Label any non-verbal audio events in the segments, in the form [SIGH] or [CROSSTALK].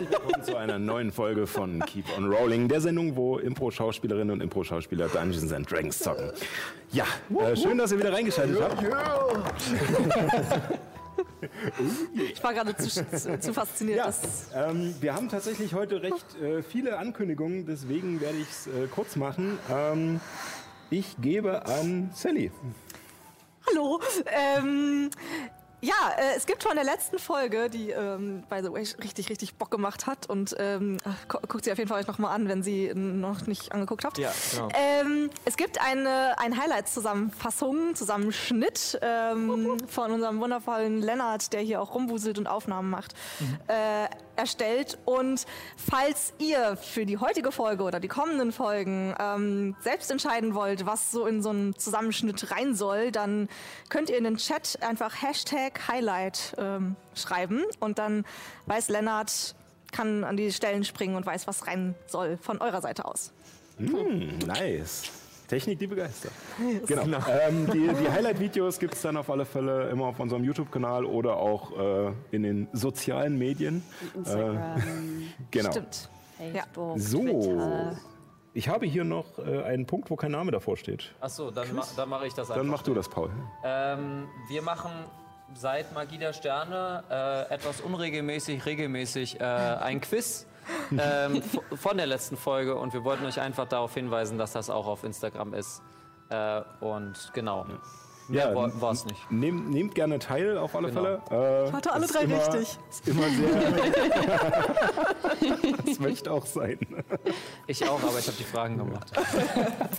Herzlich willkommen zu einer neuen Folge von Keep on Rolling, der Sendung, wo Impro-Schauspielerinnen und Impro-Schauspieler Dungeons and Dragons zocken. Ja, äh, schön, dass ihr wieder reingeschaltet habt. Ich war gerade zu, zu, zu fasziniert. Ja, ähm, wir haben tatsächlich heute recht äh, viele Ankündigungen, deswegen werde ich es äh, kurz machen. Ähm, ich gebe an Sally. Hallo. Ähm, ja, äh, es gibt von der letzten Folge, die ähm, by the way richtig, richtig Bock gemacht hat und ähm, guckt sie auf jeden Fall euch nochmal an, wenn sie noch nicht angeguckt habt. Ja, genau. Ähm, es gibt eine, ein Highlights-Zusammenfassung, Zusammenschnitt ähm, von unserem wundervollen Lennart, der hier auch rumwuselt und Aufnahmen macht, äh, erstellt. Und falls ihr für die heutige Folge oder die kommenden Folgen ähm, selbst entscheiden wollt, was so in so einen Zusammenschnitt rein soll, dann könnt ihr in den Chat einfach Hashtag Highlight ähm, schreiben und dann weiß Lennart, kann an die Stellen springen und weiß, was rein soll von eurer Seite aus. Hm, nice. Technik, die begeistert. Genau. Ähm, die die Highlight-Videos gibt es dann auf alle Fälle immer auf unserem YouTube-Kanal oder auch äh, in den sozialen Medien. Instagram, [LAUGHS] Genau. Stimmt. Facebook, So. Twitter. Ich habe hier noch äh, einen Punkt, wo kein Name davor steht. Achso, dann, ma dann mache ich das einfach. Dann mach du das, Paul. Ähm, wir machen seit Magie der Sterne äh, etwas unregelmäßig, regelmäßig äh, ein Quiz [LAUGHS] ähm, von der letzten Folge und wir wollten euch einfach darauf hinweisen, dass das auch auf Instagram ist. Äh, und genau. Mehr Ja, war es nicht. Nehmt, nehmt gerne teil auf alle Genau. Fälle. Äh, Hatte alle drei immer, richtig. Ist immer sehr. [LAUGHS] das möchte auch sein. Ich auch, aber ich habe die Fragen gemacht.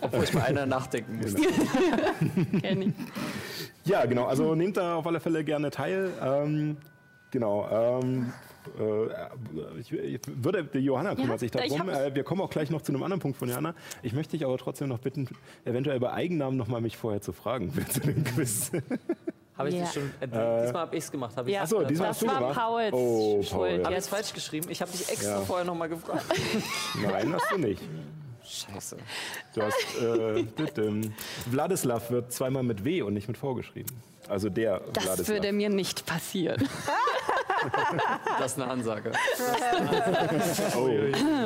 Obwohl ich bei einer nachdenken. [LAUGHS] Kenn ich. Ja, genau. Also nehmt da auf alle Fälle gerne teil. Ähm, genau. Ähm, äh, ich, ich würde, die Johanna kümmert sich ich darum. Äh, wir kommen auch gleich noch zu einem anderen Punkt von Johanna. Ich möchte dich aber trotzdem noch bitten, eventuell bei Eigennamen noch mal mich vorher zu fragen [LAUGHS] für den Quiz. Habe ich Ja. das schon. Äh, diesmal habe ich es gemacht. Hab ich Ja. Achso, diesmal Das hast du war gemacht. Pauls oh, Schuld. Paul. Habe ich es falsch geschrieben? Ich habe dich extra Ja. vorher nochmal gefragt. [LAUGHS] Nein, hast du nicht. Scheiße. Du hast äh, tütüm. Wladislav wird zweimal mit W und nicht mit V geschrieben. Also der Das Wladislav. würde mir nicht passieren. [LAUGHS] Das ist eine Ansage. [LAUGHS] Oh,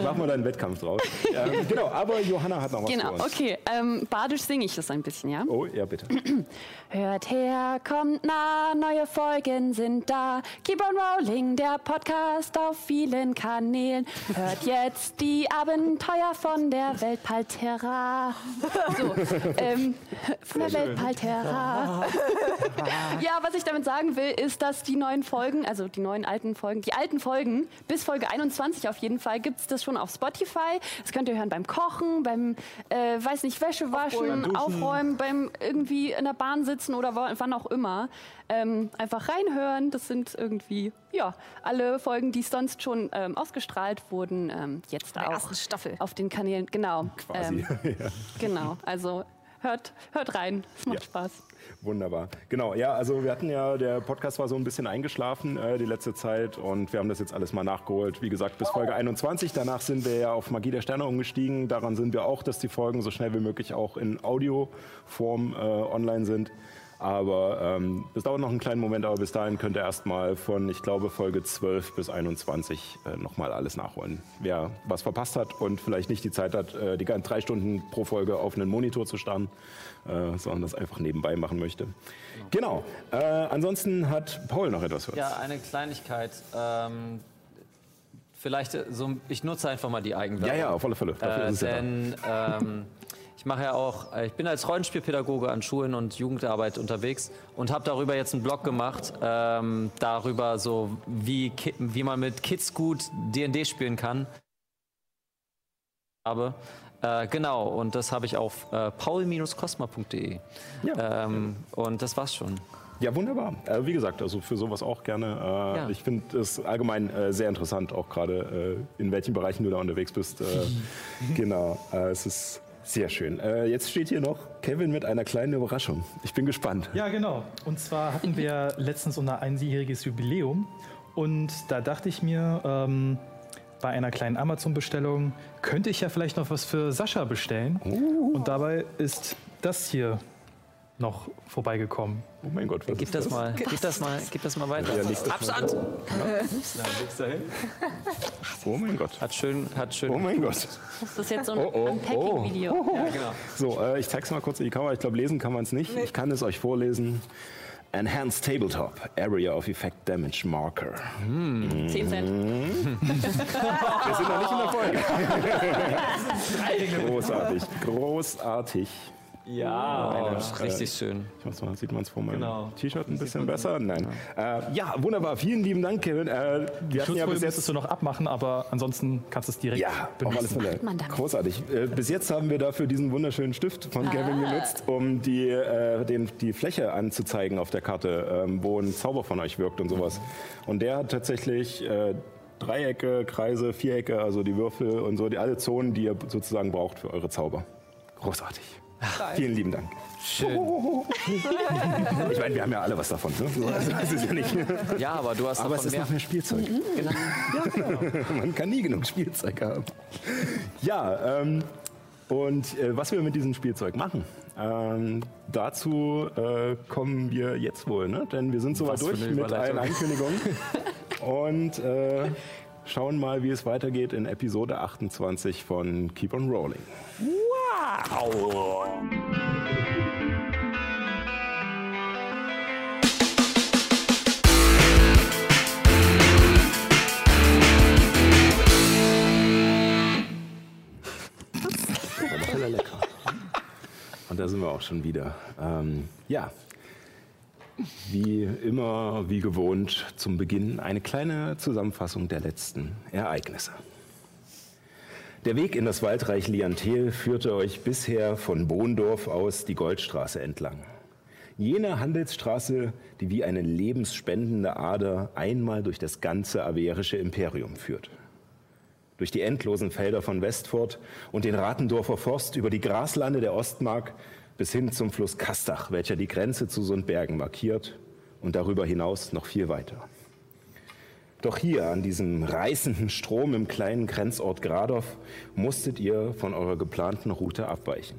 mach mal deinen Wettkampf draus. ähm, genau, aber Johanna hat noch was Genau, für uns. okay. Ähm, badisch singe ich das ein bisschen, ja? Oh, ja, bitte. [CLEARS THROAT] Hört her, kommt nah, neue Folgen sind da. Keep on rolling, der Podcast auf vielen Kanälen. Hört jetzt die Abenteuer von der Welt Palterra. So, [LAUGHS] ähm, von der Welt Palterra. Ja, was ich damit sagen will, ist, dass die neuen Folgen, also die neuen alten Folgen, die alten Folgen, bis Folge 21 auf jeden Fall, gibt es das schon auf Spotify. Das könnt ihr hören beim Kochen, beim, äh, weiß nicht, Wäsche waschen, aufräumen, beim irgendwie in der Bahn sitzen oder wa- wann auch immer. Ähm, einfach reinhören. Das sind irgendwie, ja, alle Folgen, die sonst schon ähm, ausgestrahlt wurden, ähm, jetzt der auch ersten Staffel. auf den Kanälen. Genau. Quasi. Ähm, [LAUGHS] ja, genau. Also hört, hört rein. Es macht Ja. Spaß. Wunderbar. Genau, ja, also wir hatten ja, der Podcast war so ein bisschen eingeschlafen äh, die letzte Zeit und wir haben das jetzt alles mal nachgeholt. Wie gesagt, bis Folge 21. Danach sind wir ja auf Magie der Sterne umgestiegen. Daran sind wir auch, dass die Folgen so schnell wie möglich auch in Audioform äh, online sind. Aber ähm, dauert noch einen kleinen Moment, aber bis dahin könnt ihr erstmal von, ich glaube, Folge 12 bis 21 äh, nochmal alles nachholen. Wer was verpasst hat und vielleicht nicht die Zeit hat, äh, die ganzen drei Stunden pro Folge auf einen Monitor zu starren, äh, sondern das einfach nebenbei machen möchte. Genau. Äh, ansonsten hat Paul noch etwas für uns. Ja, eine Kleinigkeit. Ähm, vielleicht äh, so, ich nutze einfach mal die Eigenwerbung. ja, ja, auf alle Fälle. Dafür Äh, ist es ja denn ähm, ich mache ja auch, äh, ich bin als Rollenspielpädagoge an Schulen und Jugendarbeit unterwegs und habe darüber jetzt einen Blog gemacht, ähm, darüber so, wie, wie man mit Kids gut D&D spielen kann. Habe. Äh, genau, und das habe ich auf äh, paul-kosma.de. Ja. Ähm, und das war's schon. Ja, wunderbar. Äh, wie gesagt, also für sowas auch gerne. Äh, Ja. Ich finde es allgemein äh, sehr interessant, auch gerade äh, in welchen Bereichen du da unterwegs bist. Äh, [LAUGHS] genau, äh, es ist sehr schön. Äh, jetzt steht hier noch Kevin mit einer kleinen Überraschung. Ich bin gespannt. Ja, genau. Und zwar hatten wir letztens unser einjähriges Jubiläum. Und da dachte ich mir, ähm, bei einer kleinen Amazon-Bestellung könnte ich ja vielleicht noch was für Sascha bestellen. Und dabei ist das hier noch vorbeigekommen. Oh mein Gott, was Gib ist das mal, gib das mal, gib das mal weiter. Ja, das Abstand! Oh mein Gott. Hat schön, hat schön. Oh mein Gott. Das ist jetzt so ein Oh, oh, Unpacking-Video. Ja, genau. So, äh, ich zeig's mal kurz in die Kamera. Ich glaube, lesen kann man es nicht. Ich kann es euch vorlesen. Enhanced Tabletop, Area of Effect Damage Marker. 10 Cent. Wir sind noch nicht in der Folge. [LAUGHS] Großartig, großartig. Ja, oh, richtig schön. Ich muss mal, sieht man es vor meinem Genau. T-Shirt ein bisschen besser? Nein. Ja. Äh, ja, wunderbar. Vielen lieben Dank, Kevin. Äh, wir hatten ja bis müsstest jetzt du noch abmachen, aber ansonsten kannst du es direkt Ja, auf benutzen. alle Fälle. man damit? Großartig. Äh, bis jetzt haben wir dafür diesen wunderschönen Stift von Kevin genutzt, um die, äh, den, die Fläche anzuzeigen auf der Karte, ähm, wo ein Zauber von euch wirkt und sowas. Und der hat tatsächlich äh, Dreiecke, Kreise, Vierecke, also die Würfel und so, die, alle Zonen, die ihr sozusagen braucht für eure Zauber. Großartig. Vielen lieben Dank. Schön. [LAUGHS] Ich meine, wir haben ja alle was davon. Ne? So, also, das ist ja nicht. Ja, aber du hast Aber es davon ist mehr. noch mehr Spielzeug. Man kann nie genug Spielzeug haben. Ja, ähm, und äh, was wir mit diesem Spielzeug machen, ähm, dazu äh, kommen wir jetzt wohl, ne? denn wir sind soweit durch mit allen. Ankündigungen [LAUGHS] und äh, schauen mal, wie es weitergeht in Episode 28 von Keep on Rolling. Wow! [LAUGHS] Lecker. Und da sind wir auch schon wieder. Ähm, ja, wie immer, wie gewohnt, zum Beginn eine kleine Zusammenfassung der letzten Ereignisse. Der Weg in das Waldreich Liantel führte euch bisher von Bohndorf aus die Goldstraße entlang. Jene Handelsstraße, die wie eine lebensspendende Ader einmal durch das ganze averische Imperium führt durch die endlosen Felder von Westfurt und den Ratendorfer Forst über die Graslande der Ostmark bis hin zum Fluss Kastach, welcher die Grenze zu Sundbergen markiert und darüber hinaus noch viel weiter. Doch hier an diesem reißenden Strom im kleinen Grenzort Gradow musstet ihr von eurer geplanten Route abweichen.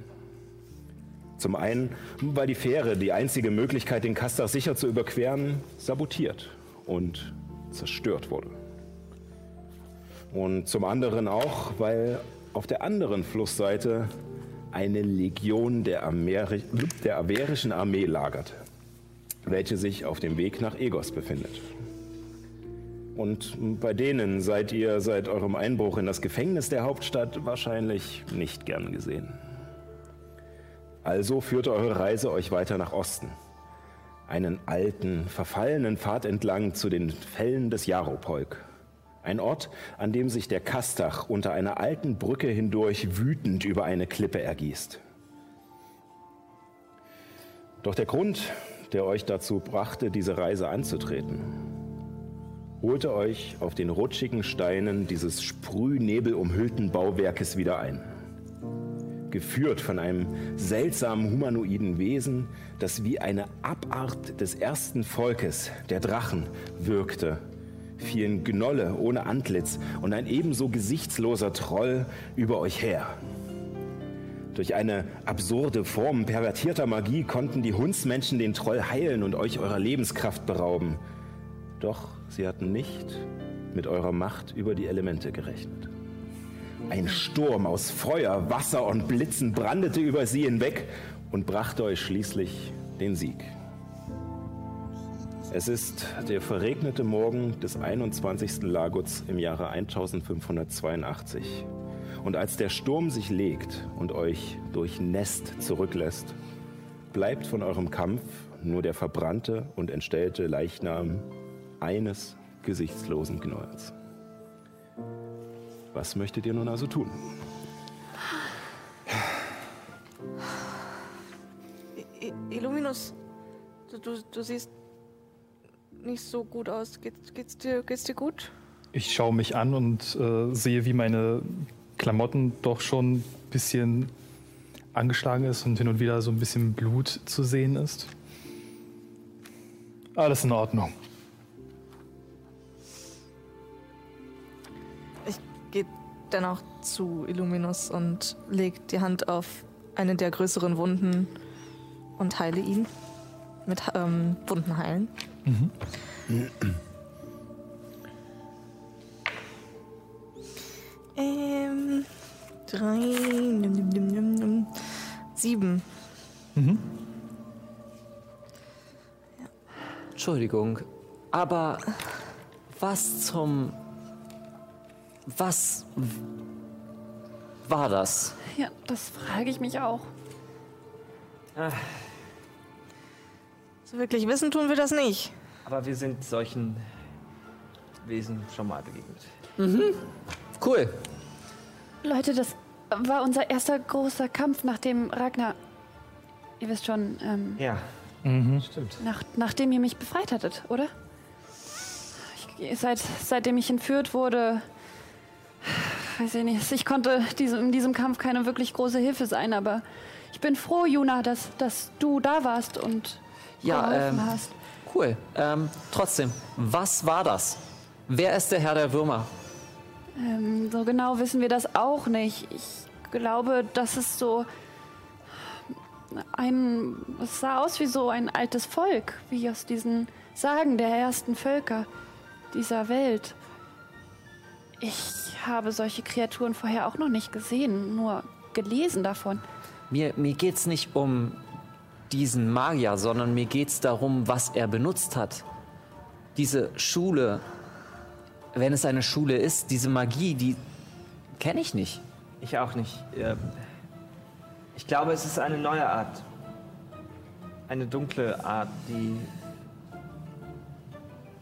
Zum einen, weil die Fähre, die einzige Möglichkeit, den Kastach sicher zu überqueren, sabotiert und zerstört wurde. Und zum anderen auch, weil auf der anderen Flussseite eine Legion der, Ameri der averischen Armee lagert, welche sich auf dem Weg nach Egos befindet. Und bei denen seid ihr seit eurem Einbruch in das Gefängnis der Hauptstadt wahrscheinlich nicht gern gesehen. Also führte eure Reise euch weiter nach Osten. Einen alten, verfallenen Pfad entlang zu den Fällen des Jaropolk. Ein Ort, an dem sich der Kastach unter einer alten Brücke hindurch wütend über eine Klippe ergießt. Doch der Grund, der euch dazu brachte, diese Reise anzutreten, holte euch auf den rutschigen Steinen dieses sprühnebelumhüllten Bauwerkes wieder ein. Geführt von einem seltsamen humanoiden Wesen, das wie eine Abart des ersten Volkes, der Drachen, wirkte, fielen Gnolle ohne Antlitz und ein ebenso gesichtsloser Troll über euch her. Durch eine absurde Form pervertierter Magie konnten die Hundsmenschen den Troll heilen und euch eurer Lebenskraft berauben. Doch sie hatten nicht mit eurer Macht über die Elemente gerechnet. Ein Sturm aus Feuer, Wasser und Blitzen brandete über sie hinweg und brachte euch schließlich den Sieg. Es ist der verregnete Morgen des 21. Laguts im Jahre 1582. Und als der Sturm sich legt und euch durch Nest zurücklässt, bleibt von eurem Kampf nur der verbrannte und entstellte Leichnam eines gesichtslosen Gnolls. Was möchtet ihr nun also tun? Illuminus, du, du siehst nicht so gut aus. Geht's, geht's, dir, geht's dir gut? Ich schaue mich an und äh, sehe, wie meine Klamotten doch schon ein bisschen angeschlagen ist und hin und wieder so ein bisschen Blut zu sehen ist. Alles in Ordnung. Ich gehe dann auch zu Illuminus und leg die Hand auf eine der größeren Wunden und heile ihn. Mit ähm, Wunden heilen. Ähm, drei, nimm, nimm, nimm, nimm, nimm, sieben. Entschuldigung, aber was zum. Was war das? Ja, das frage ich mich auch. So wirklich wissen tun wir das nicht. Aber wir sind solchen Wesen schon mal begegnet. Cool. Leute, das war unser erster großer Kampf, nachdem Ragnar. Ihr wisst schon, ähm, Ja, stimmt. nach, nachdem ihr mich befreit hattet, oder? Ich, seit, seitdem ich entführt wurde, weiß ich nicht, ich konnte diese, in diesem Kampf keine wirklich große Hilfe sein, aber ich bin froh, Juna, dass, dass du da warst und Ja, ähm, hast. Cool. Ähm, trotzdem, was war das? Wer ist der Herr der Würmer? Ähm, so genau wissen wir das auch nicht. Ich glaube, das ist so ein. Es sah aus wie so ein altes Volk, wie aus diesen Sagen der ersten Völker dieser Welt. Ich habe solche Kreaturen vorher auch noch nicht gesehen, nur gelesen davon. Mir, mir geht's nicht um diesen Magier, sondern mir geht's darum, was er benutzt hat. Diese Schule, wenn es eine Schule ist, diese Magie, die kenne ich nicht. Ich auch nicht. Ähm, Ich glaube, es ist eine neue Art. Eine dunkle Art, die,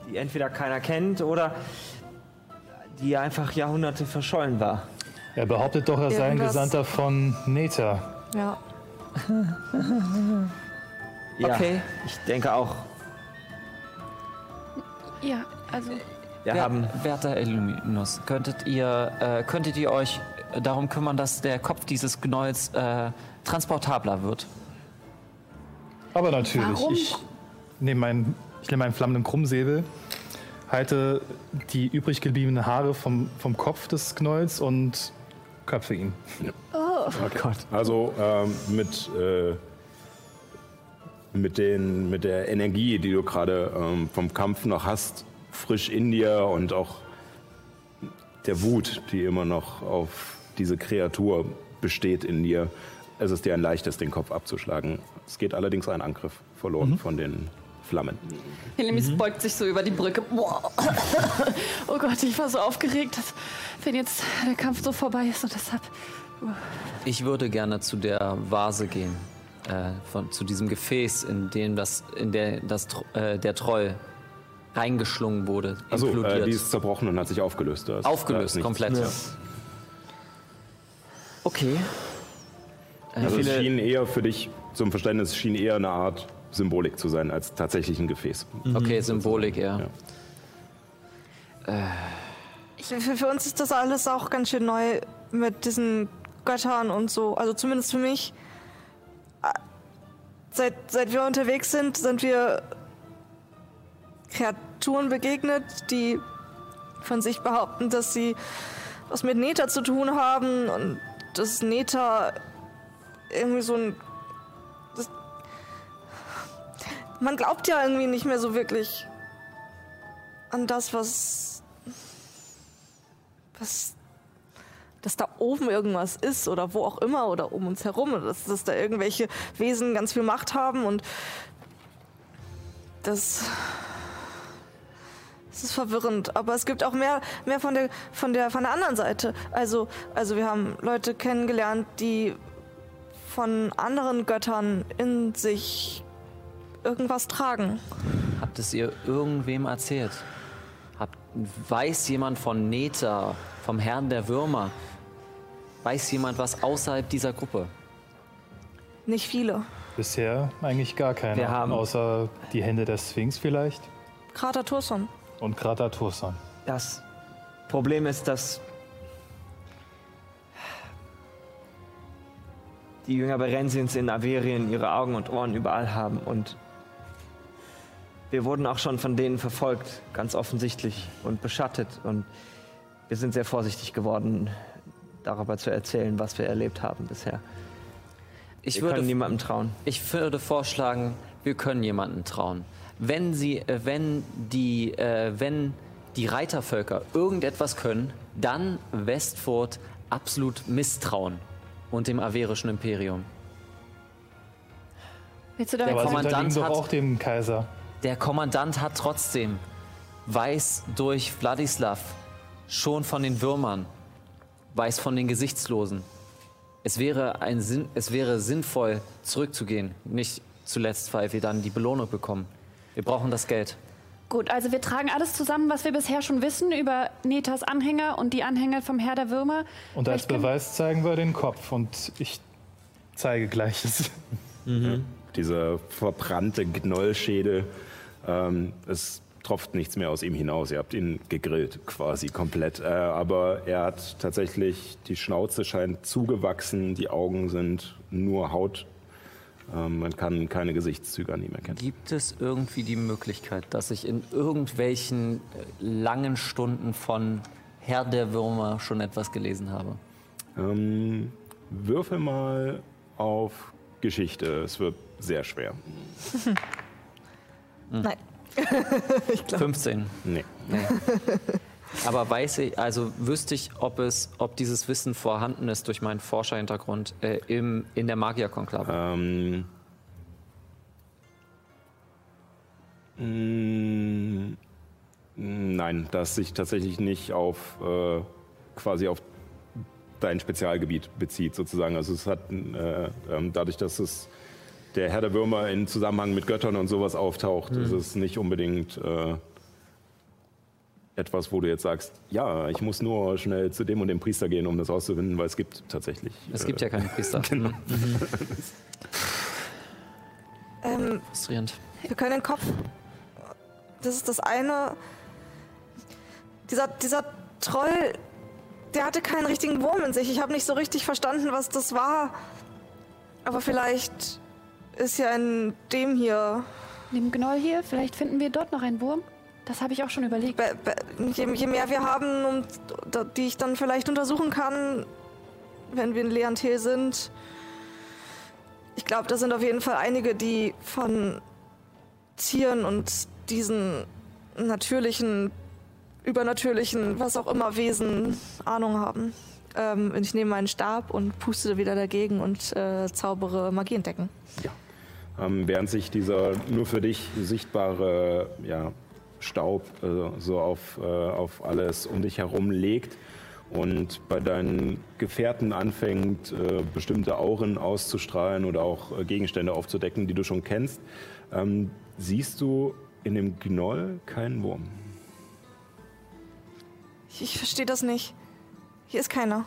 die entweder keiner kennt oder die einfach Jahrhunderte verschollen war. Er behauptet doch, er sei ein Gesandter von Neta. Ja. [LAUGHS] Ja, Okay. Ich denke auch. Ja, also Wir Wer- haben Werter Illuminus, könntet ihr, äh, könntet ihr euch darum kümmern, dass der Kopf dieses Gnolls äh, transportabler wird? Aber natürlich, Warum? ich nehme meinen, ich nehme meinen flammenden Krummsäbel, halte die übrig gebliebenen Haare vom, vom Kopf des Knolls und köpfe ihn. Oh Gott. Also ähm, mit, äh, mit, den, mit der Energie, die du gerade ähm, vom Kampf noch hast, frisch in dir und auch der Wut, die immer noch auf diese Kreatur besteht in dir, es ist dir ein leichtes, den Kopf abzuschlagen. Es geht allerdings ein Angriff verloren von den Flammen. Helemis beugt sich so über die Brücke. Boah. [LAUGHS] Oh Gott, ich war so aufgeregt, dass, wenn jetzt der Kampf so vorbei ist und deshalb. Ich würde gerne zu der Vase gehen, äh, von, zu diesem Gefäß, in dem das, in der das, äh, der Troll reingeschlungen wurde, Also implodiert. äh, die ist zerbrochen und hat sich aufgelöst. Da ist- da ist Aufgelöst, komplett. Okay. Also es viele- schien eher für dich, zum Verständnis, es schien eher eine Art Symbolik zu sein als tatsächlich ein Gefäß. Okay, Symbolik, ja. Ja. Ich, für, für uns ist das alles auch ganz schön neu mit diesen Göttern und so. Also zumindest für mich. Äh, Seit, seit wir unterwegs sind, sind wir Kreaturen begegnet, die von sich behaupten, dass sie was mit Neta zu tun haben und dass Neta irgendwie so ein. Das, man glaubt ja irgendwie nicht mehr so wirklich an das, was was dass da oben irgendwas ist oder wo auch immer oder um uns herum dass, dass da irgendwelche Wesen ganz viel Macht haben und das das ist verwirrend, aber es gibt auch mehr, mehr von, der, von, der, von der anderen Seite. Also, also wir haben Leute kennengelernt, die von anderen Göttern in sich irgendwas tragen. Habt es ihr irgendwem erzählt? Habt, weiß jemand von Neta, vom Herrn der Würmer? Weiß jemand was außerhalb dieser Gruppe? Nicht viele. Bisher eigentlich gar keine. Wir haben- außer die Hände der Sphinx vielleicht Krater Turson. und Krater Tursan. Das Problem ist, dass die Jünger Berensiens in Averien ihre Augen und Ohren überall haben und wir wurden auch schon von denen verfolgt, ganz offensichtlich und beschattet und wir sind sehr vorsichtig geworden, darüber zu erzählen, was wir erlebt haben bisher. Ich Wir würde, können niemandem trauen. ich würde vorschlagen, wir können jemanden trauen. Wenn sie, äh, wenn die, äh, wenn die Reitervölker irgendetwas können, dann Westfurt absolut misstrauen und dem averischen Imperium. Willst du da Der Kommandant hat- auch dem Kaiser. Der Kommandant hat trotzdem, weiß durch Wladislav schon von den Würmern, weiß von den Gesichtslosen. Es wäre, ein Sinn, es wäre sinnvoll, zurückzugehen. Nicht zuletzt, weil wir dann die Belohnung bekommen. Wir brauchen das Geld. Gut, also wir tragen alles zusammen, was wir bisher schon wissen über Netas Anhänger und die Anhänger vom Herr der Würmer. Und als Beweis zeigen wir den Kopf und ich zeige gleiches. Dieser verbrannte Gnollschädel, ähm, es tropft nichts mehr aus ihm hinaus. Ihr habt ihn gegrillt quasi komplett. Äh, aber er hat tatsächlich, die Schnauze scheint zugewachsen, die Augen sind nur Haut. Ähm, man kann keine Gesichtszüge an ihm erkennen. Gibt es irgendwie die Möglichkeit, dass ich in irgendwelchen äh, langen Stunden von Herr der Würmer schon etwas gelesen habe? Ähm, würfel mal auf Geschichte. Es wird sehr schwer. [LAUGHS] Nein. [LAUGHS] 15. Nee. [LAUGHS] Aber weiß ich, also wüsste ich, ob es, ob dieses Wissen vorhanden ist durch meinen Forscherhintergrund äh, im, in der Magierkonklave. Ähm, mm, nein, das sich tatsächlich nicht auf äh, quasi auf dein Spezialgebiet bezieht, sozusagen. Also es hat äh, ähm, dadurch, dass es der Herr der Würmer in Zusammenhang mit Göttern und sowas auftaucht, ist es nicht unbedingt äh, etwas, wo du jetzt sagst, ja, ich muss nur schnell zu dem und dem Priester gehen, um das auszufinden, weil es gibt tatsächlich. Es gibt ja keinen Priester. [LAUGHS] Genau. [LAUGHS] Ähm, Frustrierend. wir können den Kopf. Das ist das eine. Dieser, dieser Troll, der hatte keinen richtigen Wurm in sich. Ich habe nicht so richtig verstanden, was das war. Aber vielleicht ist ja in dem hier. Neben Gnoll hier, vielleicht finden wir dort noch einen Wurm. Das habe ich auch schon überlegt. Be, be, je, je mehr wir haben, um, die ich dann vielleicht untersuchen kann, wenn wir in Leontel sind. Ich glaube, da sind auf jeden Fall einige, die von Tieren und diesen natürlichen, übernatürlichen, was auch immer Wesen Ahnung haben. Ähm, und ich nehme meinen Stab und puste wieder dagegen und äh, zaubere Magie entdecken. Ähm, während sich dieser nur für dich sichtbare ja, Staub äh, so auf, äh, auf alles um dich herum legt und bei deinen Gefährten anfängt, äh, bestimmte Auren auszustrahlen oder auch äh, Gegenstände aufzudecken, die du schon kennst, ähm, siehst du in dem Gnoll keinen Wurm. Ich, ich verstehe das nicht. Hier ist keiner.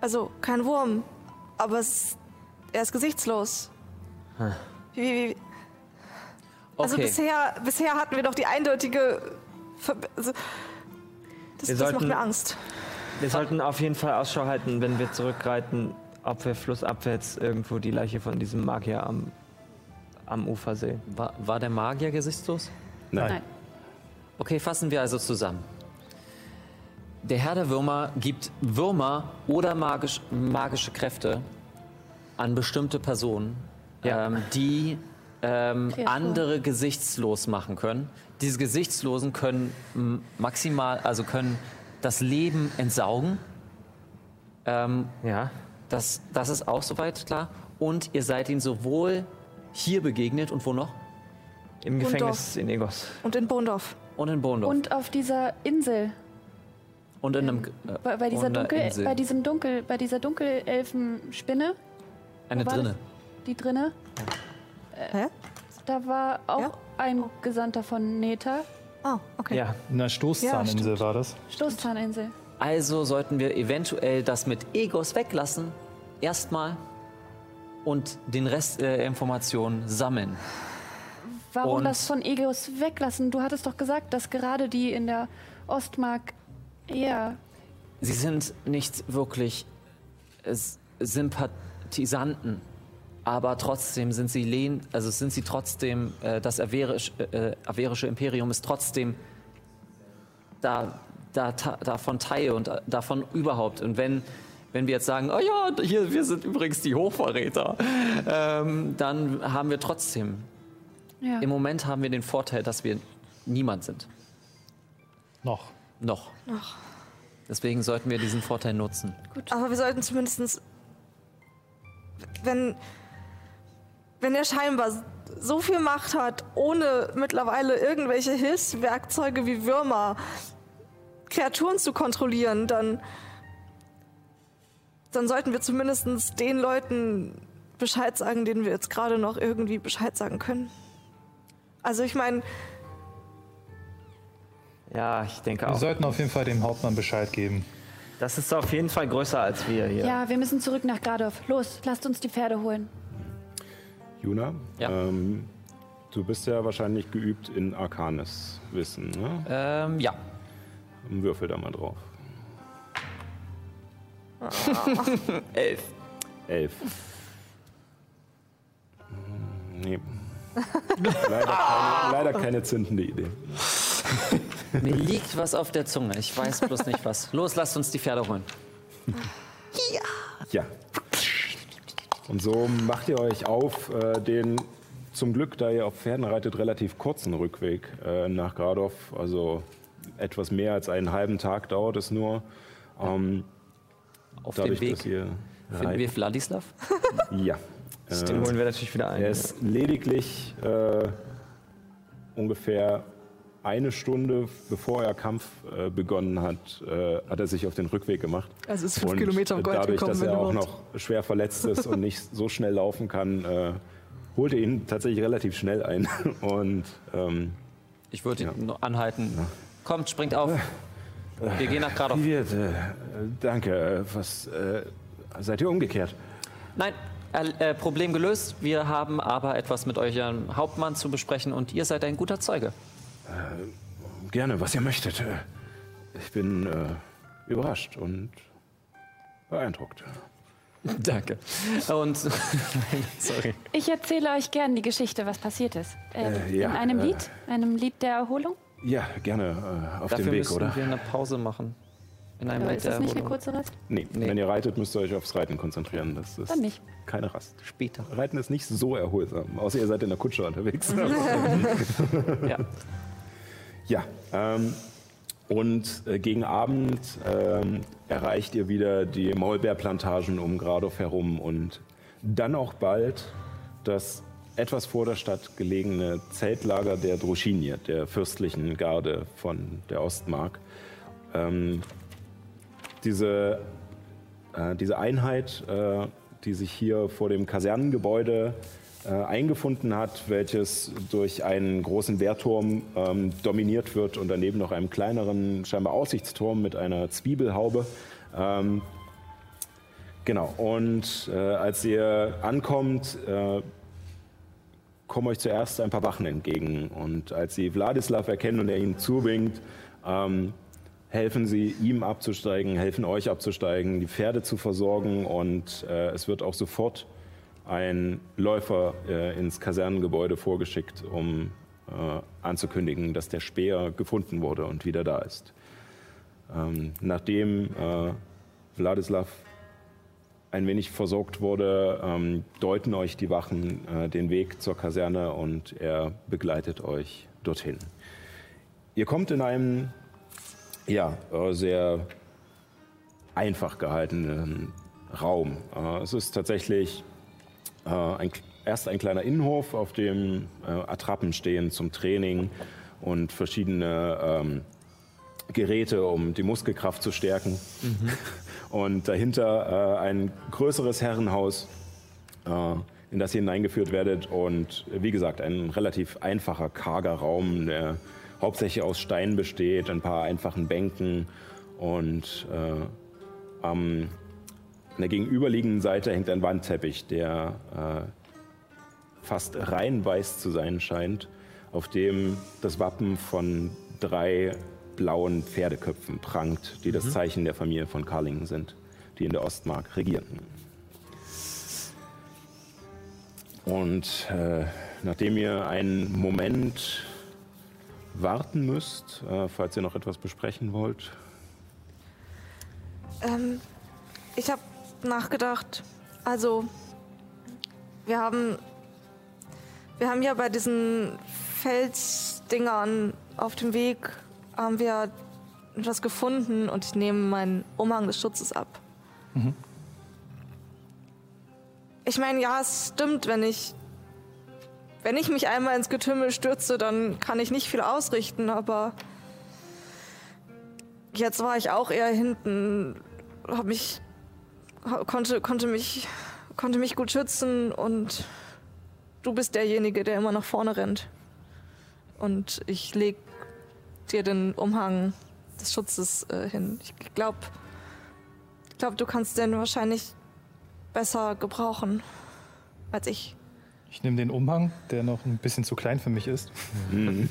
Also kein Wurm. Aber es, er ist gesichtslos. Wie, wie, wie, also Okay. bisher, bisher hatten wir doch die eindeutige. Ver also, das, Wir das macht sollten- mir Angst. Wir sollten auf jeden Fall Ausschau halten, wenn wir zurückreiten, ob wir flussabwärts irgendwo die Leiche von diesem Magier am, am Ufer sehen. War, war der Magier gesichtslos? Nein. Okay, fassen wir also zusammen. Der Herr der Würmer gibt Würmer oder magisch, magische Kräfte an bestimmte Personen, Ja. ähm, die ähm, andere gesichtslos machen können. Diese Gesichtslosen können maximal, also können das Leben entsaugen. Ähm, Ja. das, das ist auch soweit klar. Und ihr seid ihnen sowohl hier begegnet und wo noch? Im doch. Gefängnis in Egos. Und in Bondorf. Und in Bohndorf. Und auf dieser Insel, Und in einem, äh, bei, bei, dieser Dunkel, Insel. bei diesem Dunkel, bei dieser Dunkelelfenspinne, eine drinne. Die drinne, Hä? da war auch Ja? ein Gesandter von Neta, Ah, okay. Ja. In der Stoßzahninsel Ja, war das. Stoßzahninsel. Also sollten wir eventuell das mit Egos weglassen. Erstmal. und den Rest der Informationen sammeln. Warum Und- das von Egeus weglassen? Du hattest doch gesagt, dass gerade die in der Ostmark eher. Sie sind nicht wirklich äh, Sympathisanten, aber trotzdem sind sie lehn, also sind sie trotzdem äh, das averisch, äh, averische Imperium ist trotzdem da, da, ta, davon Teil und äh, davon überhaupt. Und wenn wenn wir jetzt sagen, oh ja, hier, wir sind übrigens die Hochverräter, ähm, dann haben wir trotzdem, Ja. im Moment haben wir den Vorteil, dass wir niemand sind. Noch. Noch. Deswegen sollten wir diesen Vorteil nutzen. Aber wir sollten zumindestens, wenn, wenn er scheinbar so viel Macht hat, ohne mittlerweile irgendwelche Hilfswerkzeuge wie Würmer, Kreaturen zu kontrollieren, dann, dann sollten wir zumindest den Leuten Bescheid sagen, denen wir jetzt gerade noch irgendwie Bescheid sagen können. Also ich meine, Ja, ich denke Wir auch. sollten auf jeden Fall dem Hauptmann Bescheid geben. Das ist auf jeden Fall größer als wir hier. Ja, wir müssen zurück nach Gradov. Los, lasst uns die Pferde holen. Juna, Ja. ähm, du bist ja wahrscheinlich geübt in Arcanes Wissen. Ne? Ähm, ja. Würfel da mal drauf. [LAUGHS] Elf. Elf. Hm, Nee. [LAUGHS] leider, keine, leider keine zündende Idee. Mir liegt was auf der Zunge. Ich weiß bloß nicht was. Los, lasst uns die Pferde holen. Ja. Und so macht ihr euch auf äh, den, zum Glück, da ihr auf Pferden reitet, relativ kurzen Rückweg äh, nach Gradov. Also etwas mehr als einen halben Tag dauert es nur. Ähm, Auf dem Weg finden reit- wir Vladislav. Ja. [LAUGHS] Den holen wir natürlich wieder ein. Er ist lediglich äh, ungefähr eine Stunde bevor er Kampf äh, begonnen hat, äh, hat er sich auf den Rückweg gemacht. Also ist fünf Und Kilometer um Gold dadurch, gekommen, dass wenn er auch noch schwer verletzt ist und nicht so schnell laufen kann, äh, holt er ihn tatsächlich relativ schnell ein. [LAUGHS] Und ähm, Ich würde ihn nur anhalten. Kommt, springt auf. Wir gehen nach Gradov. wie wird, äh, danke, äh, was äh, seid ihr umgekehrt? Nein, äh, Problem gelöst. Wir haben aber etwas mit eurem Hauptmann zu besprechen und ihr seid ein guter Zeuge. Gerne, was ihr möchtet. Äh, Ich bin äh, überrascht und beeindruckt. [LAUGHS] Danke. Und [LAUGHS] sorry. Ich erzähle euch gern die Geschichte, was passiert ist. Äh, Äh, ja, in einem äh, Lied, einem Lied der Erholung. Ja, gerne äh, auf Dafür dem Weg, müssen oder? wir eine Pause machen. In einem ist das nicht eine kurze Rast? Nee, Nee. wenn ihr reitet, müsst ihr euch aufs Reiten konzentrieren. Das ist Dann nicht. keine Rast. Später. Reiten ist nicht so erholsam, außer ihr seid in der Kutsche unterwegs. [LAUGHS] Ja. Ja, ähm, und äh, gegen Abend ähm, erreicht ihr wieder die Maulbeerplantagen um Gradov herum und dann auch bald das etwas vor der Stadt gelegene Zeltlager der Droschinier, der fürstlichen Garde von der Ostmark. Ähm, diese äh, diese Einheit, äh, die sich hier vor dem Kasernengebäude eingefunden hat, welches durch einen großen Wehrturm ähm, dominiert wird und daneben noch einem kleineren, scheinbar Aussichtsturm mit einer Zwiebelhaube. Ähm, genau, und äh, als ihr ankommt, äh, kommen euch zuerst ein paar Wachen entgegen. Und als sie Wladislav erkennen und er ihnen zuwinkt, ähm, helfen sie ihm abzusteigen, helfen euch abzusteigen, die Pferde zu versorgen und äh, es wird auch sofort ein Läufer äh, ins Kasernengebäude vorgeschickt, um äh, anzukündigen, dass der Speer gefunden wurde und wieder da ist. Ähm, nachdem äh, Wladislav ein wenig versorgt wurde, ähm, deuten euch die Wachen äh, den Weg zur Kaserne und er begleitet euch dorthin. Ihr kommt in einem ja, äh, sehr einfach gehaltenen Raum. Äh, es ist tatsächlich äh, ein, erst ein kleiner Innenhof, auf dem äh, Attrappen stehen zum Training und verschiedene ähm, Geräte, um die Muskelkraft zu stärken. [LAUGHS] Und dahinter äh, ein größeres Herrenhaus, äh, in das ihr hineingeführt werdet. Und wie gesagt, ein relativ einfacher, karger Raum, der hauptsächlich aus Stein besteht, ein paar einfachen Bänken und äh, am an der gegenüberliegenden Seite hängt ein Wandteppich, der äh, fast rein weiß zu sein scheint, auf dem das Wappen von drei blauen Pferdeköpfen prangt, die das Zeichen der Familie von Karlingen sind, die in der Ostmark regieren. Und äh, nachdem ihr einen Moment warten müsst, äh, falls ihr noch etwas besprechen wollt, Ähm, ich habe nachgedacht, also wir haben wir haben ja bei diesen Felsdingern auf dem Weg haben wir etwas gefunden und ich nehme meinen Umhang des Schutzes ab. Ich meine, ja, es stimmt, wenn ich wenn ich mich einmal ins Getümmel stürze, dann kann ich nicht viel ausrichten, aber jetzt war ich auch eher hinten, hab mich konnte konnte mich konnte mich gut schützen und du bist derjenige, der immer nach vorne rennt. Und ich leg dir den Umhang des Schutzes äh, hin. Ich glaube, ich glaube, du kannst den wahrscheinlich besser gebrauchen als ich. Ich nehme den Umhang, der noch ein bisschen zu klein für mich ist. und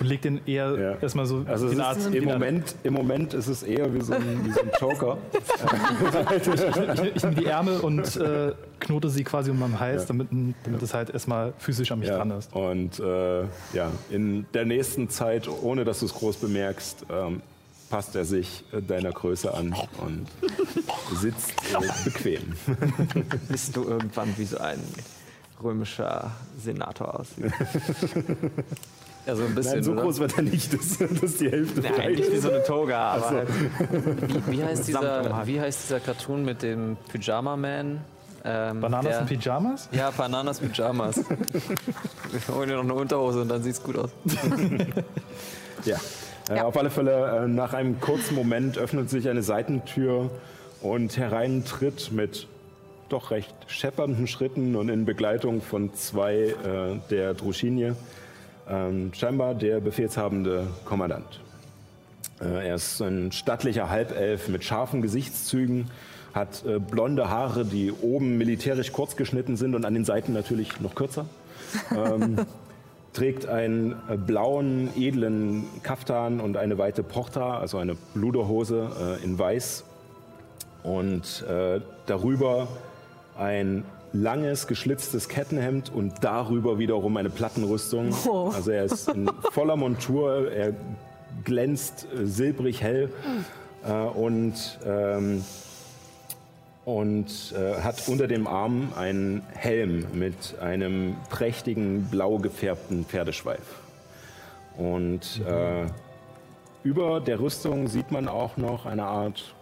leg den eher Mhm. Ja. erstmal so Also ist, wie im, Moment, im Moment ist es eher wie so ein, wie so ein Joker. Ich, ich nehme die Ärmel und äh, knote sie quasi um meinen Hals, Ja. damit, damit es halt erstmal physisch an mich Ja, dran ist. und äh, ja, in der nächsten Zeit, ohne dass du es groß bemerkst, ähm, passt er sich äh, deiner Größe an und sitzt äh, bequem. Bist du irgendwann wie so ein römischer Senator aussieht. [LAUGHS] Ja, so ein bisschen. Nein, so oder? groß wird er nicht, dass, dass die Hälfte Nein, frei nicht wie ist. so eine Toga, aber so. halt [LAUGHS] Wie, wie, heißt dieser, wie heißt dieser Cartoon mit dem Pyjama Man? Ähm, Bananas der, und Pyjamas? Ja, Bananas Pyjamas. [LAUGHS] Wir holen dir noch eine Unterhose und dann sieht's gut aus. Ja. Äh, Auf alle Fälle, äh, nach einem kurzen Moment öffnet sich eine Seitentür und herein tritt mit doch recht scheppernden Schritten und in Begleitung von zwei äh, der Druschinie ähm, scheinbar der befehlshabende Kommandant. Äh, er ist ein stattlicher Halbelf mit scharfen Gesichtszügen, hat äh, blonde Haare, die oben militärisch kurz geschnitten sind und an den Seiten natürlich noch kürzer. Ähm, [LAUGHS] trägt einen äh, blauen, edlen Kaftan und eine weite Porta, also eine Bluderhose äh, in weiß. Und äh, darüber ein langes, geschlitztes Kettenhemd und darüber wiederum eine Plattenrüstung. Also er ist in voller Montur, er glänzt äh, silbrig hell äh, und, ähm, und äh, hat unter dem Arm einen Helm mit einem prächtigen, blau gefärbten Pferdeschweif. Und äh, über der Rüstung sieht man auch noch eine Art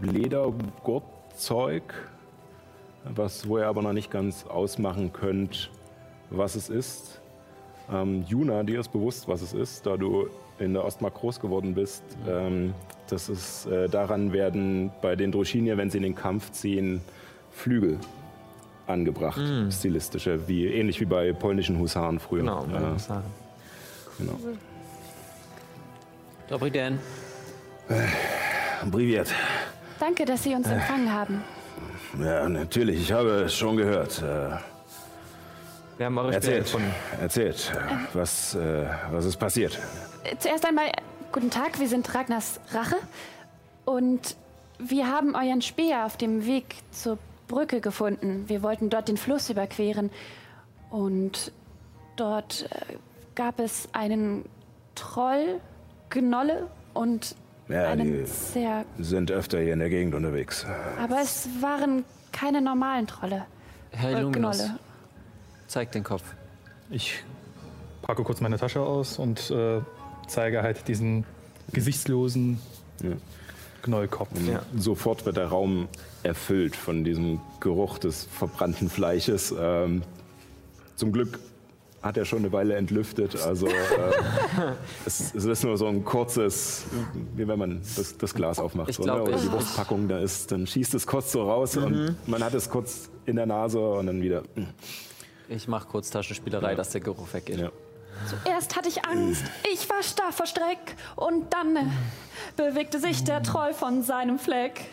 Ledergurtzeug, was, wo ihr aber noch nicht ganz ausmachen könnt, was es ist. Ähm, Juna, dir ist bewusst, was es ist, da du in der Ostmark groß geworden bist. Ähm, das ist, äh, daran werden bei den Droschinier, wenn sie in den Kampf ziehen, Flügel angebracht, stilistische, wie, ähnlich wie bei polnischen Husaren früher. genau. Äh, sagen. genau. Dobry Dan. Privet. Danke, dass Sie uns empfangen haben. Ja, natürlich, ich habe es schon gehört. Äh, Wir haben eure erzählt, gefunden. erzählt, äh, was, äh, was ist passiert? Äh, Zuerst einmal, äh, guten Tag, wir sind Ragnars Rache. Und wir haben euren Speer auf dem Weg zur Brücke gefunden. Wir wollten dort den Fluss überqueren. Und dort äh, gab es einen Troll, Gnolle und Ja, einen die sehr. sind öfter hier in der Gegend unterwegs. Aber es waren keine normalen Trolle. Herr Äh, Illuminus, zeig den Kopf. Ich packe kurz meine Tasche aus und äh, zeige halt diesen gesichtslosen Gnollkopf. Ja. Sofort wird der Raum erfüllt von diesem Geruch des verbrannten Fleisches. Ähm, zum Glück hat er schon eine Weile entlüftet. Also [LAUGHS] äh, es, es ist nur so ein kurzes, wie wenn man das, das Glas aufmacht. So, glaub, ne? Oder die Wurstpackung da ist, dann schießt es kurz so raus und man hat es kurz in der Nase und dann wieder. Ich mach kurz Taschenspielerei, dass der Geruch weggeht. Ja. Erst hatte ich Angst, ich war starr vor Schreck und dann äh, bewegte sich der Troll von seinem Fleck.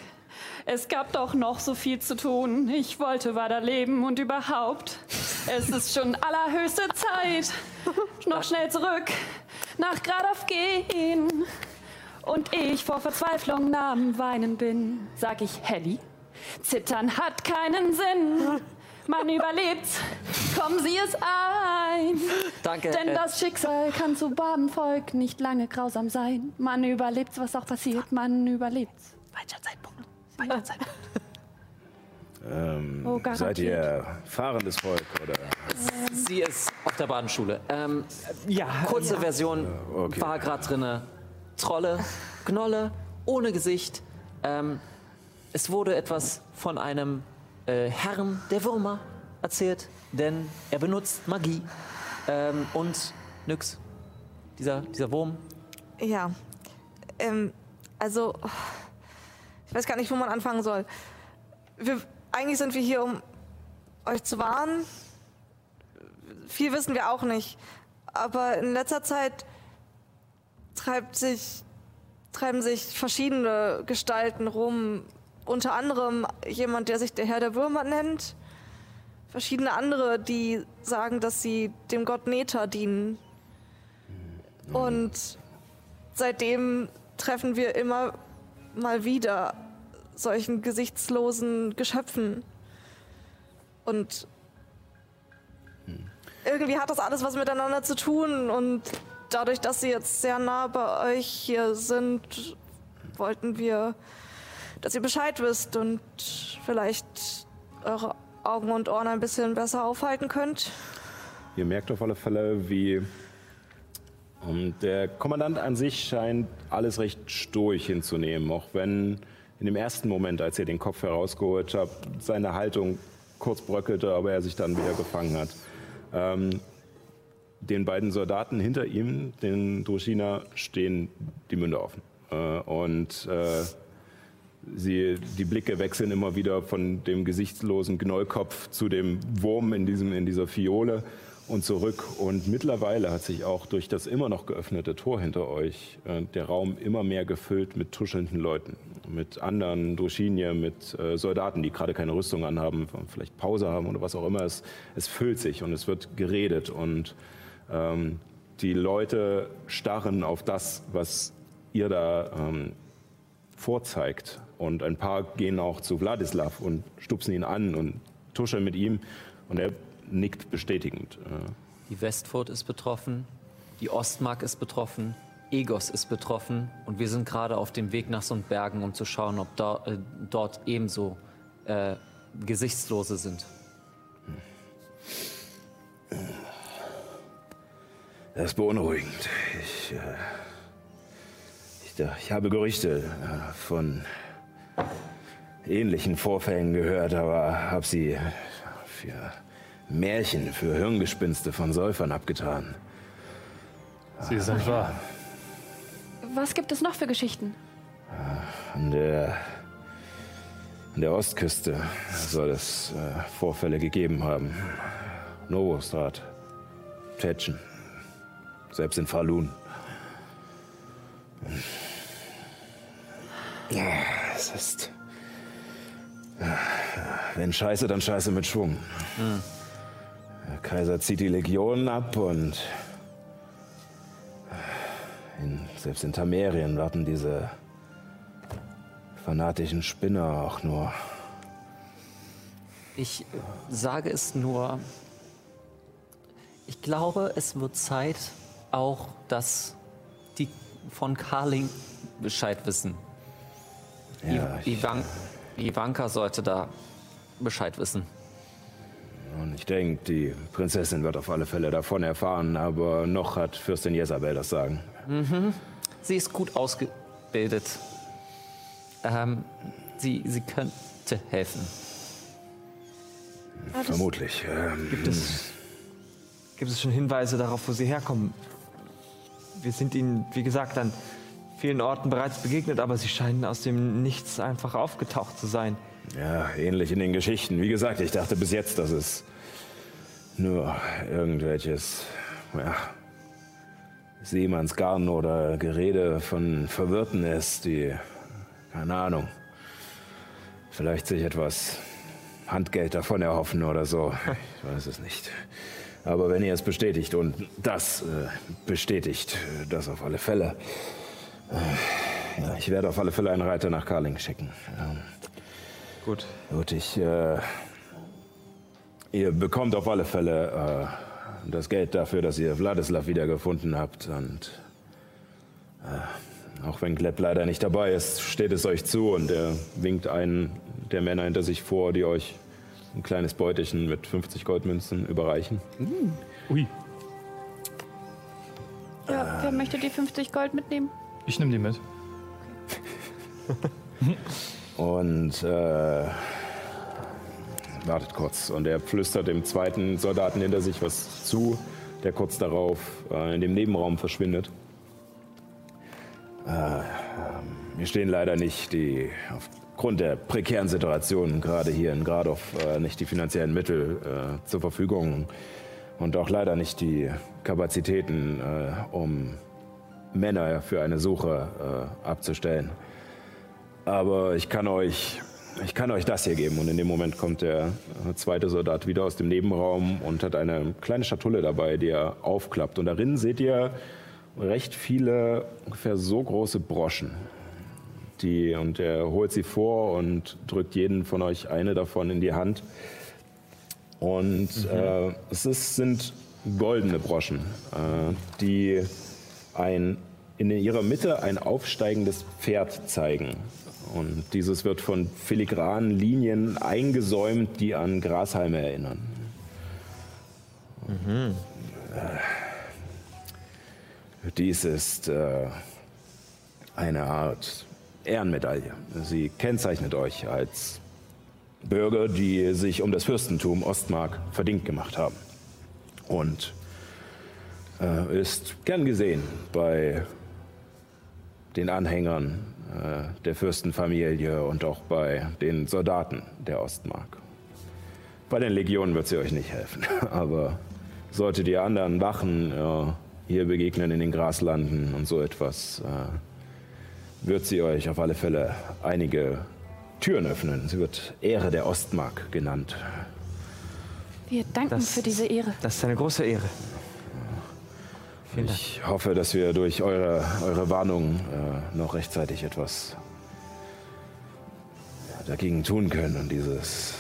Es gab doch noch so viel zu tun. Ich wollte weiterleben und überhaupt. Es ist schon allerhöchste Zeit. Noch schnell zurück nach Gradauf gehen. Und ich vor Verzweiflung am Weinen bin, sag ich Helly. Zittern hat keinen Sinn. Man überlebt, kommen Sie es ein. Danke. Denn äh, das Schicksal kann zu barmem Volk nicht lange grausam sein. Man überlebt, was auch passiert, man überlebt. Falscher Zeitpunkt. Zeitpunkt. Ähm, Oh, seid ihr fahrendes Volk oder? Sie ist auf der Badenschule. Ähm, Ja, kurze Version okay. war gerade drinne. Trolle, Gnolle, ohne Gesicht. Ähm, es wurde etwas von einem äh, Herrn der Würmer erzählt, denn er benutzt Magie. Ähm, und nix. Dieser, dieser Wurm. Ja. Ähm, also, ich weiß gar nicht, wo man anfangen soll. Wir, eigentlich sind wir hier, um euch zu warnen. Viel wissen wir auch nicht. Aber in letzter Zeit sich, treiben sich verschiedene Gestalten rum. Unter anderem jemand, der sich der Herr der Würmer nennt. Verschiedene andere, die sagen, dass sie dem Gott Neta dienen. Und seitdem treffen wir immer mal wieder solchen gesichtslosen Geschöpfen. Und irgendwie hat das alles was miteinander zu tun. Und dadurch, dass sie jetzt sehr nah bei euch hier sind, wollten wir, dass ihr Bescheid wisst und vielleicht eure Augen und Ohren ein bisschen besser aufhalten könnt. Ihr merkt auf alle Fälle, wie ähm, der Kommandant an sich scheint alles recht stoisch hinzunehmen, auch wenn in dem ersten Moment, als ihr den Kopf herausgeholt habt, seine Haltung kurz bröckelte, aber er sich dann wieder gefangen hat. Ähm, den beiden Soldaten hinter ihm, den Druschina, stehen die Münder offen. Äh, und äh, Sie, die Blicke wechseln immer wieder von dem gesichtslosen Gnollkopf zu dem Wurm in, diesem, in dieser Fiole und zurück. Und mittlerweile hat sich auch durch das immer noch geöffnete Tor hinter euch äh, der Raum immer mehr gefüllt mit tuschelnden Leuten, mit anderen Druschinier, mit äh, Soldaten, die gerade keine Rüstung anhaben, vielleicht Pause haben oder was auch immer. Es, es füllt sich und es wird geredet und ähm, die Leute starren auf das, was ihr da ähm, vorzeigt. Und ein paar gehen auch zu Wladislav und stupsen ihn an und tuscheln mit ihm. Und er nickt bestätigend. Äh, Die Westfurt ist betroffen, die Ostmark ist betroffen, Egos ist betroffen und wir sind gerade auf dem Weg nach Sundbergen, um zu schauen, ob da, äh, dort ebenso äh, Gesichtslose sind. Das ist beunruhigend. Ich, äh, ich, ich habe Gerüchte äh, von ähnlichen Vorfällen gehört, aber habe sie für Märchen, für Hirngespinste von Säufern abgetan. Sie sind wahr. Was gibt es noch für Geschichten? An der, an der Ostküste soll es äh, Vorfälle gegeben haben. Novostrad, Tschetschen, selbst in Falun. Ja, es ist. Ja, Wenn Scheiße, dann Scheiße mit Schwung. Der Kaiser zieht die Legionen ab und. In, selbst in Tamerien warten diese fanatischen Spinner auch nur. Ich äh, sage es nur, ich glaube, es wird Zeit, auch dass die von Carling Bescheid wissen. Ja, Ivan Ivanka sollte da Bescheid wissen. Und ich denke, die Prinzessin wird auf alle Fälle davon erfahren, aber noch hat Fürstin Jezabel das Sagen. Sie ist gut ausgebildet. Ähm, sie, sie könnte helfen. Vermutlich. Ähm, Gibt es, gibt es schon Hinweise darauf, wo sie herkommen? Wir sind ihnen, wie gesagt, an vielen Orten bereits begegnet, aber sie scheinen aus dem Nichts einfach aufgetaucht zu sein. Ja, ähnlich in den Geschichten. Wie gesagt, ich dachte bis jetzt, dass es nur irgendwelches, ja, Seemannsgarn oder Gerede von Verwirrten ist, die, keine Ahnung, vielleicht sich etwas Handgeld davon erhoffen oder so. Ich weiß es nicht. Aber wenn ihr es bestätigt und das äh, bestätigt, äh, das auf alle Fälle. Äh, ja, ich werde auf alle Fälle einen Reiter nach Karling schicken. Ja. Gut. Gut, ich. Äh, ihr bekommt auf alle Fälle äh, das Geld dafür, dass ihr Wladislav wiedergefunden habt. Und äh, auch wenn Gleb leider nicht dabei ist, steht es euch zu und er winkt einen der Männer hinter sich vor, die euch ein kleines Beutelchen mit 50 Goldmünzen überreichen. Ui, Ja, wer möchte die 50 Gold mitnehmen? ich nehme die mit. [LAUGHS] Und äh, wartet kurz. Und er flüstert dem zweiten Soldaten hinter sich was zu, der kurz darauf äh, in dem Nebenraum verschwindet. Äh, wir stehen leider nicht die, aufgrund der prekären Situation gerade hier in Gradov äh, nicht die finanziellen Mittel äh, zur Verfügung und auch leider nicht die Kapazitäten, äh, um Männer für eine Suche äh, abzustellen. Aber ich kann euch, ich kann euch das hier geben. Und in dem Moment kommt der zweite Soldat wieder aus dem Nebenraum und hat eine kleine Schatulle dabei, die er aufklappt. Und darin seht ihr recht viele, ungefähr so große Broschen. Die, und er holt sie vor und drückt jeden von euch eine davon in die Hand. Und äh, es ist, sind goldene Broschen, äh, die ein, in ihrer Mitte ein aufsteigendes Pferd zeigen. Und dieses wird von filigranen Linien eingesäumt, die an Grashalme erinnern. Äh, Dies ist äh, eine Art Ehrenmedaille. Sie kennzeichnet euch als Bürger, die sich um das Fürstentum Ostmark verdient gemacht haben. Und äh, ist gern gesehen bei den Anhängern der Fürstenfamilie und auch bei den Soldaten der Ostmark. Bei den Legionen wird sie euch nicht helfen, [LAUGHS] aber solltet ihr anderen Wachen äh, hier begegnen in den Graslanden und so etwas, äh, wird sie euch auf alle Fälle einige Türen öffnen. Sie wird Ehre der Ostmark genannt. Wir danken Das- für diese Ehre. Das ist eine große Ehre. Vielen Dank. Ich hoffe, dass wir durch eure, eure Warnung äh, noch rechtzeitig etwas dagegen tun können und dieses,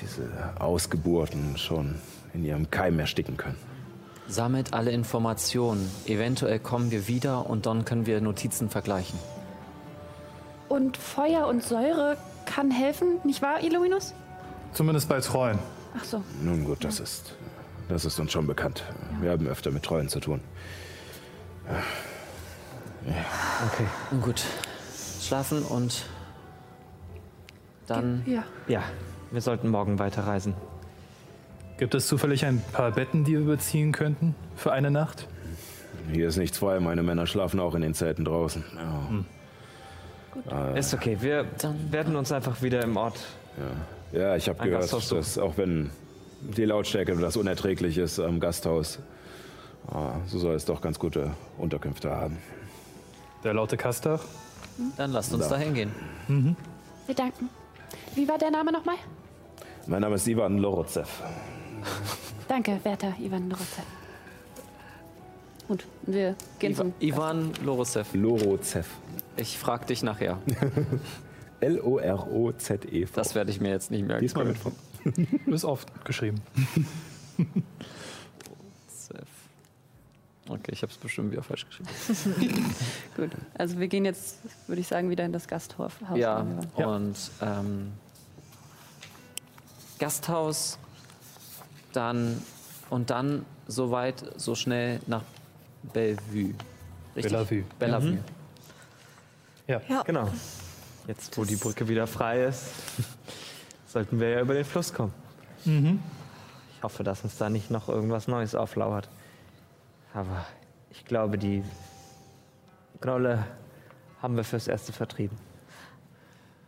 diese Ausgeburten schon in ihrem Keim ersticken können. Sammelt alle Informationen. Eventuell kommen wir wieder und dann können wir Notizen vergleichen. Und Feuer und Säure kann helfen, nicht wahr, Illuminus? Zumindest bei Treuen. Ach so. Nun gut, das ist, das ist uns schon bekannt. Wir haben öfter mit Treuen zu tun. Okay. Nun gut. Schlafen und dann Ja. Ja, wir sollten morgen weiterreisen. Gibt es zufällig ein paar Betten, die wir beziehen könnten für eine Nacht? Hier ist nichts frei, meine Männer schlafen auch in den Zelten draußen. Ja. Ist okay, wir werden uns einfach wieder im Ort. Ja, ich habe gehört, dass auch wenn die Lautstärke das unerträglich ist am Gasthaus, ah, so soll es doch ganz gute Unterkünfte haben. Der laute Kastach? Dann lasst uns da hingehen. Wir danken. Wie war der Name nochmal? Mein Name ist Ivan Lorozev. Danke, werter Ivan Dorotze. Gut, wir gehen Iva zum... Ivan Lorosev. Lorozev. Ich frag dich nachher. [LAUGHS] L-O-R-O-Z-E-V. Das werde ich mir jetzt nicht merken. Diesmal mit [LAUGHS] Ist oft geschrieben. Okay, ich habe es bestimmt wieder falsch geschrieben. [LAUGHS] Gut, also wir gehen jetzt, würde ich sagen, wieder in das Gasthaus. Ja. Ja. und ähm, Gasthaus, dann und dann so weit, so schnell nach Bellevue. Richtig? Bellevue. Bellevue. Ja. Ja. Genau. Jetzt, wo die Brücke wieder frei ist, sollten wir ja über den Fluss kommen. Ich hoffe, dass uns da nicht noch irgendwas Neues auflauert. Aber ich glaube, die Grolle haben wir fürs Erste vertrieben.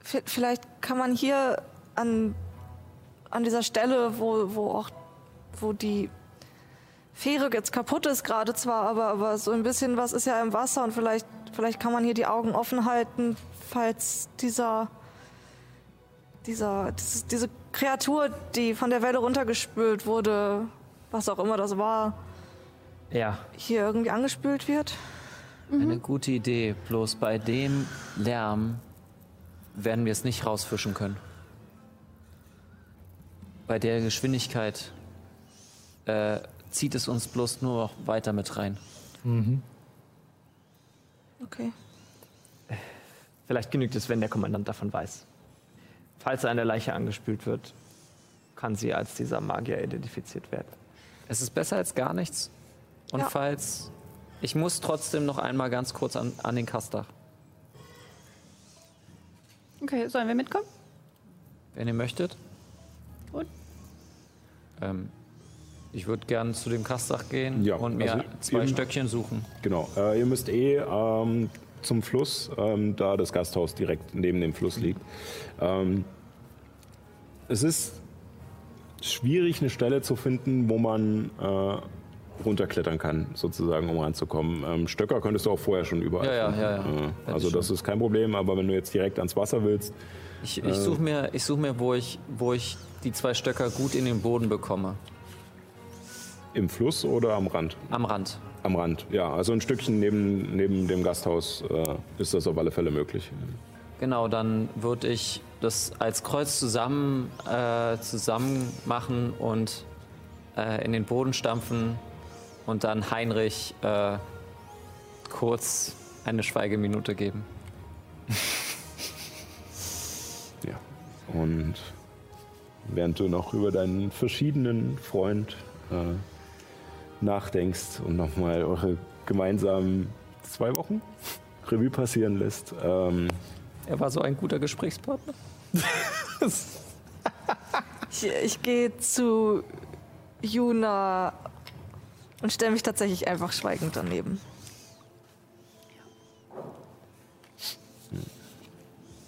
V- Vielleicht kann man hier an, an dieser Stelle, wo, wo auch wo die Fähre jetzt kaputt ist, gerade zwar, aber, aber so ein bisschen was ist ja im Wasser und vielleicht, vielleicht kann man hier die Augen offen halten, falls dieser dieser, diese Kreatur, die von der Welle runtergespült wurde, was auch immer das war, Ja, hier irgendwie angespült wird? Eine gute Idee, bloß bei dem Lärm werden wir es nicht rausfischen können. Bei der Geschwindigkeit äh, zieht es uns bloß nur noch weiter mit rein. Okay. vielleicht genügt es, wenn der Kommandant davon weiß. Falls eine Leiche angespült wird, kann sie als dieser Magier identifiziert werden. Es ist besser als gar nichts. Und Ja. falls. Ich muss trotzdem noch einmal ganz kurz an, an den Kastach. Okay, sollen wir mitkommen? Wenn ihr möchtet. Gut. Ähm, ich würde gern zu dem Kastach gehen Ja, und mir also zwei ihr- Stöckchen suchen. Genau. Äh, ihr müsst eh ähm, zum Fluss, ähm, da das Gasthaus direkt neben dem Fluss liegt. Ähm, es ist schwierig, eine Stelle zu finden, wo man äh, runterklettern kann, sozusagen, um ranzukommen. Ähm, Stöcker könntest du auch vorher schon überall Ja, ja, finden. ja, ja. Äh, also das ist kein Problem, aber wenn du jetzt direkt ans Wasser willst, Ich, Äh. ich suche mir, ich such mir wo, ich, wo ich die zwei Stöcker gut in den Boden bekomme. im Fluss oder am Rand? Am Rand. Am Rand, ja. Also ein Stückchen neben, neben dem Gasthaus äh, ist das auf alle Fälle möglich. Genau, dann würde ich das als Kreuz zusammen, äh, zusammen machen und äh, in den Boden stampfen und dann Heinrich äh, kurz eine Schweigeminute geben. [LAUGHS] Ja. Und während du noch über deinen verschiedenen Freund äh, nachdenkst und nochmal eure gemeinsamen zwei Wochen Revue passieren lässt, ähm, Er war so ein guter Gesprächspartner. Ich, ich gehe zu Juna und stelle mich tatsächlich einfach schweigend daneben.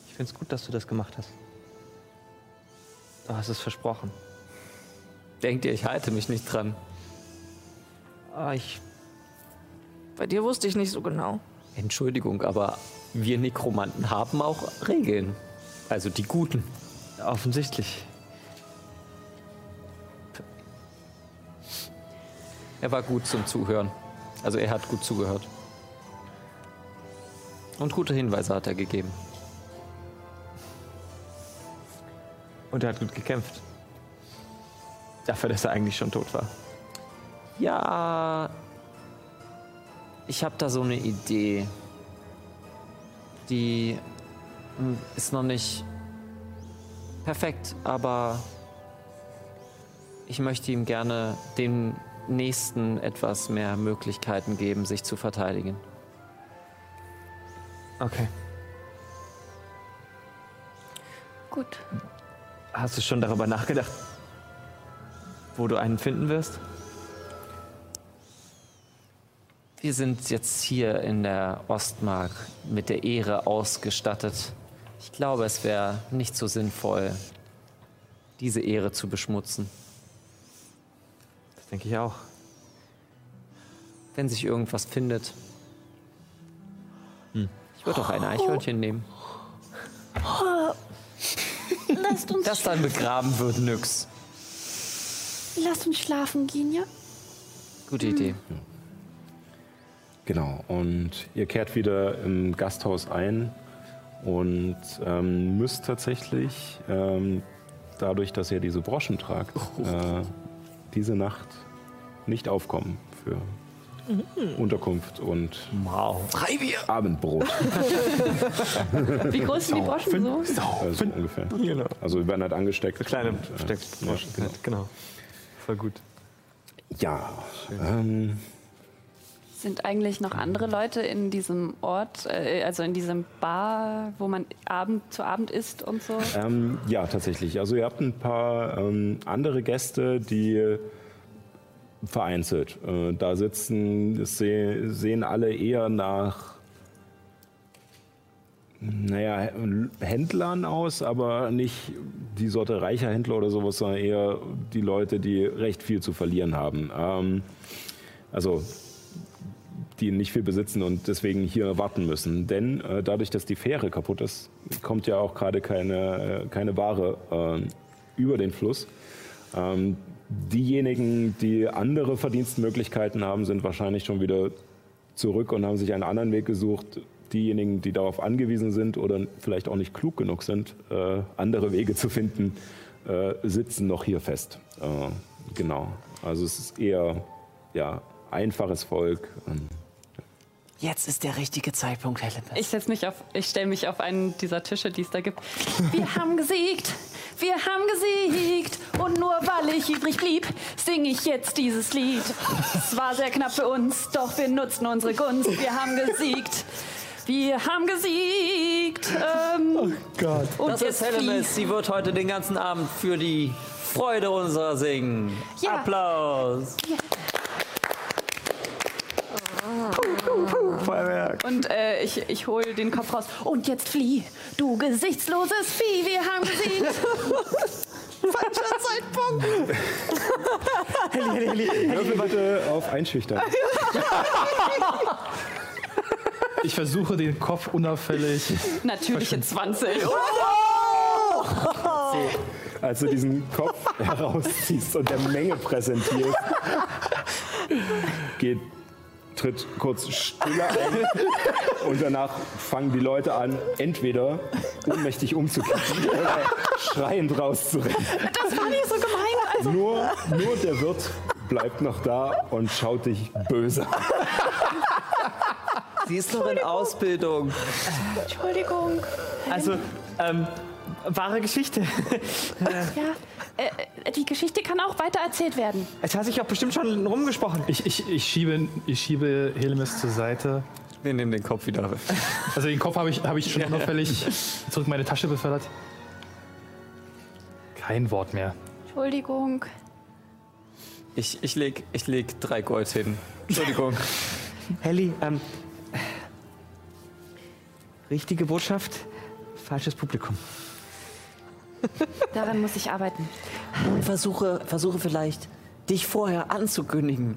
Ich finde es gut, dass du das gemacht hast. Du hast es versprochen. Denkt ihr, ich halte mich nicht dran? Ah, ich. Bei dir wusste ich nicht so genau. Entschuldigung, aber wir Nekromanten haben auch Regeln. Also die guten. Offensichtlich. Er war gut zum Zuhören. Also er hat gut zugehört. Und gute Hinweise hat er gegeben. Und er hat gut gekämpft. Dafür, dass er eigentlich schon tot war. Ja, ich habe da so eine Idee. Die ist noch nicht perfekt, aber ich möchte ihm gerne dem Nächsten etwas mehr Möglichkeiten geben, sich zu verteidigen. Okay. Gut. Hast du schon darüber nachgedacht, wo du einen finden wirst? Wir sind jetzt hier in der Ostmark mit der Ehre ausgestattet. Ich glaube, es wäre nicht so sinnvoll, diese Ehre zu beschmutzen. Das denke ich auch. Wenn sich irgendwas findet. Ich würde auch ein Eichhörnchen nehmen. Lasst uns, Das dann begraben wird, nix. lasst uns schlafen gehen, ja? Gute Idee. Genau, und ihr kehrt wieder im Gasthaus ein und ähm, müsst tatsächlich, ähm, dadurch, dass ihr diese Broschen tragt, äh, diese Nacht nicht aufkommen für Unterkunft und Abendbrot. [LAUGHS] Wie groß sind die Broschen so? Also ungefähr. Also wir werden halt angesteckt. Kleine und, äh, Versteckbroschen. Genau. genau. Voll gut. Ja, ähm, Sind eigentlich noch andere Leute in diesem Ort, äh, also in diesem Bar, wo man Abend zu Abend isst und so? Ähm, ja, tatsächlich. Also ihr habt ein paar ähm, andere Gäste, die vereinzelt äh, da sitzen. Seh, sehen alle eher nach, naja, Händlern aus, aber nicht die Sorte reicher Händler oder sowas, sondern eher die Leute, die recht viel zu verlieren haben. Ähm, also die nicht viel besitzen und deswegen hier warten müssen. Denn äh, dadurch, dass die Fähre kaputt ist, kommt ja auch gerade keine, äh, keine Ware äh, über den Fluss. Ähm, diejenigen, die andere Verdienstmöglichkeiten haben, sind wahrscheinlich schon wieder zurück und haben sich einen anderen Weg gesucht. Diejenigen, die darauf angewiesen sind oder vielleicht auch nicht klug genug sind, äh, andere Wege zu finden, äh, sitzen noch hier fest. Äh, genau. Also es ist eher ja, einfaches Volk. Jetzt ist der richtige Zeitpunkt, Helemis. Ich setz mich auf, ich stelle mich auf einen dieser Tische, die es da gibt. Wir [LAUGHS] haben gesiegt! Wir haben gesiegt! Und nur weil ich übrig blieb, singe ich jetzt dieses Lied. Es war sehr knapp für uns, doch wir nutzten unsere Gunst. Wir haben gesiegt! Wir haben gesiegt! Ähm, oh Gott. und Das ist jetzt Helemis. Sie wird heute den ganzen Abend für die Freude unserer singen. Ja. Applaus. Feuerwerk. Und äh, ich, ich hole den Kopf raus. Und jetzt flieh, du gesichtsloses Vieh, wir haben gesiegt. [LAUGHS] Würfel bitte auf Einschüchtern. Ich versuche den Kopf unauffällig. Natürliche 20. Als du diesen Kopf herausziehst und der Menge präsentierst, geht, tritt kurz Stille ein [LAUGHS] und danach fangen die Leute an, entweder ohnmächtig umzukippen [LAUGHS] oder schreiend rauszurennen. Das war nicht so gemein. Also, Nur, nur der Wirt bleibt noch da und schaut dich böse an. Sie ist noch in Ausbildung. Entschuldigung. Also, ähm, wahre Geschichte. Ja, äh, die Geschichte kann auch weiter erzählt werden. Es hat sich auch bestimmt schon rumgesprochen. Ich, ich, ich, schiebe, ich schiebe Helemis zur Seite. Wir nehmen den Kopf wieder. Also den Kopf habe ich, hab ich schon [LAUGHS] unauffällig zurück in meine Tasche befördert. Kein Wort mehr. Entschuldigung. Ich, ich, leg, ich leg drei Gold hin. Entschuldigung. [LAUGHS] Helly, ähm, richtige Botschaft, falsches Publikum. Daran muss ich arbeiten. Und versuche, versuche vielleicht, dich vorher anzukündigen,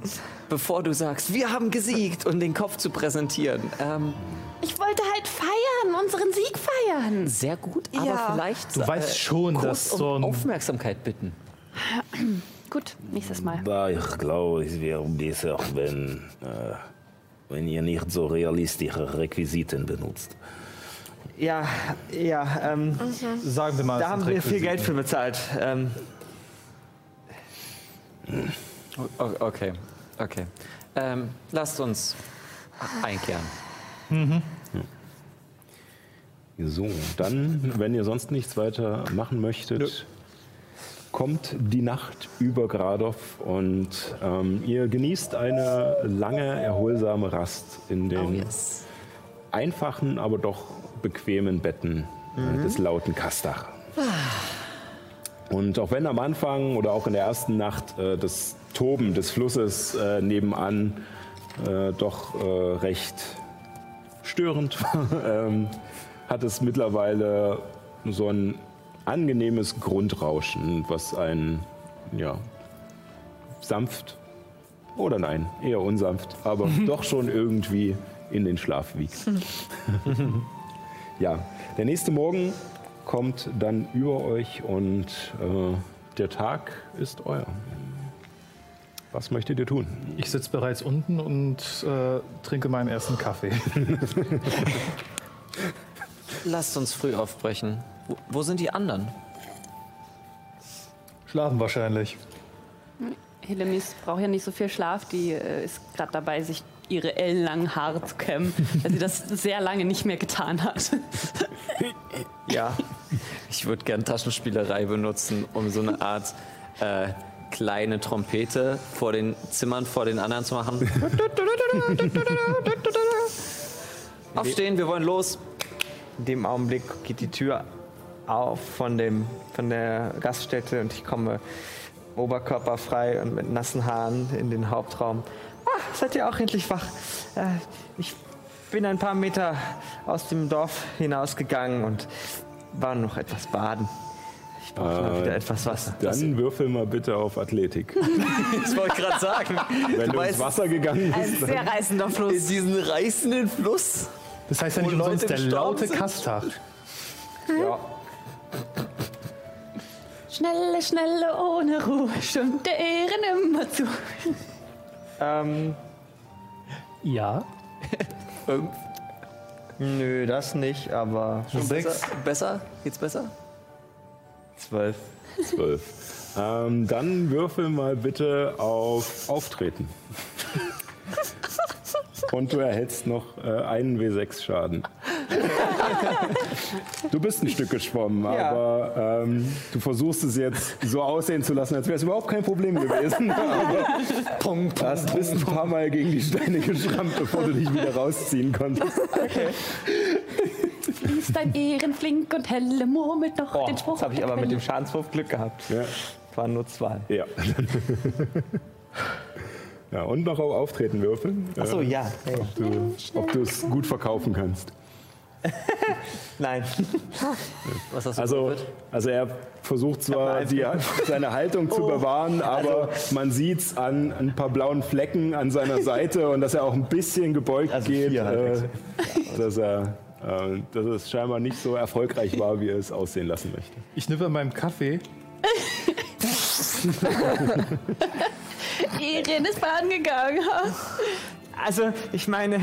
bevor du sagst, wir haben gesiegt und den Kopf zu präsentieren. Ähm, Ich wollte halt feiern, unseren Sieg feiern. sehr gut, aber Ja. vielleicht Du weißt schon, kurz dass um so ein- Aufmerksamkeit bitten. [CLEARS THROAT] Gut, nächstes Mal. Da ich glaube, es wäre besser, wenn, äh, wenn ihr nicht so realistische Requisiten benutzt. Ja, ja, ähm, Sagen wir mal. da haben wir viel. Geld für bezahlt. Ähm, Okay, okay. Ähm, lasst uns einkehren. So, dann, wenn ihr sonst nichts weiter machen möchtet, kommt die Nacht über Gradov und ähm, ihr genießt eine lange, erholsame Rast in den einfachen, aber doch bequemen Betten äh, des lauten Kastach. Und auch wenn am Anfang oder auch in der ersten Nacht äh, das Toben des Flusses äh, nebenan äh, doch äh, recht störend war, [LAUGHS] ähm, hat es mittlerweile so ein angenehmes Grundrauschen, was ein, ja, sanft oder nein, eher unsanft, aber [LAUGHS] doch schon irgendwie in den Schlaf wiegt. [LAUGHS] ja, der nächste Morgen kommt dann über euch und äh, der Tag ist euer. Was möchtet ihr tun? Ich sitze bereits unten und äh, trinke meinen ersten Kaffee. [LAUGHS] Lasst uns früh aufbrechen. Wo, wo sind die anderen? Schlafen wahrscheinlich. Helemis braucht ja nicht so viel Schlaf. Die äh, ist gerade dabei, sich ihre ellenlangen Haare zu kämmen, weil sie das sehr lange nicht mehr getan hat. [LAUGHS] Ja. Ich würde gern Taschenspielerei benutzen, um so eine Art äh, kleine Trompete vor den Zimmern vor den anderen zu machen. [LAUGHS] Aufstehen, wir wollen los. in dem Augenblick geht die Tür auf von, dem, von der Gaststätte und ich komme oberkörperfrei und mit nassen Haaren in den Hauptraum. Ah, seid ihr auch endlich wach? Äh, ich bin ein paar Meter aus dem Dorf hinausgegangen und war noch etwas baden. Ich brauche mal wieder etwas Wasser. Dann würfel mal bitte auf Athletik. [LAUGHS] Das wollte ich gerade sagen. Wenn du, ins weißt- Wasser gegangen Ein bist. sehr reißender In Fluss. diesen reißenden Fluss. Das heißt ja nicht umsonst der laute. Kastach. Ja. Schnelle, schnelle, ohne Ruhe, stimmt der Ehren immer zu. Ähm, Ja. [LAUGHS] Fünf. nö, das nicht, aber Sechs. Besser? besser? Geht's besser? zwölf. Zwölf. Ähm, dann würfel mal bitte auf Auftreten. [LAUGHS] Und du erhältst noch äh, einen W6 Schaden. Du bist ein Stück geschwommen, Ja. aber ähm, du versuchst es jetzt so aussehen zu lassen, als wäre es überhaupt kein Problem gewesen. [LAUGHS] Du hast bist ein paar Mal gegen die Steine geschrammt, bevor du dich wieder rausziehen konntest. Fließt dein Ehren flink und helle murmelt noch Boah, den Spruch. jetzt habe ich aber mit dem Schadenswurf Glück gehabt. Ja. Waren nur zwei. Ja. [LAUGHS] ja, und noch auf Auftreten würfeln. Achso, Äh, ja. Hey. du, ob du es gut verkaufen kannst. [LAUGHS] Nein. [LAUGHS] Was hast du Also, also er versucht zwar die, [LAUGHS] seine Haltung zu bewahren, aber man sieht es an ein paar blauen Flecken an seiner Seite und dass er auch ein bisschen gebeugt Also geht, äh, dass, er, äh, dass es scheinbar nicht so erfolgreich war, wie er es aussehen lassen möchte. Ich nippe an meinem Kaffee. [LAUGHS] Ehren ist baden gegangen. [LAUGHS] Also, ich meine,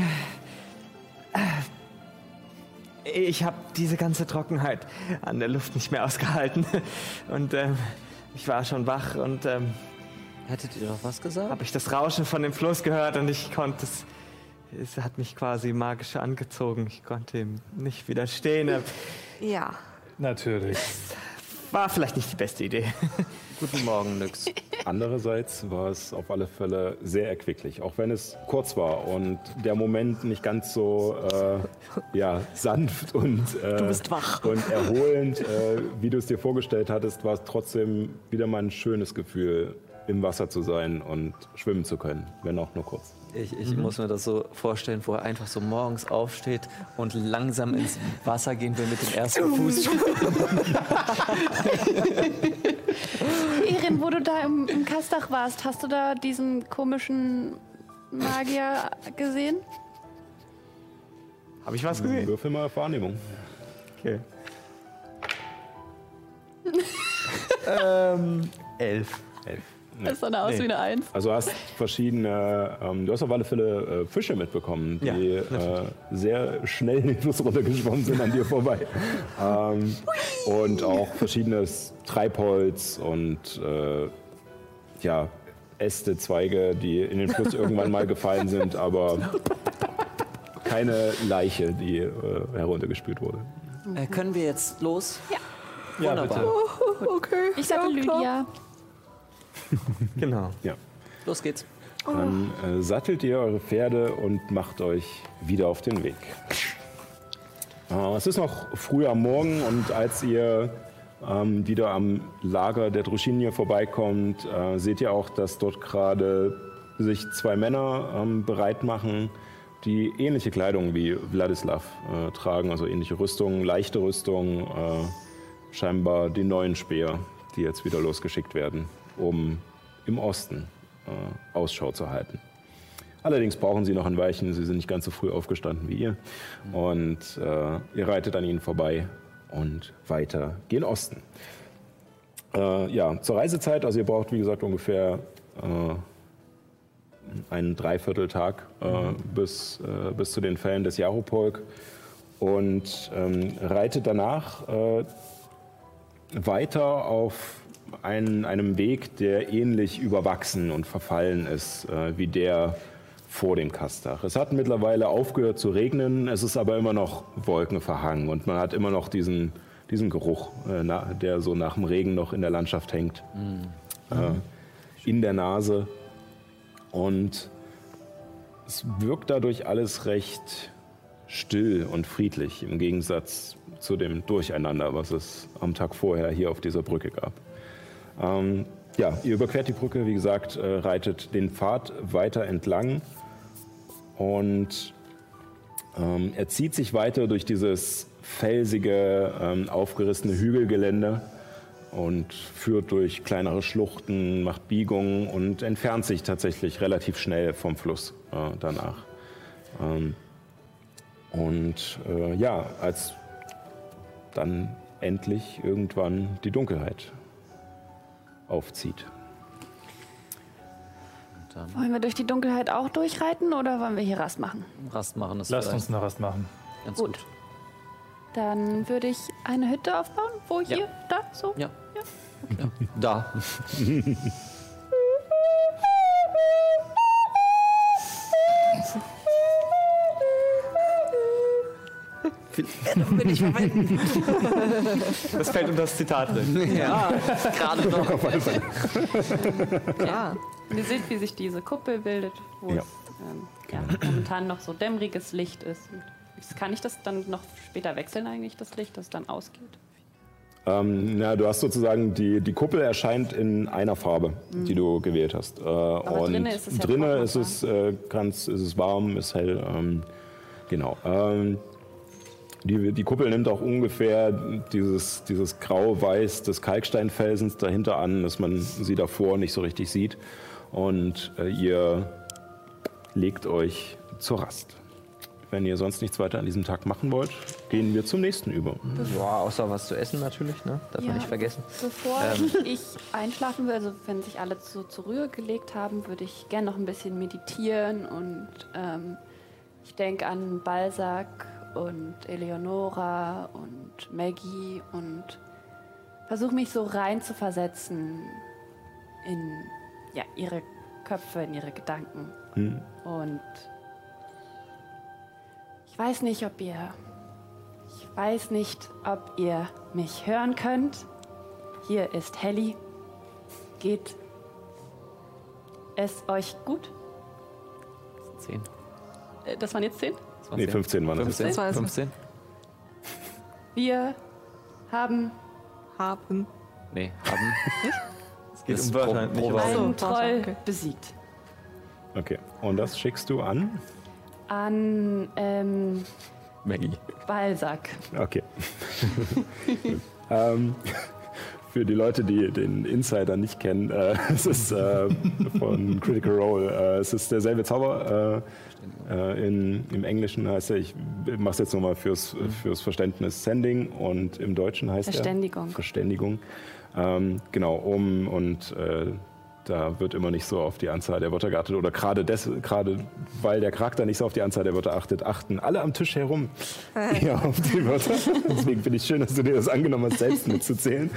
äh, ich habe diese ganze Trockenheit an der Luft nicht mehr ausgehalten. [LAUGHS] Und ähm, ich war schon wach und ähm, Hättet ihr doch was gesagt? habe ich das Rauschen von dem Fluss gehört und ich konnte es. Es hat mich quasi magisch angezogen. Ich konnte ihm nicht widerstehen. Ja. Natürlich. War vielleicht nicht die beste Idee. Guten Morgen, Nyx. [LAUGHS] Andererseits war es auf alle Fälle sehr erquicklich, auch wenn es kurz war und der Moment nicht ganz so äh, ja, sanft und, äh, wach. und erholend, äh, wie du es dir vorgestellt hattest, war es trotzdem wieder mal ein schönes Gefühl, im Wasser zu sein und schwimmen zu können, wenn auch nur kurz. Ich, ich muss mir das so vorstellen, wo er einfach so morgens aufsteht und langsam ins Wasser gehen will mit dem ersten Fuß. [LAUGHS] Ehren, wo du da im, im Kastach warst, hast du da diesen komischen Magier gesehen? Habe ich was gesehen? Würfel mal auf Wahrnehmung. Okay. [LAUGHS] ähm, elf. Elf. Das sah aus Nee. wie eine Eins. Also hast verschiedene, ähm, du hast auf alle Fälle äh, Fische mitbekommen, die Ja, äh, sehr schnell den Fluss runtergeschwommen sind an dir vorbei. [LAUGHS] Ähm, und auch verschiedenes Treibholz und äh, ja, Äste, Zweige, die in den Fluss irgendwann mal gefallen sind, aber keine Leiche, die äh, heruntergespült wurde. Äh, können wir jetzt los? Ja, Wunderbar. bitte. Okay. Ich sagte Lydia. [LAUGHS] Genau. Ja. Los geht's. Dann äh, sattelt ihr eure Pferde und macht euch wieder auf den Weg. Äh, es ist noch früh am Morgen und als ihr ähm, wieder am Lager der Druschinie vorbeikommt, äh, seht ihr auch, dass dort gerade sich zwei Männer ähm, bereit machen, die ähnliche Kleidung wie Wladislav äh, tragen, also ähnliche Rüstungen, leichte Rüstung, äh, scheinbar die neuen Speer, die jetzt wieder losgeschickt werden, um im Osten äh, Ausschau zu halten. Allerdings brauchen sie noch ein Weilchen, sie sind nicht ganz so früh aufgestanden wie ihr. Und äh, ihr reitet an ihnen vorbei und weiter gen Osten. Äh, ja, zur Reisezeit, also ihr braucht wie gesagt ungefähr äh, einen Dreivierteltag äh, bis, äh, bis zu den Fällen des Jaropolk und ähm, reitet danach weiter auf einen, einem Weg, der ähnlich überwachsen und verfallen ist äh, wie der vor dem Kastach. Es hat mittlerweile aufgehört zu regnen, es ist aber immer noch wolkenverhangen und man hat immer noch diesen, diesen Geruch, äh, na, der so nach dem Regen noch in der Landschaft hängt, äh, in der Nase. Und es wirkt dadurch alles recht still und friedlich im Gegensatz zu dem Durcheinander, was es am Tag vorher hier auf dieser Brücke gab. Ähm, ja, ihr überquert die Brücke, wie gesagt, äh, reitet den Pfad weiter entlang und ähm, er zieht sich weiter durch dieses felsige, ähm, aufgerissene Hügelgelände und führt durch kleinere Schluchten, macht Biegungen und entfernt sich tatsächlich relativ schnell vom Fluss äh, danach. Ähm, und äh, ja, als dann endlich irgendwann die Dunkelheit aufzieht. Wollen wir durch die Dunkelheit auch durchreiten oder wollen wir hier Rast machen? Rast machen ist Lasst uns eine Rast machen. ganz Gut. gut. Dann würde ich eine Hütte aufbauen. Wo Ja. hier? Da? So? Ja. Ja. Da. [LAUGHS] [LAUGHS] Das fällt unter das Zitat drin. [LAUGHS] Ja, gerade noch. Ja. Ihr seht, wie sich diese Kuppel bildet, wo Ja. es ähm, ja, momentan noch so dämmeriges Licht ist. Und kann ich das dann noch später wechseln eigentlich, das Licht, das dann ausgeht? Ähm, na, du hast sozusagen die, die Kuppel erscheint in einer Farbe, die du gewählt hast. Äh, und drinnen ist es ja drinnen ist es äh, ganz, ist es warm, ist hell. Ähm, genau. Ähm, die, die Kuppel nimmt auch ungefähr dieses, dieses grau-weiß des Kalksteinfelsens dahinter an, dass man sie davor nicht so richtig sieht. Und äh, ihr legt euch zur Rast. Wenn ihr sonst nichts weiter an diesem Tag machen wollt, gehen wir zum nächsten über. Ja, außer was zu essen natürlich, ne? Darf Ja. man nicht vergessen. Bevor [LAUGHS] ich einschlafen will, also wenn sich alle so zur Ruhe gelegt haben, würde ich gerne noch ein bisschen meditieren und ähm, ich denke an Balzac und Eleonora und Maggie und versuche mich so rein zu versetzen in ja, ihre Köpfe, in ihre Gedanken. Und ich weiß nicht, ob ihr ich weiß nicht, ob ihr mich hören könnt. Hier ist Helly. Geht es euch gut? Zehn. Äh, Das waren jetzt zehn. Nee, 15 waren das. 15? Das war es. 15? Wir haben Haben. Nee, haben. Es geht Ist um Wörter, pro- pro- einen Troll okay. besiegt. Okay, und das schickst du an? An ähm, Maggie. Balzac. Okay. [LAUGHS] ähm, für die Leute, die den Insider nicht kennen, äh, es ist äh, von Critical Role. Äh, es ist derselbe Zauber. Äh, äh, in, Im Englischen heißt er, ich mache es jetzt nochmal fürs, fürs Verständnis Sending und im Deutschen heißt Verständigung. er Verständigung. Ähm, genau, um und äh, da wird immer nicht so auf die Anzahl der Wörter geachtet oder gerade des- gerade weil der Charakter nicht so auf die Anzahl der Wörter achtet, achten alle am Tisch herum eher auf die Wörter. Deswegen finde ich schön, dass du dir das angenommen hast, selbst mitzuzählen.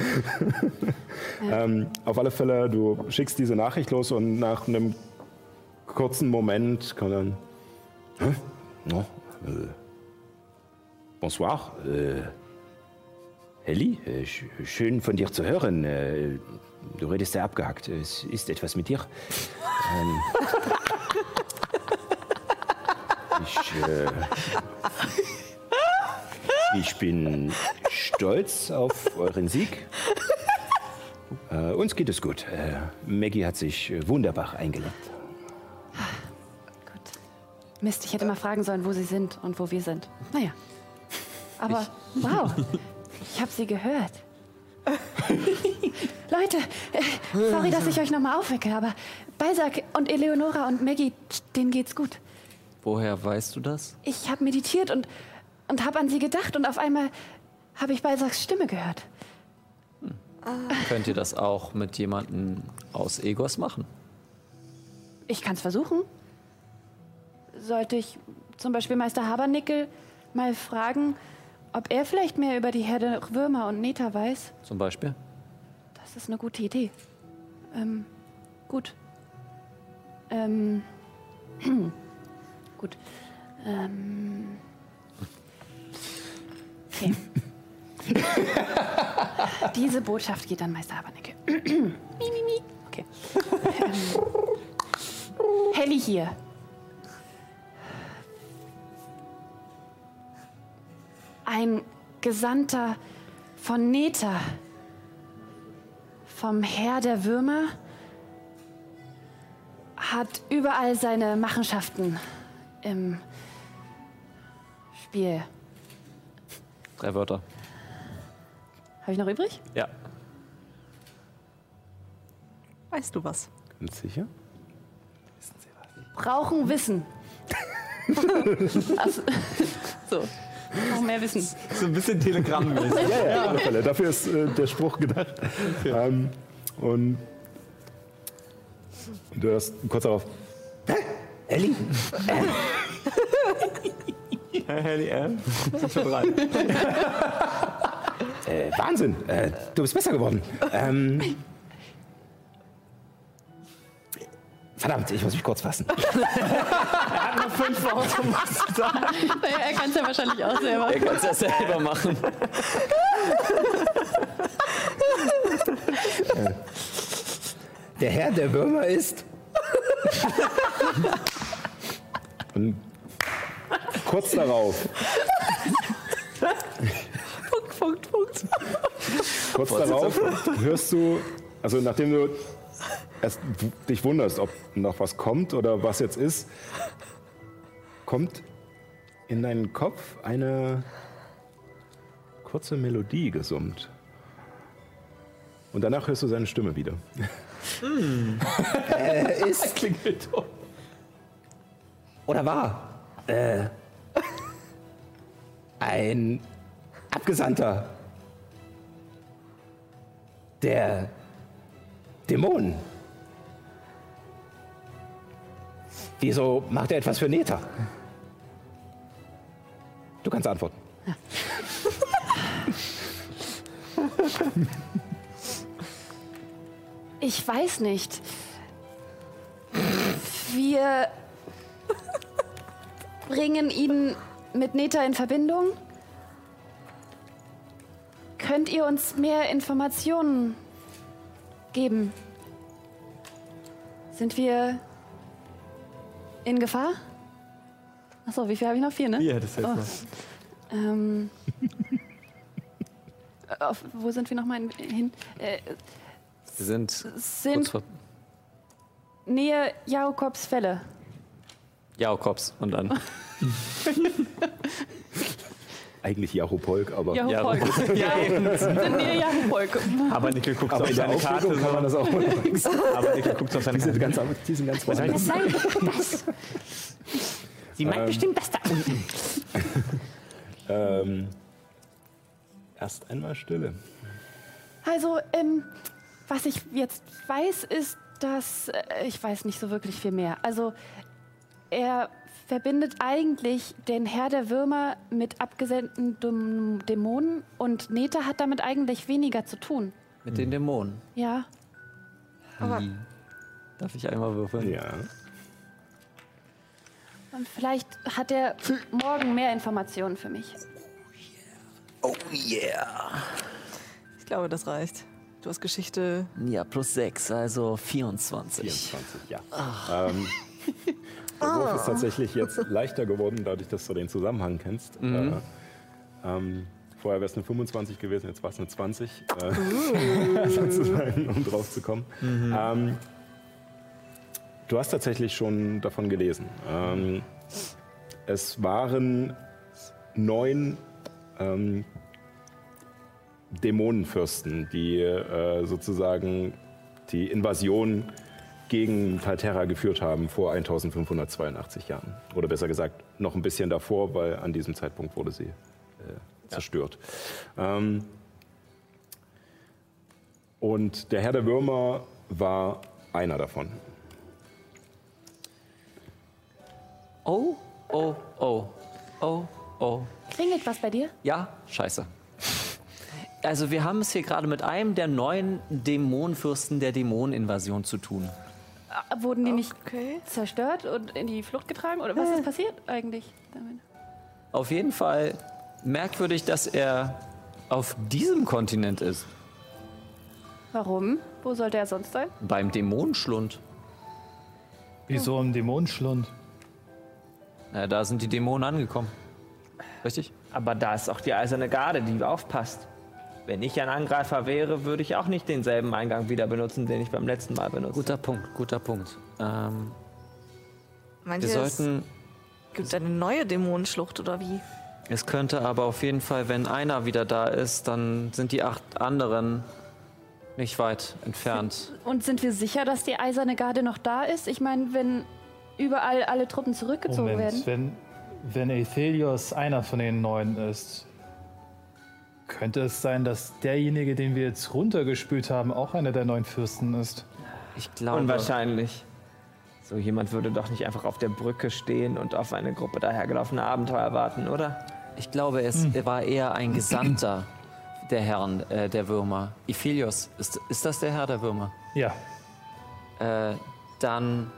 ähm, auf alle Fälle, du schickst diese Nachricht los und nach einem kurzen Moment kann dann Hä? No, äh, bonsoir. Äh, Helly, äh, sch- schön von dir zu hören. Äh, du redest sehr abgehackt. Es ist etwas mit dir. Ähm, [LAUGHS] ich, äh, ich bin stolz auf euren Sieg. Äh, uns geht es gut. Äh, Maggie hat sich wunderbar eingelebt. Mist, ich hätte mal fragen sollen, wo sie sind und wo wir sind. Naja. Aber wow, ich habe sie gehört. [LAUGHS] Leute, äh, sorry, dass ich euch nochmal aufwecke, aber Balzac und Eleonora und Maggie, denen geht's gut. Woher weißt du das? Ich habe meditiert und, und habe an sie gedacht und auf einmal habe ich Balzacs Stimme gehört. Könnt ihr das auch mit jemandem aus Egos machen? Ich kann es versuchen. Sollte ich zum Beispiel Meister Habernickel mal fragen, ob er vielleicht mehr über die Herde Würmer und Neta weiß? Zum Beispiel? Das ist eine gute Idee. Ähm, gut. Ähm, [CLEARS THROAT] gut. Ähm, okay. [LAUGHS] Diese Botschaft geht an Meister Habernickel. mi, mi, mi. Okay. Ähm, Helly hier. Ein Gesandter von Neta vom Herr der Würmer hat überall seine Machenschaften im Spiel. Drei Wörter. Habe ich noch übrig? Ja. Weißt du was? Ganz sicher? Brauchen Wissen. [LAUGHS] [LAUGHS] also, so. Noch mehr Wissen. So ein bisschen Telegrammmäßig. Ja, ja, auf alle Fälle. Dafür ist äh, der Spruch gedacht. Ähm, und du hörst kurz darauf. Hä? Ellie? Helly [LAUGHS] Ann. Sind schon bereit. Äh, Wahnsinn, äh, du bist besser geworden. Ähm, verdammt, ich muss mich kurz fassen. [LAUGHS] Fünf Worte musst du sagen. Naja, [LAUGHS] er kann es ja wahrscheinlich auch selber. Er kann es ja selber machen. [LAUGHS] Der Herr der Würmer ist. Und kurz darauf. Punkt, Punkt, Punkt. Kurz darauf hörst du, also nachdem du erst dich wunderst, ob noch was kommt oder was jetzt ist, kommt in deinen Kopf eine kurze Melodie gesummt. Und danach hörst du seine Stimme wieder. [LAUGHS] äh, ist Klingelt doch. oder war äh, ein Abgesandter der Dämonen. Wieso macht er etwas für Neta? Du kannst antworten. [LAUGHS] Ich weiß nicht. Wir bringen ihn mit Neta in Verbindung. Könnt ihr uns mehr Informationen geben? Sind wir in Gefahr? Achso, wie viel habe ich noch? Vier, ne? Hättest du jetzt Oh. noch? Ähm, [LAUGHS] auf, wo sind wir nochmal hin? Äh, Wir sind kurz sind vor Nähe Jakobs Fälle. Jakobs und dann. [LAUGHS] Eigentlich Jachopolk, aber, Jakobs. Ja, sind Nähe Jakobs. Aber Nickel guckt aber auf seine Karte. Kann man das auch. Aber Nickel guckt auf seine Die sind Karte. ganz, die sind ganz woanders. [LAUGHS] Das. Sie meint bestimmt das da unten. Ähm, erst einmal Stille. Also, ähm, was ich jetzt weiß, ist, dass äh, ich weiß nicht so wirklich viel mehr. Also, er verbindet eigentlich den Herr der Würmer mit abgesandten Däm- Dämonen und Neta hat damit eigentlich weniger zu tun. Mit den Dämonen. Ja. Aber Darf ich einmal würfeln? Ja. Und vielleicht hat er morgen mehr Informationen für mich. Oh yeah. ich glaube, das reicht. Du hast Geschichte. Ja, plus 6, also 24. 24, ja. Ähm, [LAUGHS] der Wurf ist tatsächlich jetzt [LAUGHS] leichter geworden, dadurch, dass du den Zusammenhang kennst. Äh, ähm, vorher wäre es eine 25 gewesen, jetzt war es eine 20, äh, [LAUGHS] sozusagen, um drauf zu kommen. Ähm, du hast tatsächlich schon davon gelesen. Ähm, es waren neun ähm, Dämonenfürsten, die äh, sozusagen die Invasion gegen Talterra geführt haben vor 1582 Jahren. Oder besser gesagt, noch ein bisschen davor, weil an diesem Zeitpunkt wurde sie äh, zerstört. Ähm, und der Herr der Würmer war einer davon. Oh, oh, oh. Oh, oh. Klingelt was bei dir? Ja, scheiße. Also wir haben es hier gerade mit einem der neuen Dämonenfürsten der Dämoneninvasion zu tun. Ah, Wurden die nicht Okay. zerstört und in die Flucht getragen? Oder was ist passiert eigentlich damit? Auf jeden Fall merkwürdig, dass er auf diesem Kontinent ist. Warum? Wo sollte er sonst sein? Beim Dämonenschlund. Wieso im Dämonenschlund? Na, da sind die Dämonen angekommen. Richtig? Aber da ist auch die eiserne Garde, die aufpasst. Wenn ich ein Angreifer wäre, würde ich auch nicht denselben Eingang wieder benutzen, den ich beim letzten Mal benutzt Guter Punkt, guter Punkt. Ähm, Meint wir sollten. gibt eine neue Dämonenschlucht oder wie? Es könnte aber auf jeden Fall, wenn einer wieder da ist, dann sind die acht anderen Nicht weit entfernt. Und sind wir sicher, dass die eiserne Garde noch da ist? Ich meine, wenn überall alle Truppen zurückgezogen werden. Moment, wenn, wenn Aethelios einer von den Neuen ist, könnte es sein, dass derjenige, den wir jetzt runtergespült haben, auch einer der neuen Fürsten ist? Ich glaube. Unwahrscheinlich. So jemand würde doch nicht einfach auf der Brücke stehen und auf eine Gruppe dahergelaufener Abenteuer warten, oder? Ich glaube, es war eher ein Gesandter der Herren äh, der Würmer. Iphilios, ist, ist das der Herr der Würmer? Ja. Äh, dann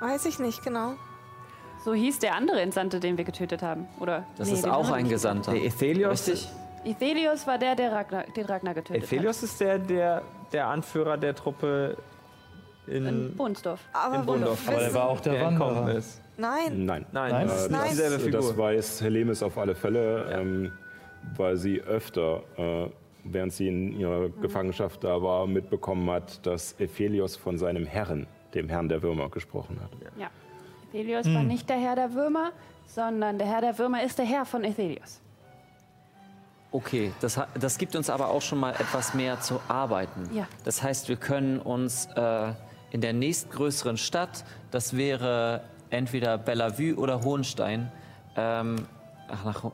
Weiß ich nicht genau. So hieß der andere Entsandte, den wir getötet haben, oder? Das Nee, ist auch ein Gesandter. Der Aethelios. Richtig? Ithelios war der, der Ragnar, den Ragnar getötet Aethelios ist der, der, der Anführer der Truppe hat. in, In Bohnsdorf. Aber in Bundorf. Aber er war auch der, der Wanderer. ist. nein, Nein. Nein, Nein? das ist Nein. nicht dieselbe Das, Figur. das weiß Helemis auf alle Fälle, ähm, weil sie öfter, äh, während sie in ihrer Gefangenschaft da war, mitbekommen hat, dass Ephelios von seinem Herrn, dem Herrn der Würmer, gesprochen hat. Ja. Ithelios war nicht der Herr der Würmer, sondern der Herr der Würmer ist der Herr von Ithelios. Okay, das, das gibt uns aber auch schon mal etwas mehr zu arbeiten. Ja. Das heißt, wir können uns äh, in der nächstgrößeren Stadt, das wäre entweder Bellevue oder Hohenstein, ähm, ach, nach,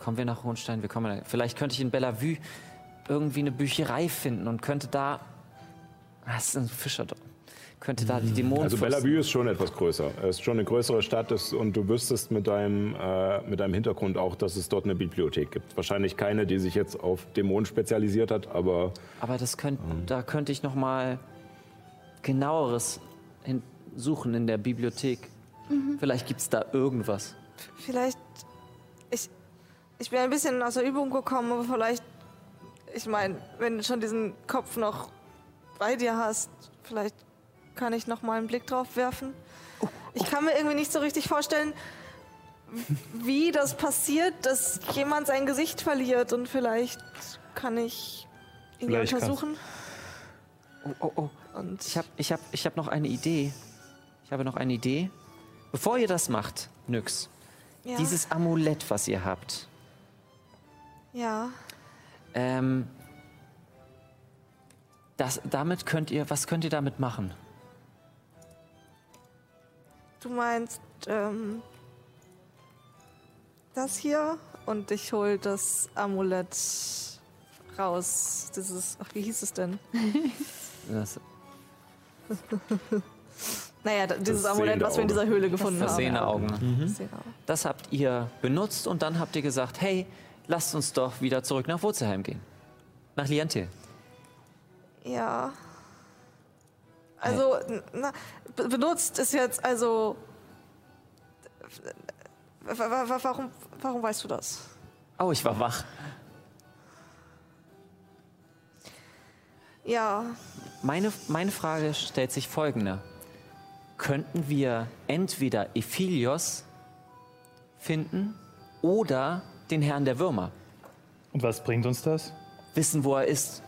kommen wir nach Hohenstein? Wir kommen, vielleicht könnte ich in Bellevue irgendwie eine Bücherei finden und könnte da, ah, das ist ein Fischer, könnte da die Dämonen Also Bellevue ist schon etwas größer. Es ist schon eine größere Stadt das, und du wüsstest mit deinem, äh, mit deinem Hintergrund auch, dass es dort eine Bibliothek gibt. Wahrscheinlich keine, die sich jetzt auf Dämonen spezialisiert hat, aber Aber das könnt, da könnte ich noch mal genaueres hin suchen in der Bibliothek. Vielleicht gibt es da irgendwas. vielleicht. Ich, ich bin ein bisschen aus der Übung gekommen, aber vielleicht. Ich meine, wenn du schon diesen Kopf noch bei dir hast, vielleicht kann ich noch mal einen Blick drauf werfen. Ich kann mir irgendwie nicht so richtig vorstellen, wie das passiert, dass jemand sein Gesicht verliert und vielleicht kann ich ihn Vielleicht untersuchen. Oh, oh, oh. Und Ich habe ich hab, ich hab noch eine Idee. Ich habe noch eine Idee. Bevor ihr das macht, Nyx, ja, dieses Amulett, was ihr habt, ja, ähm, das, damit könnt ihr, was könnt ihr damit machen? Du meinst ähm, das hier und ich hol das Amulett raus. Dieses, ach, wie hieß es denn? [LAUGHS] Das, [LAUGHS] Naja, dieses Das Amulett, was wir in dieser Höhle gefunden das haben. sehende Augen. Das sehende Auge. Das habt ihr benutzt und dann habt ihr gesagt, hey, lasst uns doch wieder zurück nach Wurzelheim gehen. Nach Lientil. Ja. Also, na, be- benutzt ist jetzt also. Warum, warum weißt du das? Oh, ich war wach. Ja, Meine, meine Frage stellt sich folgende. Könnten wir entweder Ephilios finden oder den Herrn der Würmer? Und was bringt uns das? Wissen, wo er ist.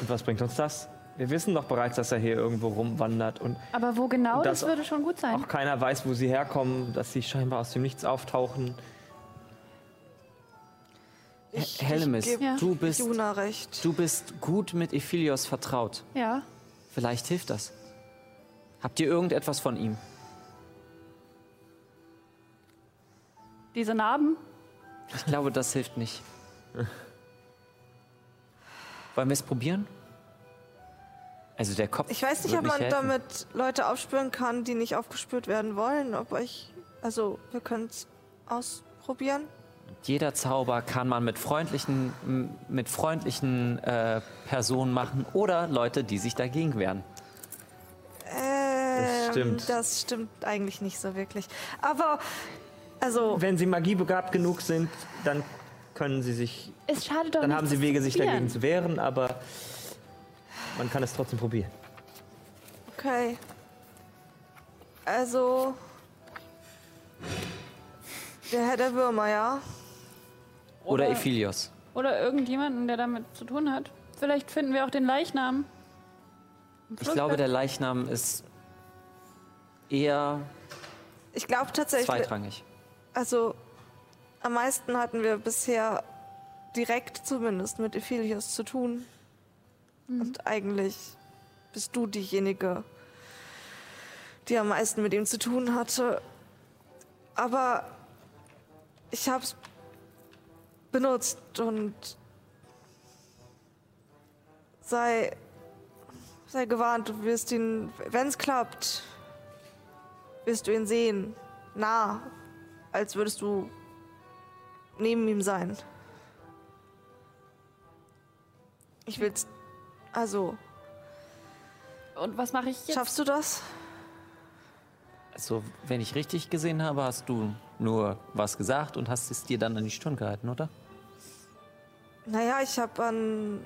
Und was bringt uns das? Wir wissen doch bereits, dass er hier irgendwo rumwandert und Aber wo genau, Und das, würde schon gut sein. auch keiner weiß, wo sie herkommen, dass sie scheinbar aus dem Nichts auftauchen. ich, Ja. du bist, Juna recht. du bist gut mit Ephilios vertraut. Ja. Vielleicht hilft das. Habt ihr irgendetwas von ihm? Diese Narben? Ich glaube, das hilft nicht. [LAUGHS] Wollen wir es probieren? Also der Kopf. Ich weiß nicht, ob man helfen. damit Leute aufspüren kann, die nicht aufgespürt werden wollen. Aber ich. Also, wir können es ausprobieren. Jeder Zauber kann man mit freundlichen, mit freundlichen äh, Personen machen oder Leute, die sich dagegen wehren. Ähm, stimmt. Das stimmt eigentlich nicht so wirklich. Aber. Also. Wenn sie magiebegabt genug sind, dann können sie sich, Es schadet doch dann nicht haben sie Wege, sich dagegen zu wehren, aber man kann es trotzdem probieren. Okay. Also. Der Herr der Würmer, ja? Oder, Oder- Ephilios. Oder irgendjemanden, der damit zu tun hat. Vielleicht finden wir auch den Leichnam. Ich glaube, der Leichnam ist eher Ich glaube tatsächlich. zweitrangig. Also. Am meisten hatten wir bisher direkt zumindest mit Ephelius zu tun. Und eigentlich bist du diejenige, die am meisten mit ihm zu tun hatte. Aber ich hab's benutzt und sei, sei gewarnt, du wirst ihn, wenn's klappt, wirst du ihn sehen. Nah, als würdest du neben ihm sein. Ich will's, also, Und was mache ich jetzt? schaffst du das? Also, wenn ich richtig gesehen habe, hast du nur was gesagt und hast es dir dann an die Stirn gehalten, oder? Naja, ich habe an.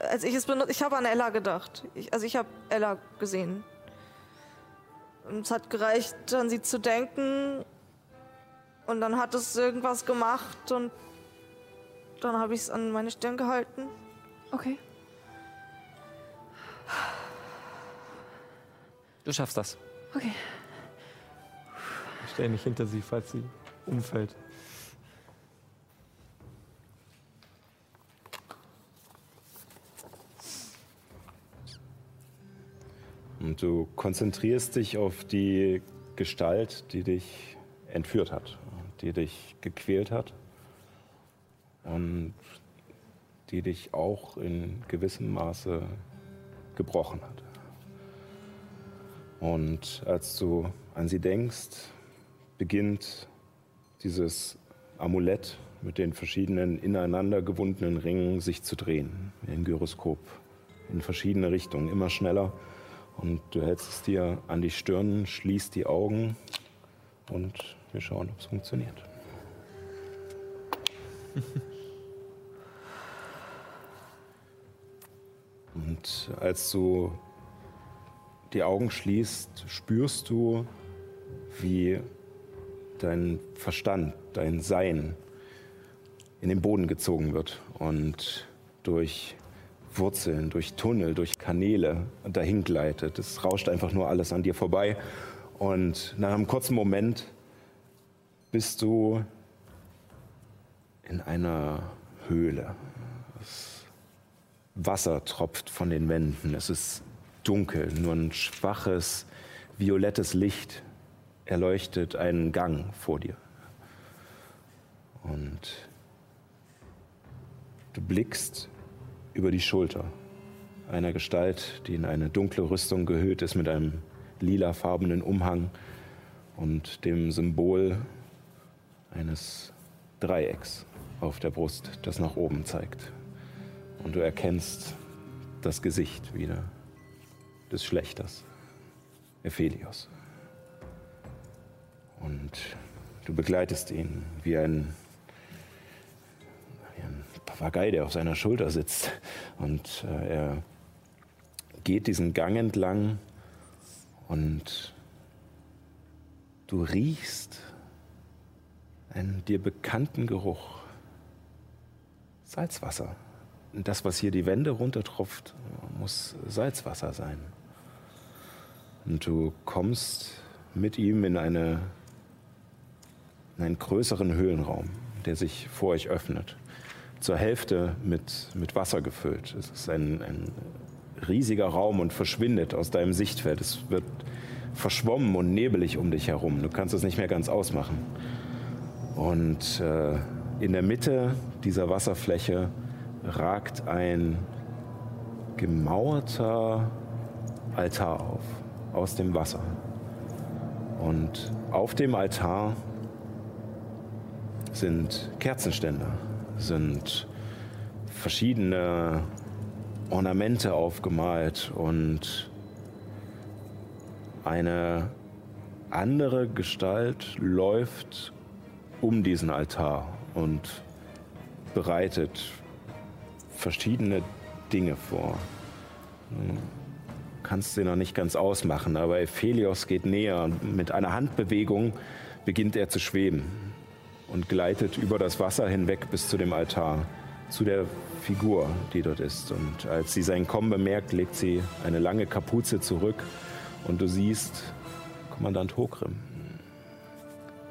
Als ich es benutzt, ich habe an Ella gedacht. Ich, also ich habe Ella gesehen. Und es hat gereicht, an sie zu denken. Und dann hat es irgendwas gemacht und dann habe ich es an meine Stirn gehalten. Okay. Du schaffst das. Okay. Ich stelle mich hinter sie, falls sie umfällt. Und du konzentrierst dich auf die Gestalt, die dich entführt hat, die dich gequält hat und die dich auch in gewissem Maße gebrochen hat. Und als du an sie denkst, beginnt dieses Amulett mit den verschiedenen ineinander gewundenen Ringen sich zu drehen, wie ein Gyroskop, in verschiedene Richtungen, immer schneller. Und du hältst es dir an die Stirn, schließt die Augen und wir schauen, ob es funktioniert. [LAUGHS] Und als du die Augen schließt, spürst du, wie dein Verstand, dein Sein in den Boden gezogen wird und durch Wurzeln, durch Tunnel, durch Kanäle dahin gleitet. Es rauscht einfach nur alles an dir vorbei. Und nach einem kurzen Moment bist du in einer Höhle. Das Wasser tropft von den Wänden. Es ist dunkel, nur ein schwaches, violettes Licht erleuchtet einen Gang vor dir. Und du blickst über die Schulter einer Gestalt, die in eine dunkle Rüstung gehüllt ist mit einem lilafarbenen Umhang und dem Symbol eines Dreiecks auf der Brust, das nach oben zeigt. Und du erkennst das Gesicht wieder des Schlechters, Ephelios. Und du begleitest ihn wie ein, wie ein Papagei, der auf seiner Schulter sitzt. Und äh, er geht diesen Gang entlang und du riechst einen dir bekannten Geruch. Salzwasser. Das, was hier die Wände runtertropft, muss Salzwasser sein. Und du kommst mit ihm in, eine, in einen größeren Höhlenraum, der sich vor euch öffnet. Zur Hälfte mit, mit Wasser gefüllt. Es ist ein, ein riesiger Raum und verschwindet aus deinem Sichtfeld. Es wird verschwommen und nebelig um dich herum. Du kannst es nicht mehr ganz ausmachen. Und äh, in der Mitte dieser Wasserfläche ragt ein gemauerter Altar auf, aus dem Wasser. Und auf dem Altar sind Kerzenständer, sind verschiedene Ornamente aufgemalt und eine andere Gestalt läuft um diesen Altar und bereitet verschiedene Dinge vor. Du kannst sie noch nicht ganz ausmachen, aber Ephelios geht näher mit einer Handbewegung beginnt er zu schweben und gleitet über das Wasser hinweg bis zu dem Altar, zu der Figur, die dort ist. Und als sie sein Kommen bemerkt, legt sie eine lange Kapuze zurück und du siehst Kommandant Hogrim,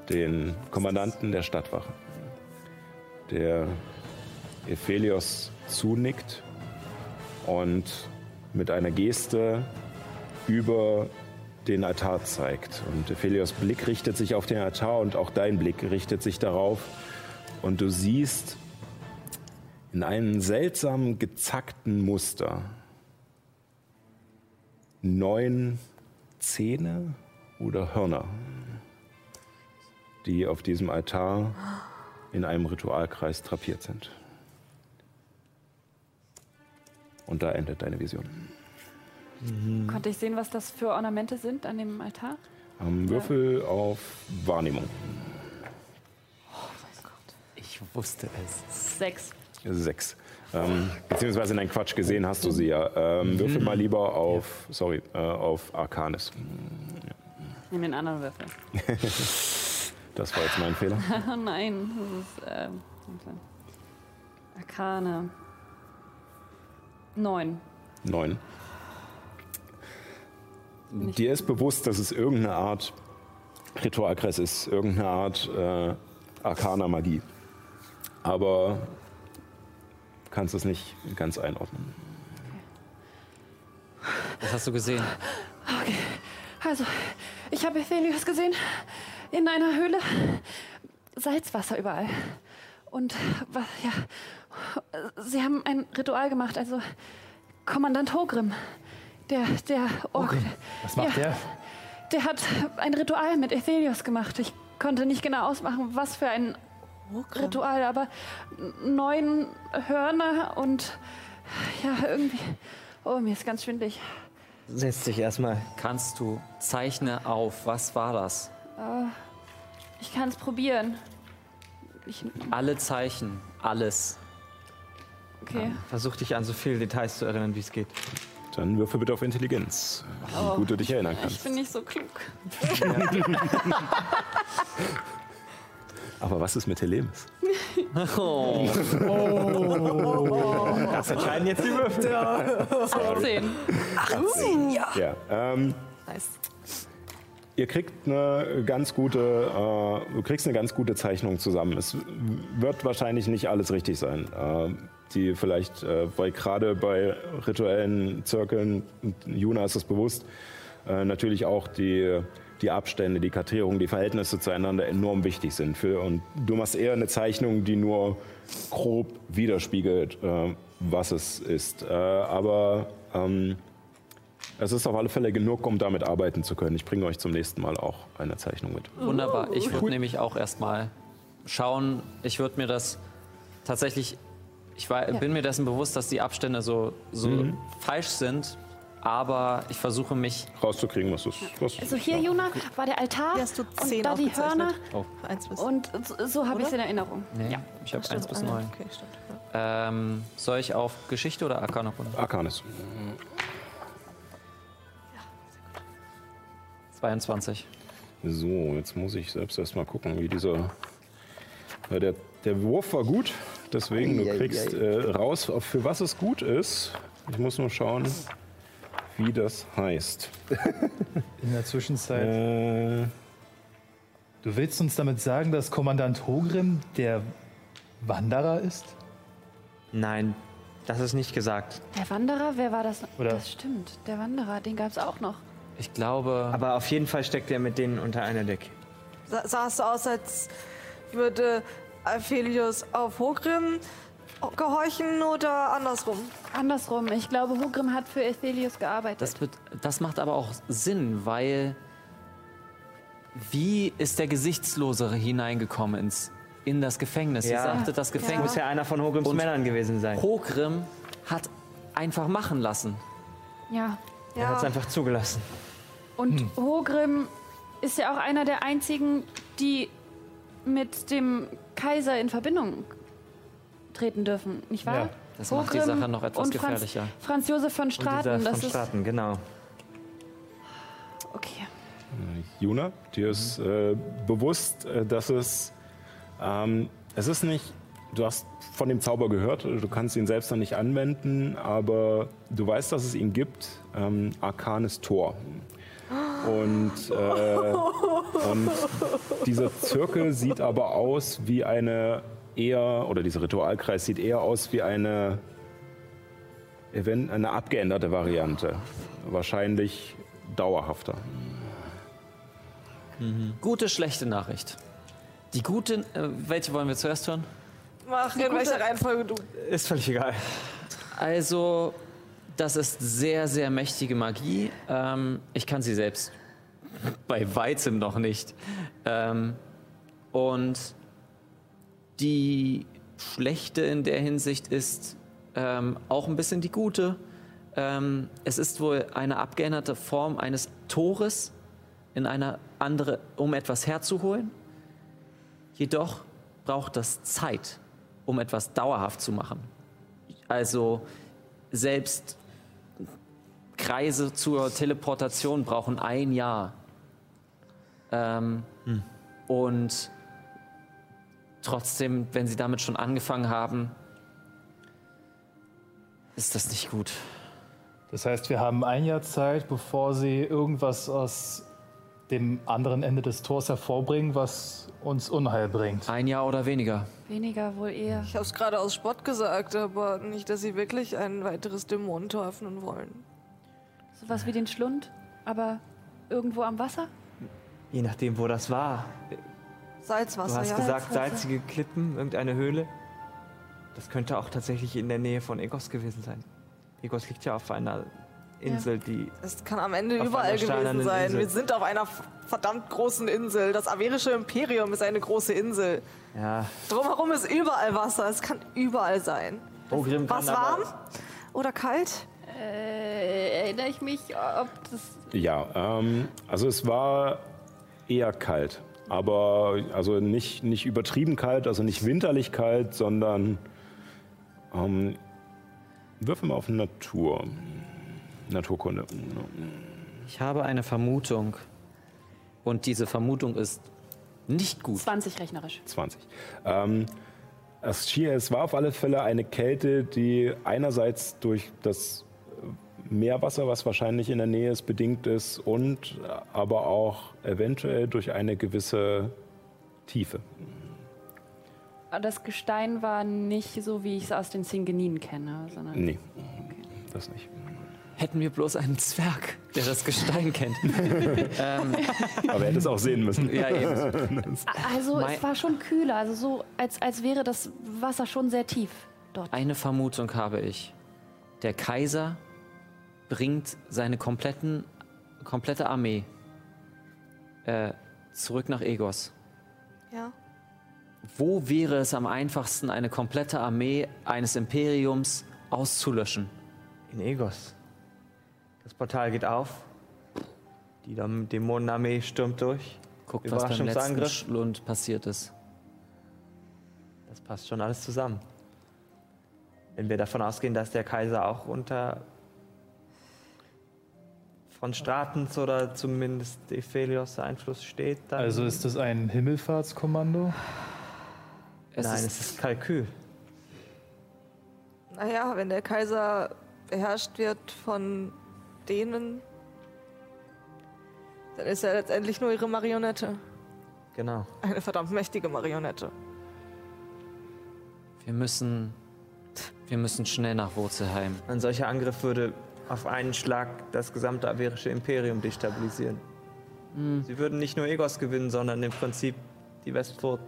den Kommandanten der Stadtwache, der Ephelios zunickt und mit einer Geste über den Altar zeigt. Und Ephelios Blick richtet sich auf den Altar und auch dein Blick richtet sich darauf. Und du siehst in einem seltsamen gezackten Muster neun Zähne oder Hörner, die auf diesem Altar in einem Ritualkreis drapiert sind. Und da endet deine Vision. Konnte ich sehen, was das für Ornamente sind an dem Altar? Am Würfel auf Wahrnehmung. Ich wusste es. Sechs. Sechs. Ähm, beziehungsweise in dein Quatsch gesehen hast du sie ja. Ähm, würfel mal lieber auf, sorry, äh, auf Arcanis. Nimm den anderen Würfel. [LAUGHS] Das war jetzt mein Fehler. [LAUGHS] Nein, das ist. Ähm, warte. Arkane. Neun. Neun. Dir ist bewusst, dass es irgendeine Art Ritualkreis ist, irgendeine Art äh, arkaner Magie. Aber du kannst es nicht ganz einordnen. Was hast du gesehen? Okay. Also, ich habe Ephelios gesehen in einer Höhle. Salzwasser überall. Und wa- ja, sie haben ein Ritual gemacht. Also Kommandant Hogrim, der der Ork, Was macht Ja. der? der hat ein Ritual mit Ephelios gemacht. Ich konnte nicht genau ausmachen, was für ein Ritual, aber neun Hörner und ja irgendwie. Oh, mir ist ganz schwindlig. Setz dich erstmal. Kannst du zeichne auf? Was war das? Ich kann es probieren. Ich, Alle Zeichen, alles. okay. Versuch dich an so viele Details zu erinnern, wie es geht. Dann würfel bitte auf Intelligenz, wie gut du dich erinnern Ich kannst. bin nicht so klug. [LAUGHS] Aber was ist mit Helemis? [LAUGHS] Das entscheiden jetzt die Würfel. 18. Ja, ähm, Nice. Ihr kriegt eine ganz gute, äh, du kriegst eine ganz gute Zeichnung zusammen. Es wird wahrscheinlich nicht alles richtig sein. Äh, die vielleicht, äh, weil gerade bei rituellen Zirkeln, Juna ist es bewusst, äh, natürlich auch die, die Abstände, die Kartierung, die Verhältnisse zueinander enorm wichtig sind. Für, und du machst eher eine Zeichnung, die nur grob widerspiegelt, äh, was es ist. Äh, aber ähm, es ist auf alle Fälle genug, um damit arbeiten zu können. Ich bringe euch zum nächsten Mal auch eine Zeichnung mit. Wunderbar. Ich würde nämlich auch erstmal schauen. Ich würde mir das tatsächlich. Ich war, bin mir dessen bewusst, dass die Abstände so, so falsch sind. Aber ich versuche mich. Rauszukriegen, was es was Also hier, Juna, war der Altar Hier hast du zehn und da die. Hörner. Eins bis. Und so, so habe ich es in Erinnerung. Nee, ich habe 1 bis 9. Okay, stimmt. Ja. Ähm, soll ich auf Geschichte oder runter? Arcanis. 22. So, jetzt muss ich selbst erst mal gucken, wie dieser. Ja, der, der Wurf war gut, deswegen du kriegst äh, raus, für was es gut ist. Ich muss nur schauen, wie das heißt. [LAUGHS] In der Zwischenzeit. Äh, Du willst uns damit sagen, dass Kommandant Hogrim der Wanderer ist? Nein, das ist nicht gesagt. Der Wanderer, wer war das? Oder- Das stimmt, der Wanderer, den gab es auch noch. Ich glaube. Aber auf jeden Fall steckt er mit denen unter einer Decke. Sa sah es so aus, als würde Aphelios auf Hogrim gehorchen oder andersrum? Andersrum, ich glaube, Hogrim hat für Ephelius gearbeitet. Das, das macht aber auch Sinn, weil. Wie ist der Gesichtslose hineingekommen ins, in das Gefängnis? Ja. Ihr sagtet, das Gefängnis. Muss ja einer von Hogrims Und- Männern gewesen sein. Hogrim hat einfach machen lassen. ja. Er hat es einfach zugelassen. Und Hogrim ist ja auch einer der einzigen, die mit dem Kaiser in Verbindung treten dürfen, nicht wahr? Ja. Das macht die Hogrim Sache noch etwas und Franz, gefährlicher. Franz Josef von Und Straten, dieser das von ist Straten, genau. okay. Juna, dir ist äh, bewusst, äh, dass es, ähm, es ist nicht, du hast von dem Zauber gehört, du kannst ihn selbst noch nicht anwenden, aber du weißt, dass es ihn gibt, ähm, Arcanes Tor. Und, äh, und dieser Zirkel sieht aber aus wie eine eher, oder dieser Ritualkreis sieht eher aus wie eine, event- eine abgeänderte Variante. Wahrscheinlich dauerhafter. Gute, schlechte Nachricht. Die gute, äh, welche wollen wir zuerst hören? Mach in welcher Reihenfolge du. Ist völlig egal. Also, das ist sehr, sehr mächtige Magie. Ähm, ich kann sie selbst bei weitem noch nicht. Ähm, und die schlechte in der Hinsicht ist ähm, auch ein bisschen die gute. Ähm, es ist wohl eine abgeänderte Form eines Tores in eine andere, um etwas herzuholen. Jedoch braucht das Zeit, um etwas dauerhaft zu machen. Also selbst Kreise zur Teleportation brauchen ein Jahr. Ähm, Und trotzdem, wenn sie damit schon angefangen haben, ist das nicht gut. Das heißt, wir haben ein Jahr Zeit, bevor sie irgendwas aus dem anderen Ende des Tors hervorbringen, was uns Unheil bringt. Ein Jahr oder weniger. Weniger wohl eher. Ich hab's gerade aus Spott gesagt, aber nicht, dass sie wirklich ein weiteres Dämonentor öffnen wollen. Sowas wie den Schlund, aber irgendwo am Wasser? Je nachdem, wo das war. Du Salzwasser, hast ja. gesagt, salzige Klippen, irgendeine Höhle. Das könnte auch tatsächlich in der Nähe von Egos gewesen sein. Egos liegt ja auf einer Insel, die. Es kann am Ende überall gewesen sein. Insel. Wir sind auf einer verdammt großen Insel. Das averische Imperium ist eine große Insel. Ja, Drumherum ist überall Wasser. Es kann überall sein. Ogrim kann Was warm oder kalt? Äh, erinnere ich mich, ob das. Ja, ähm, also es war eher kalt. Aber also nicht, nicht übertrieben kalt, also nicht winterlich kalt, sondern ähm, würfel mal auf Natur. Naturkunde. Ich habe eine Vermutung. Und diese Vermutung ist nicht gut. 20 rechnerisch. 20. Ähm, es, war auf alle Fälle eine Kälte, die einerseits durch das Meerwasser, was wahrscheinlich in der Nähe ist, bedingt ist und aber auch eventuell durch eine gewisse Tiefe. Das Gestein war nicht so, wie ich es aus den Singeninen kenne, sondern. Nee, das nicht. Hätten wir bloß einen Zwerg, der das Gestein kennt. [LAUGHS] ähm, Aber er hätte es auch sehen müssen. ja, eben. Also Mein- es war schon kühler, also so, als, als wäre das Wasser schon sehr tief dort. Eine Vermutung habe ich. Der Kaiser bringt seine kompletten, komplette Armee äh, zurück nach Egos. Ja. Wo wäre es am einfachsten, eine komplette Armee eines Imperiums auszulöschen? In Egos. Das Portal geht auf. Die Däm- Dämonenarmee stürmt durch. Guckt, was beim letzten. Schlund passiert ist. Das passt schon alles zusammen. Wenn wir davon ausgehen, dass der Kaiser auch unter von Stratens oder zumindest Ephelios Einfluss steht, dann. Also ist das ein Himmelfahrtskommando? Es Nein, ist, es ist Kalkül. Naja, wenn der Kaiser beherrscht wird von denen, dann ist er letztendlich nur ihre Marionette. Genau. Eine verdammt mächtige Marionette. wir müssen, wir müssen schnell nach Wurzelheim. Ein solcher Angriff würde auf einen Schlag das gesamte averische Imperium destabilisieren. Sie würden nicht nur Egos gewinnen, sondern im Prinzip die Westfurt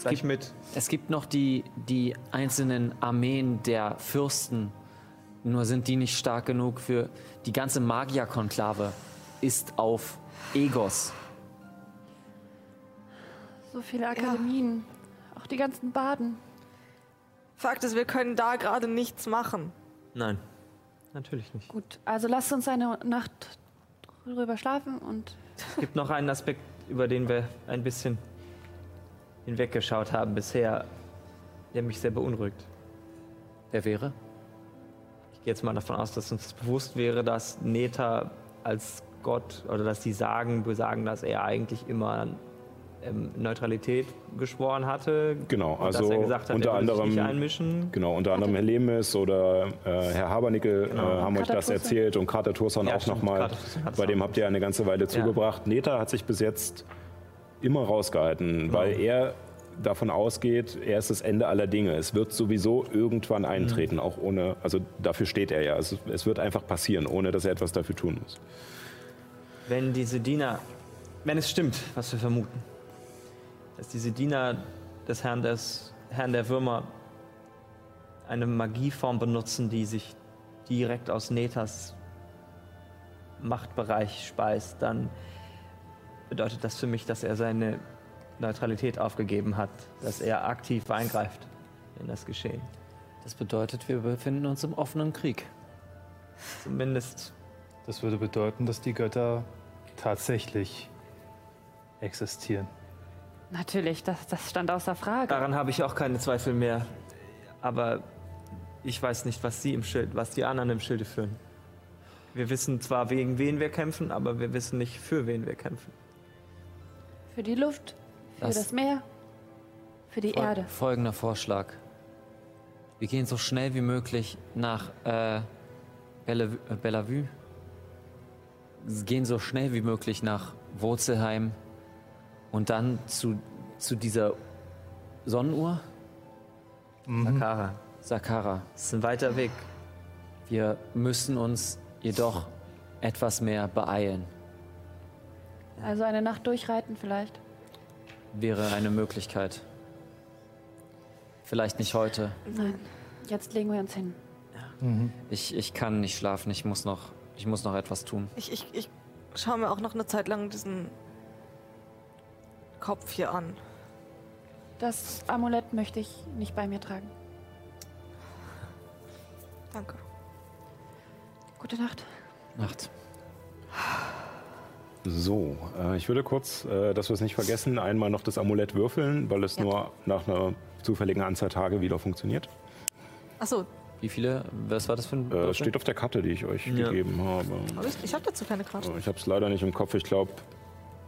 gleich mit. Es gibt noch die, die einzelnen Armeen der Fürsten. Nur sind die nicht stark genug für die ganze Magierkonklave ist auf Egos. So viele Akademien, auch die ganzen Baden. Fakt ist, wir können da gerade nichts machen. Nein, natürlich nicht. Gut, also lasst uns eine Nacht drüber schlafen und Es gibt noch einen Aspekt, über den wir ein bisschen hinweggeschaut haben bisher, der mich sehr beunruhigt. Wer wäre? Ich gehe jetzt mal davon aus, dass uns bewusst wäre, dass Neta als Gott oder dass die Sagen besagen, dass er eigentlich immer ähm, Neutralität geschworen hatte. Genau, also dass er gesagt hat, unter er würde sich nicht anderem- einmischen. Genau, unter anderem Herr Lemis oder äh, Herr Habernickel Genau. äh, haben euch das erzählt und Kater Turson Ja, auch nochmal. Bei dem habt ihr eine ganze Weile zugebracht. Neta hat sich bis jetzt immer rausgehalten, Genau. weil er davon ausgeht, er ist das Ende aller Dinge. Es wird sowieso irgendwann eintreten, auch ohne, also dafür steht er ja. Es, es wird einfach passieren, ohne dass er etwas dafür tun muss. Wenn diese Diener, wenn es stimmt, was wir vermuten, dass diese Diener des Herrn, des Herrn der Würmer eine Magieform benutzen, die sich direkt aus Netas Machtbereich speist, dann bedeutet das für mich, dass er seine Neutralität aufgegeben hat, dass er aktiv eingreift in das Geschehen. Das bedeutet, wir befinden uns im offenen Krieg. Zumindest Das würde bedeuten, dass die Götter tatsächlich existieren. Natürlich, das, das stand außer Frage. daran habe ich auch keine Zweifel mehr. Aber ich weiß nicht, was sie im Schild, was die anderen im Schilde führen. Wir wissen zwar, gegen wen wir kämpfen, aber wir wissen nicht, für wen wir kämpfen. Für die Luft, für Das- das, Meer, für die Fol- Erde. Folgender Vorschlag. Wir gehen so schnell wie möglich nach äh, Bellevue, äh, Bellevue. Gehen so schnell wie möglich nach Wurzelheim und dann zu, zu dieser Sonnenuhr, Sakara, Sakara. das ist ein weiter Weg. Wir müssen uns jedoch etwas mehr beeilen. Also eine Nacht durchreiten vielleicht. Wäre eine Möglichkeit. Vielleicht nicht heute. Nein, jetzt legen wir uns hin. Ich, ich kann nicht schlafen. Ich muss noch, ich muss noch etwas tun. Ich, ich, ich schaue mir auch noch eine Zeit lang diesen Kopf hier an. Das Amulett möchte ich nicht bei mir tragen. Danke. Gute Nacht. Nacht. So, äh, ich würde kurz, äh, dass wir es nicht vergessen, einmal noch das Amulett würfeln, weil es Ja. nur nach einer zufälligen Anzahl Tage wieder funktioniert. Achso, Wie viele? Was war das für ein Äh, steht auf der Karte, die ich euch Ja. gegeben habe. hab ich, ich habe dazu keine Karte. Äh, Ich habe es leider nicht im Kopf. Ich glaube,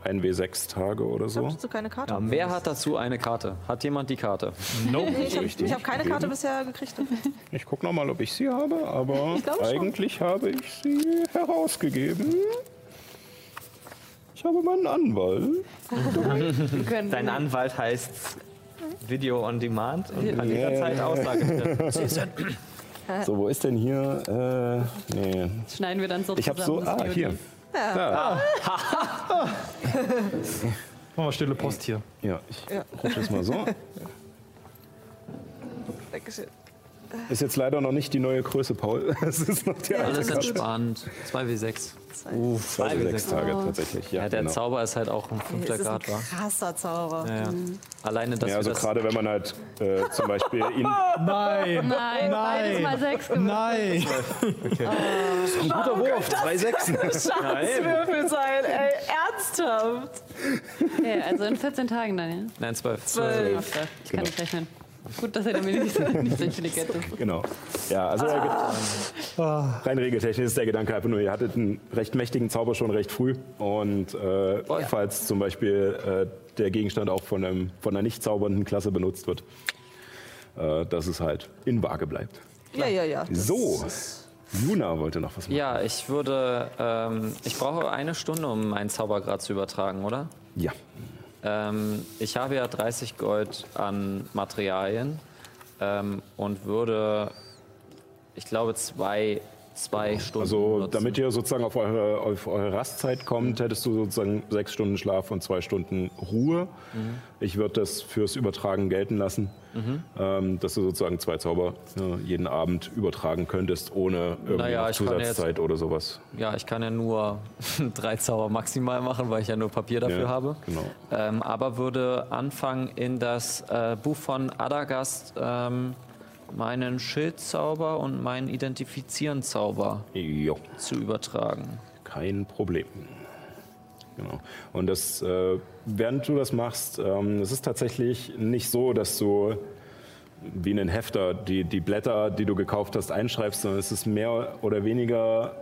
ein W6 Tage oder Ich so. habe dazu keine Karte. Ja, Wer hat dazu eine Karte? Hat jemand die Karte? Nee, ich habe hab keine Karte bisher gekriegt. Ich gucke noch mal, ob ich sie habe, aber Ich glaube schon. eigentlich habe ich sie herausgegeben. Ich habe meinen Anwalt. Dein Anwalt heißt Video on Demand und kann jederzeit Aussage treffen. [LAUGHS] So, wo ist denn hier? Äh, nee. schneiden wir dann so Ich habe so. zusammen, das Ah, VOD. Hier. Da. [LAUGHS] Machen wir stille Post hier. Ja, ich Ja. rutsche es mal so. [LAUGHS] Dankeschön. Ist jetzt leider noch nicht die neue Größe, Paul. [LAUGHS] Es ist noch die alte Alles entspannt. 2W6. Uh, zwei bis sechs Tage tatsächlich. Ja, Ja, der genau. Zauber ist halt auch ein Es fünfter ist ein Grad, war. krasser Zauber. Ja, ja. Alleine, dass Ja, also das gerade wenn man halt äh, zum Beispiel [LAUGHS] ihn. Nein! Nein, beides mal sechs. Nein! Guter Wurf, zwei Sechsen. Würfel sein, ey, ernsthaft. Okay, also in 14 Tagen dann, ja? Nein, 12. Zwölf. Okay, ich kann Genau. nicht rechnen. Gut, dass er damit nicht, so- nicht so intelligent ist. Genau. Ja, also der Ge- rein regeltechnisch ist der Gedanke einfach nur, ihr hattet einen recht mächtigen Zauber schon recht früh. Und äh, falls zum Beispiel äh, der Gegenstand auch von, einem, von einer nicht zaubernden Klasse benutzt wird, äh, dass es halt in Waage bleibt. Ja, ja, ja. So, Luna wollte noch was machen. Ja, ich würde. Ähm, ich brauche eine Stunde, um meinen Zaubergrad zu übertragen, oder? Ja. Ähm, ich habe ja 30 Gold an Materialien ähm, und würde, ich glaube, zwei, zwei Stunden. Also nutzen. damit ihr sozusagen auf eure, auf eure Rastzeit kommt, hättest du sozusagen sechs Stunden Schlaf und zwei Stunden Ruhe. Ich würde das fürs Übertragen gelten lassen, ähm, dass du sozusagen zwei Zauber äh, jeden Abend übertragen könntest, ohne irgendwie Naja, kann ja jetzt- Zusatzzeit oder sowas. Ja, ich kann ja nur [LAUGHS] drei Zauber maximal machen, weil ich ja nur Papier dafür Ja, habe. genau. Ähm, aber würde anfangen in das äh, Buch von Adagast ähm, meinen Schildzauber und meinen Identifizieren-Zauber zu übertragen. kein Problem. Genau. Und das, äh, während du das machst, ähm, es ist tatsächlich nicht so, dass du wie einen Hefter die, die Blätter, die du gekauft hast, einschreibst, sondern es ist mehr oder weniger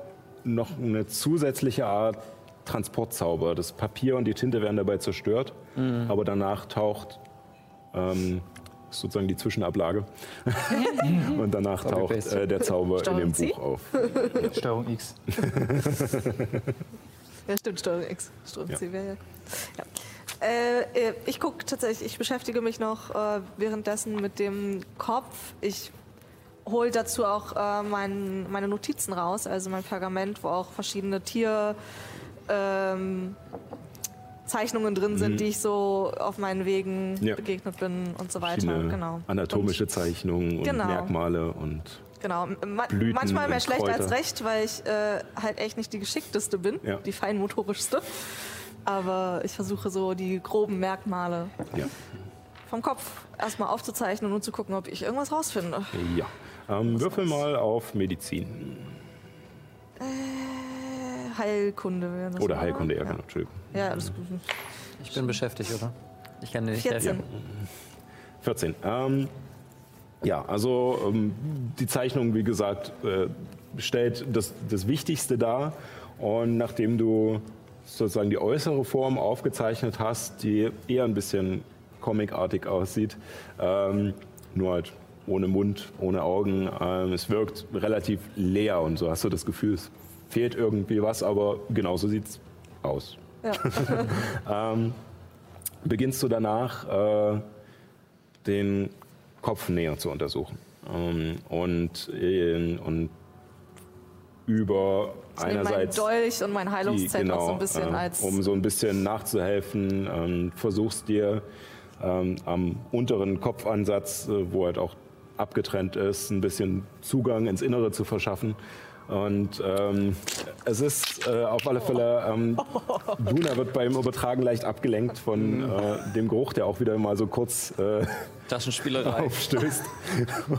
noch eine zusätzliche Art Transportzauber. Das Papier und die Tinte werden dabei zerstört, aber danach taucht ähm, sozusagen die Zwischenablage [LAUGHS] und danach taucht äh, der Zauber in dem Steuerung C? Buch auf. [LAUGHS] Steuerung X. [LAUGHS] Ja, stimmt, Steuerung X. Steuerung Ja. C wäre ja. ja. Äh, äh, ich gucke tatsächlich, ich beschäftige mich noch äh, währenddessen mit dem Kopf. Ich hole dazu auch äh, mein, meine Notizen raus, also mein Pergament, wo auch verschiedene Tier. Ähm, Zeichnungen drin sind, Mhm. die ich so auf meinen Wegen Ja. begegnet bin und so weiter. Verschiedene Genau. anatomische Zeichnungen und Genau. Merkmale und Genau, ma Blüten manchmal mehr schlecht als recht, weil ich äh, halt echt nicht die geschickteste bin, Ja. die feinmotorischste. Aber ich versuche so die groben Merkmale ja. vom Kopf erstmal aufzuzeichnen und zu gucken, ob ich irgendwas rausfinde. ja. Ähm, würfel mal auf Medizin. Äh, Heilkunde wäre das. Oder? Heilkunde, ja, ja. genau. Entschuldigung. Ja, alles gut. Ich bin beschäftigt, oder? Ich kann dir nicht 14. helfen. 14. Ähm, ja, also ähm, die Zeichnung, wie gesagt, äh, stellt das, das Wichtigste dar. Und nachdem du sozusagen die äußere Form aufgezeichnet hast, die eher ein bisschen comicartig aussieht, ähm, nur halt ohne Mund, ohne Augen, ähm, es wirkt relativ leer und so hast du das Gefühl, es fehlt irgendwie was, aber genauso sieht es aus. Ja. [LAUGHS] ähm, beginnst du danach äh, den Kopf näher zu untersuchen. Ähm, und, äh, und über Ich einerseits Dolch und mein Heilungszelt auch so ein genau, bisschen äh, als. um so ein bisschen nachzuhelfen, ähm, versuchst dir ähm, am unteren Kopfansatz, äh, wo halt auch abgetrennt ist, ein bisschen Zugang ins Innere zu verschaffen. Und ähm, es ist äh, auf alle Fälle, ähm, [LAUGHS] Luna wird beim Übertragen leicht abgelenkt von äh, dem Geruch, der auch wieder mal so kurz äh, Taschenspielerei. [LAUGHS] aufstößt.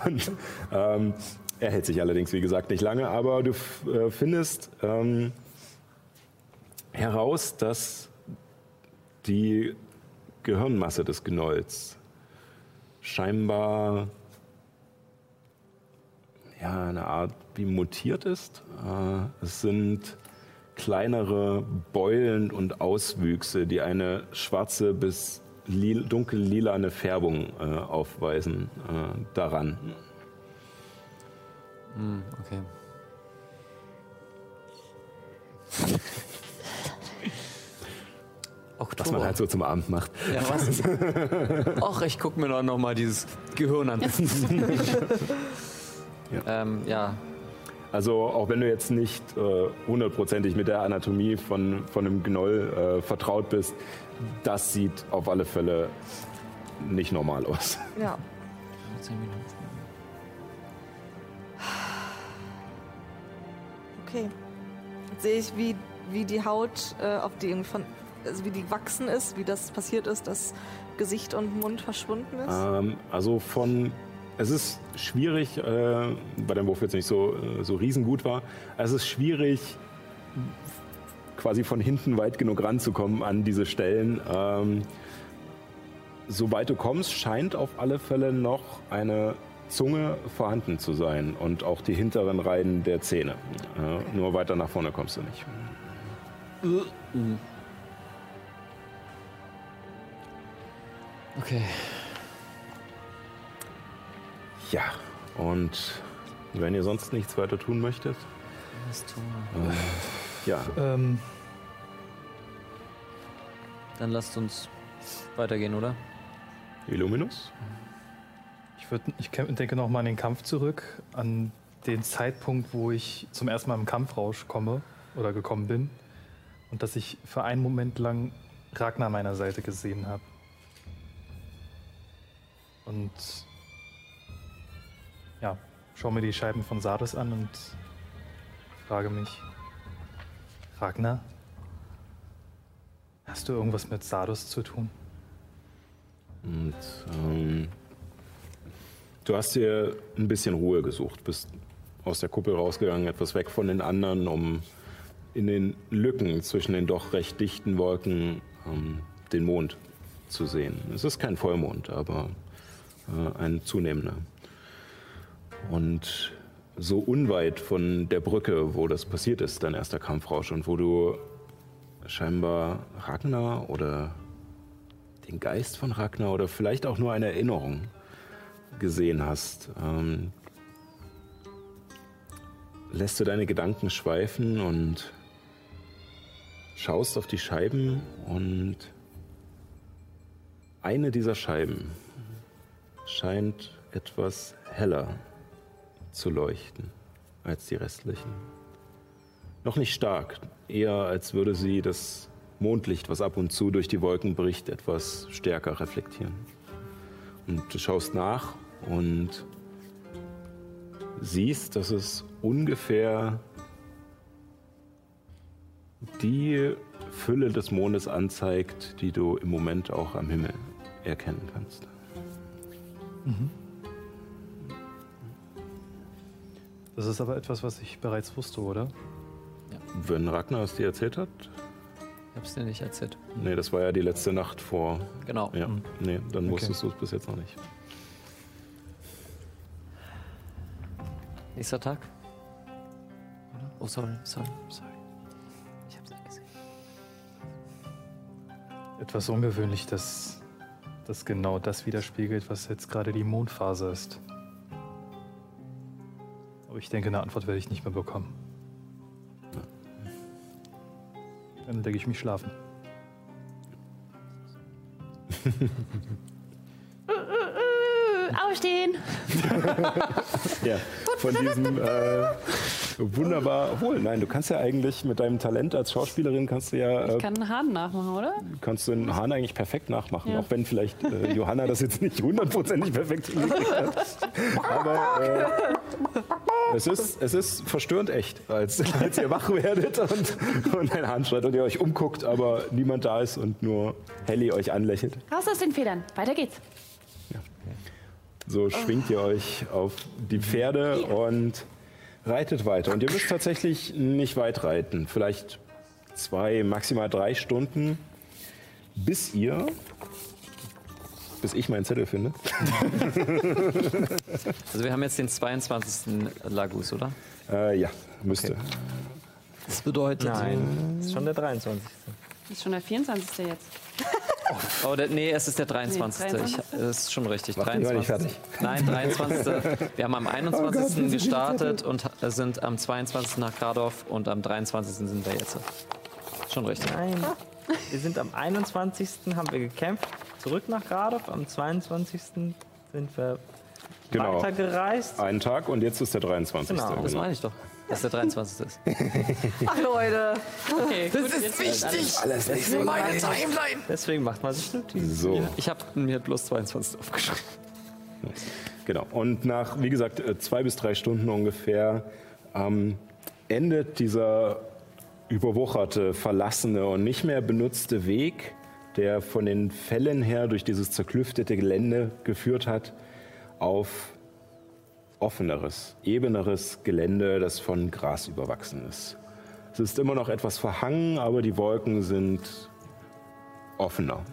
Und ähm, er hält sich allerdings, wie gesagt, nicht lange, aber du äh, findest ähm, heraus, dass die Gehirnmasse des Gnolls scheinbar ja, eine Art wie mutiert ist. Äh, es sind kleinere Beulen und Auswüchse, die eine schwarze bis lil dunkel-lilane Färbung äh, aufweisen äh, daran. Hm, okay. [LAUGHS] Oktober. Was man halt so zum Abend macht. Ja, was? [LAUGHS] Ach, ich guck mir doch noch mal dieses Gehirn an. [LAUGHS] Ähm, ja, Also auch wenn du jetzt nicht äh, hundertprozentig mit der Anatomie von, von einem Gnoll äh, vertraut bist, das sieht auf alle Fälle nicht normal aus. ja. [LAUGHS] Okay. Jetzt sehe ich, wie, wie die Haut äh, auf die irgendwie von, also wie die gewachsen ist, wie das passiert ist, dass Gesicht und Mund verschwunden ist. Ähm, also von, es ist schwierig, äh, weil dein Wurf jetzt nicht so, äh, so riesengut war, es ist schwierig, quasi von hinten weit genug ranzukommen an diese Stellen. Ähm, soweit du kommst, scheint auf alle Fälle noch eine Zunge vorhanden zu sein und auch die hinteren Reihen der Zähne. Äh, nur weiter nach vorne kommst du nicht. okay. Ja, und wenn ihr sonst nichts weiter tun möchtet, Was tun ja, Ähm, Dann lasst uns weitergehen, oder? Illuminus? ich, würd, ich denke noch mal an den Kampf zurück, an den Zeitpunkt, wo ich zum ersten Mal im Kampfrausch komme oder gekommen bin und dass ich für einen Moment lang Ragnar an meiner Seite gesehen habe. Und ja, schaue mir die Scheiben von Sardes an und frage mich, Ragnar, hast du irgendwas mit Sardos zu tun? Und ähm, du hast dir ein bisschen Ruhe gesucht, bist aus der Kuppel rausgegangen, etwas weg von den anderen, um in den Lücken zwischen den doch recht dichten Wolken ähm, den Mond zu sehen. Es ist kein Vollmond, aber äh, ein zunehmender. Und so unweit von der Brücke, wo das passiert ist, dein erster Kampfrausch, und wo du scheinbar Ragnar oder den Geist von Ragnar oder vielleicht auch nur eine Erinnerung gesehen hast, ähm, lässt du deine Gedanken schweifen und schaust auf die Scheiben und eine dieser Scheiben scheint etwas heller zu leuchten als die restlichen. Noch nicht stark, eher als würde sie das Mondlicht, was ab und zu durch die Wolken bricht, etwas stärker reflektieren. Und du schaust nach und siehst, dass es ungefähr die Fülle des Mondes anzeigt, die du im Moment auch am Himmel erkennen kannst. Das ist aber etwas, was ich bereits wusste, oder? Wenn Ragnar es dir erzählt hat? Ich hab's dir nicht erzählt. Nee, das war ja die letzte Nacht vor. Genau. Ja, nee, dann wusstest du es bis jetzt noch nicht. Nächster Tag. Oder? Oh, sorry, sorry, sorry. Ich hab's nicht gesehen. Etwas ungewöhnlich, dass das genau das widerspiegelt, was jetzt gerade die Mondphase ist. Aber ich denke, eine Antwort werde ich nicht mehr bekommen. Dann lege ich mich schlafen. [LAUGHS] Aufstehen! Ja, von diesem äh, wunderbar. Obwohl, nein, du kannst ja eigentlich mit deinem Talent als Schauspielerin kannst du ja Ich äh, kann einen Hahn nachmachen, oder? kannst du den Hahn eigentlich perfekt nachmachen, Ja. auch wenn vielleicht äh, Johanna das jetzt nicht hundertprozentig perfekt hingekriegt hat. Aber äh, es, ist, es ist verstörend echt, als, als ihr wach werdet und, und ein Hahn schreit und ihr euch umguckt, aber niemand da ist und nur Helly euch anlächelt. Raus aus den Federn. Weiter geht's. So schwingt ihr euch auf die Pferde und reitet weiter. Und ihr müsst tatsächlich nicht weit reiten. Vielleicht zwei, maximal drei Stunden, bis ihr, bis ich meinen Zettel finde. [LAUGHS] Also wir haben jetzt den 22. Lagus, oder? Äh, ja, müsste. Das bedeutet... Nein, das ist schon der 23. Ist schon der 24. jetzt. Oh, der, nee, es ist der 23. Nee, Ich, das ist schon richtig. Warte, ich war nicht 23. Nein, 23. Wir haben am 21. gestartet und sind am 22. nach Gradorf und am 23. sind wir jetzt. Schon richtig. Nein. Wir sind am 21. haben wir gekämpft, zurück nach Gradorf. Am 22. sind wir Genau. weitergereist. Einen Tag und jetzt ist der 23. Genau, Das meine ich doch, dass der 23. ist. [LAUGHS] Ach Leute, Okay, das ist wichtig. Alles nicht so Meine Timeline. Deswegen macht man sich Notizen. So. Ich habe mir bloß 22 aufgeschrieben. Genau. Und nach, wie gesagt, äh, zwei bis drei Stunden ungefähr ähm, endet dieser überwucherte, verlassene und nicht mehr benutzte Weg, der von den Fällen her durch dieses zerklüftete Gelände geführt hat, auf offeneres, ebeneres Gelände, das von Gras überwachsen ist. Es ist immer noch etwas verhangen, aber die Wolken sind offener.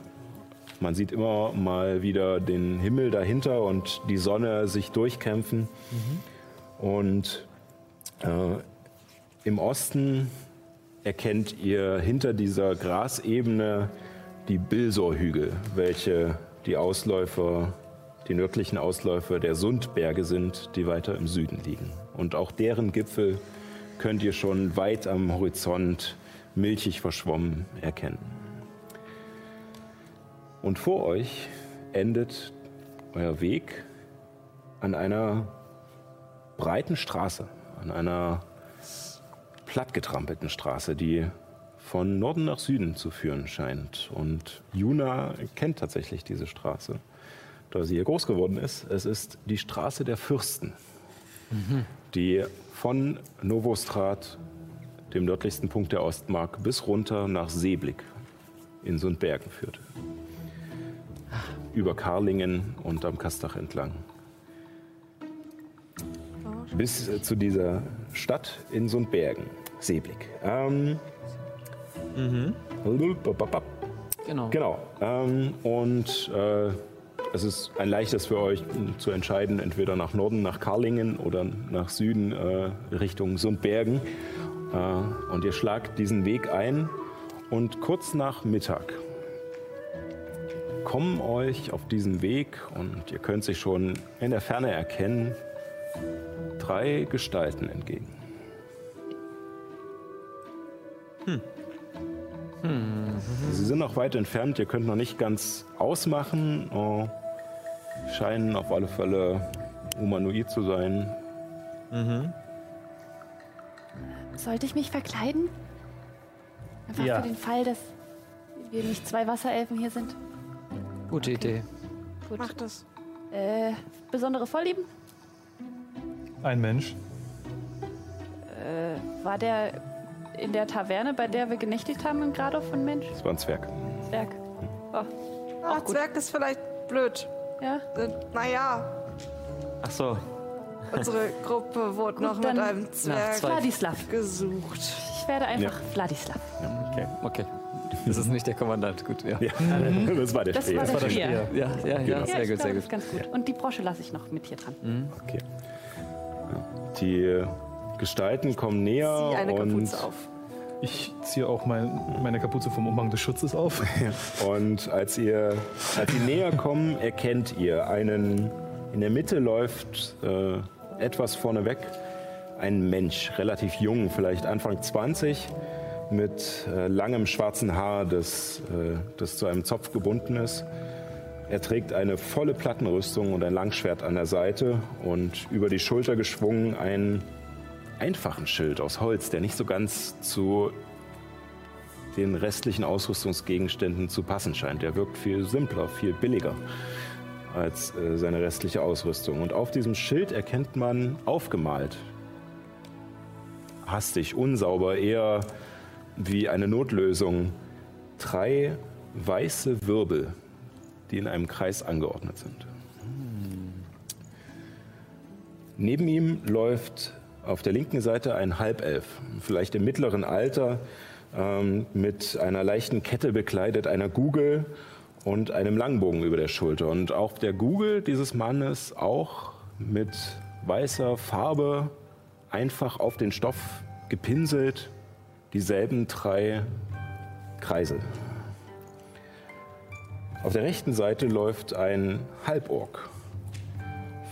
Man sieht immer mal wieder den Himmel dahinter und die Sonne sich durchkämpfen. Und äh, im Osten erkennt ihr hinter dieser Grasebene die Bilsorhügel, welche die Ausläufer, die nördlichen Ausläufer der Sundberge sind, die weiter im Süden liegen. Und auch deren Gipfel könnt ihr schon weit am Horizont milchig verschwommen erkennen. Und vor euch endet euer Weg an einer breiten Straße, an einer plattgetrampelten Straße, die von Norden nach Süden zu führen scheint. Und Juna kennt tatsächlich diese Straße, da sie hier groß geworden ist. Es ist die Straße der Fürsten, die von Novostrat, dem nördlichsten Punkt der Ostmark, bis runter nach Seeblick in Sundbergen führt über Karlingen und am Kastach entlang. Bis äh, zu dieser Stadt in Sundbergen, Seeblick. Ähm, Genau. Genau. Ähm, und äh, es ist ein leichtes für euch zu entscheiden, entweder nach Norden, nach Karlingen oder nach Süden äh, Richtung Sundbergen. Äh, und ihr schlagt diesen Weg ein und kurz nach Mittag kommen euch auf diesem Weg und ihr könnt sie schon in der Ferne erkennen, drei Gestalten entgegen. Sie sind noch weit entfernt, ihr könnt noch nicht ganz ausmachen. Oh, scheinen auf alle Fälle humanoid zu sein. Sollte ich mich verkleiden? Einfach Ja. für den Fall, dass wir nicht zwei Wasserelfen hier sind. Gute Idee. Gut. Mach das. Äh, besondere Vorlieben? Ein Mensch. Äh, war der in der Taverne, bei der wir genächtigt haben, im Grado von Mensch? Das war ein Zwerg. Zwerg. Oh, gut. Zwerg ist vielleicht blöd. Ja. Äh, Naja, Ach so. unsere Gruppe wurde noch mit dann- einem Zwerg zwei- Vladislav. gesucht. Ich werde einfach Vladislav. Okay. Das ist nicht der Kommandant. Gut, ja. Ja, [LAUGHS] das war der Das war der der Speer. Ja, ja, ja, Ja, sehr ich gut, glaube, sehr das ist gut. ganz gut. Und die Brosche lasse ich noch mit hier dran. Okay. Ja. Die Gestalten kommen näher Zieh eine und, Kapuze auf. Ich ziehe auch mein, meine Kapuze vom Umhang des Schutzes auf. [LAUGHS] und als ihr als sie näher kommen, erkennt ihr einen in der Mitte läuft äh, etwas vorneweg ein Mensch, relativ jung, vielleicht Anfang 20, mit äh, langem schwarzen Haar, das, äh, das zu einem Zopf gebunden ist. Er trägt eine volle Plattenrüstung und ein Langschwert an der Seite und über die Schulter geschwungen einen einfachen Schild aus Holz, der nicht so ganz zu den restlichen Ausrüstungsgegenständen zu passen scheint. Der wirkt viel simpler, viel billiger als äh, seine restliche Ausrüstung. Und auf diesem Schild erkennt man aufgemalt, hastig, unsauber, eher wie eine Notlösung, drei weiße Wirbel, die in einem Kreis angeordnet sind. Neben ihm läuft auf der linken Seite ein Halbelf, vielleicht im mittleren Alter, ähm, mit einer leichten Kette bekleidet, einer Gugel und einem Langbogen über der Schulter. Und auf der Gugel dieses Mannes auch mit weißer Farbe einfach auf den Stoff gepinselt dieselben drei Kreise. Auf der rechten Seite läuft ein Halborg,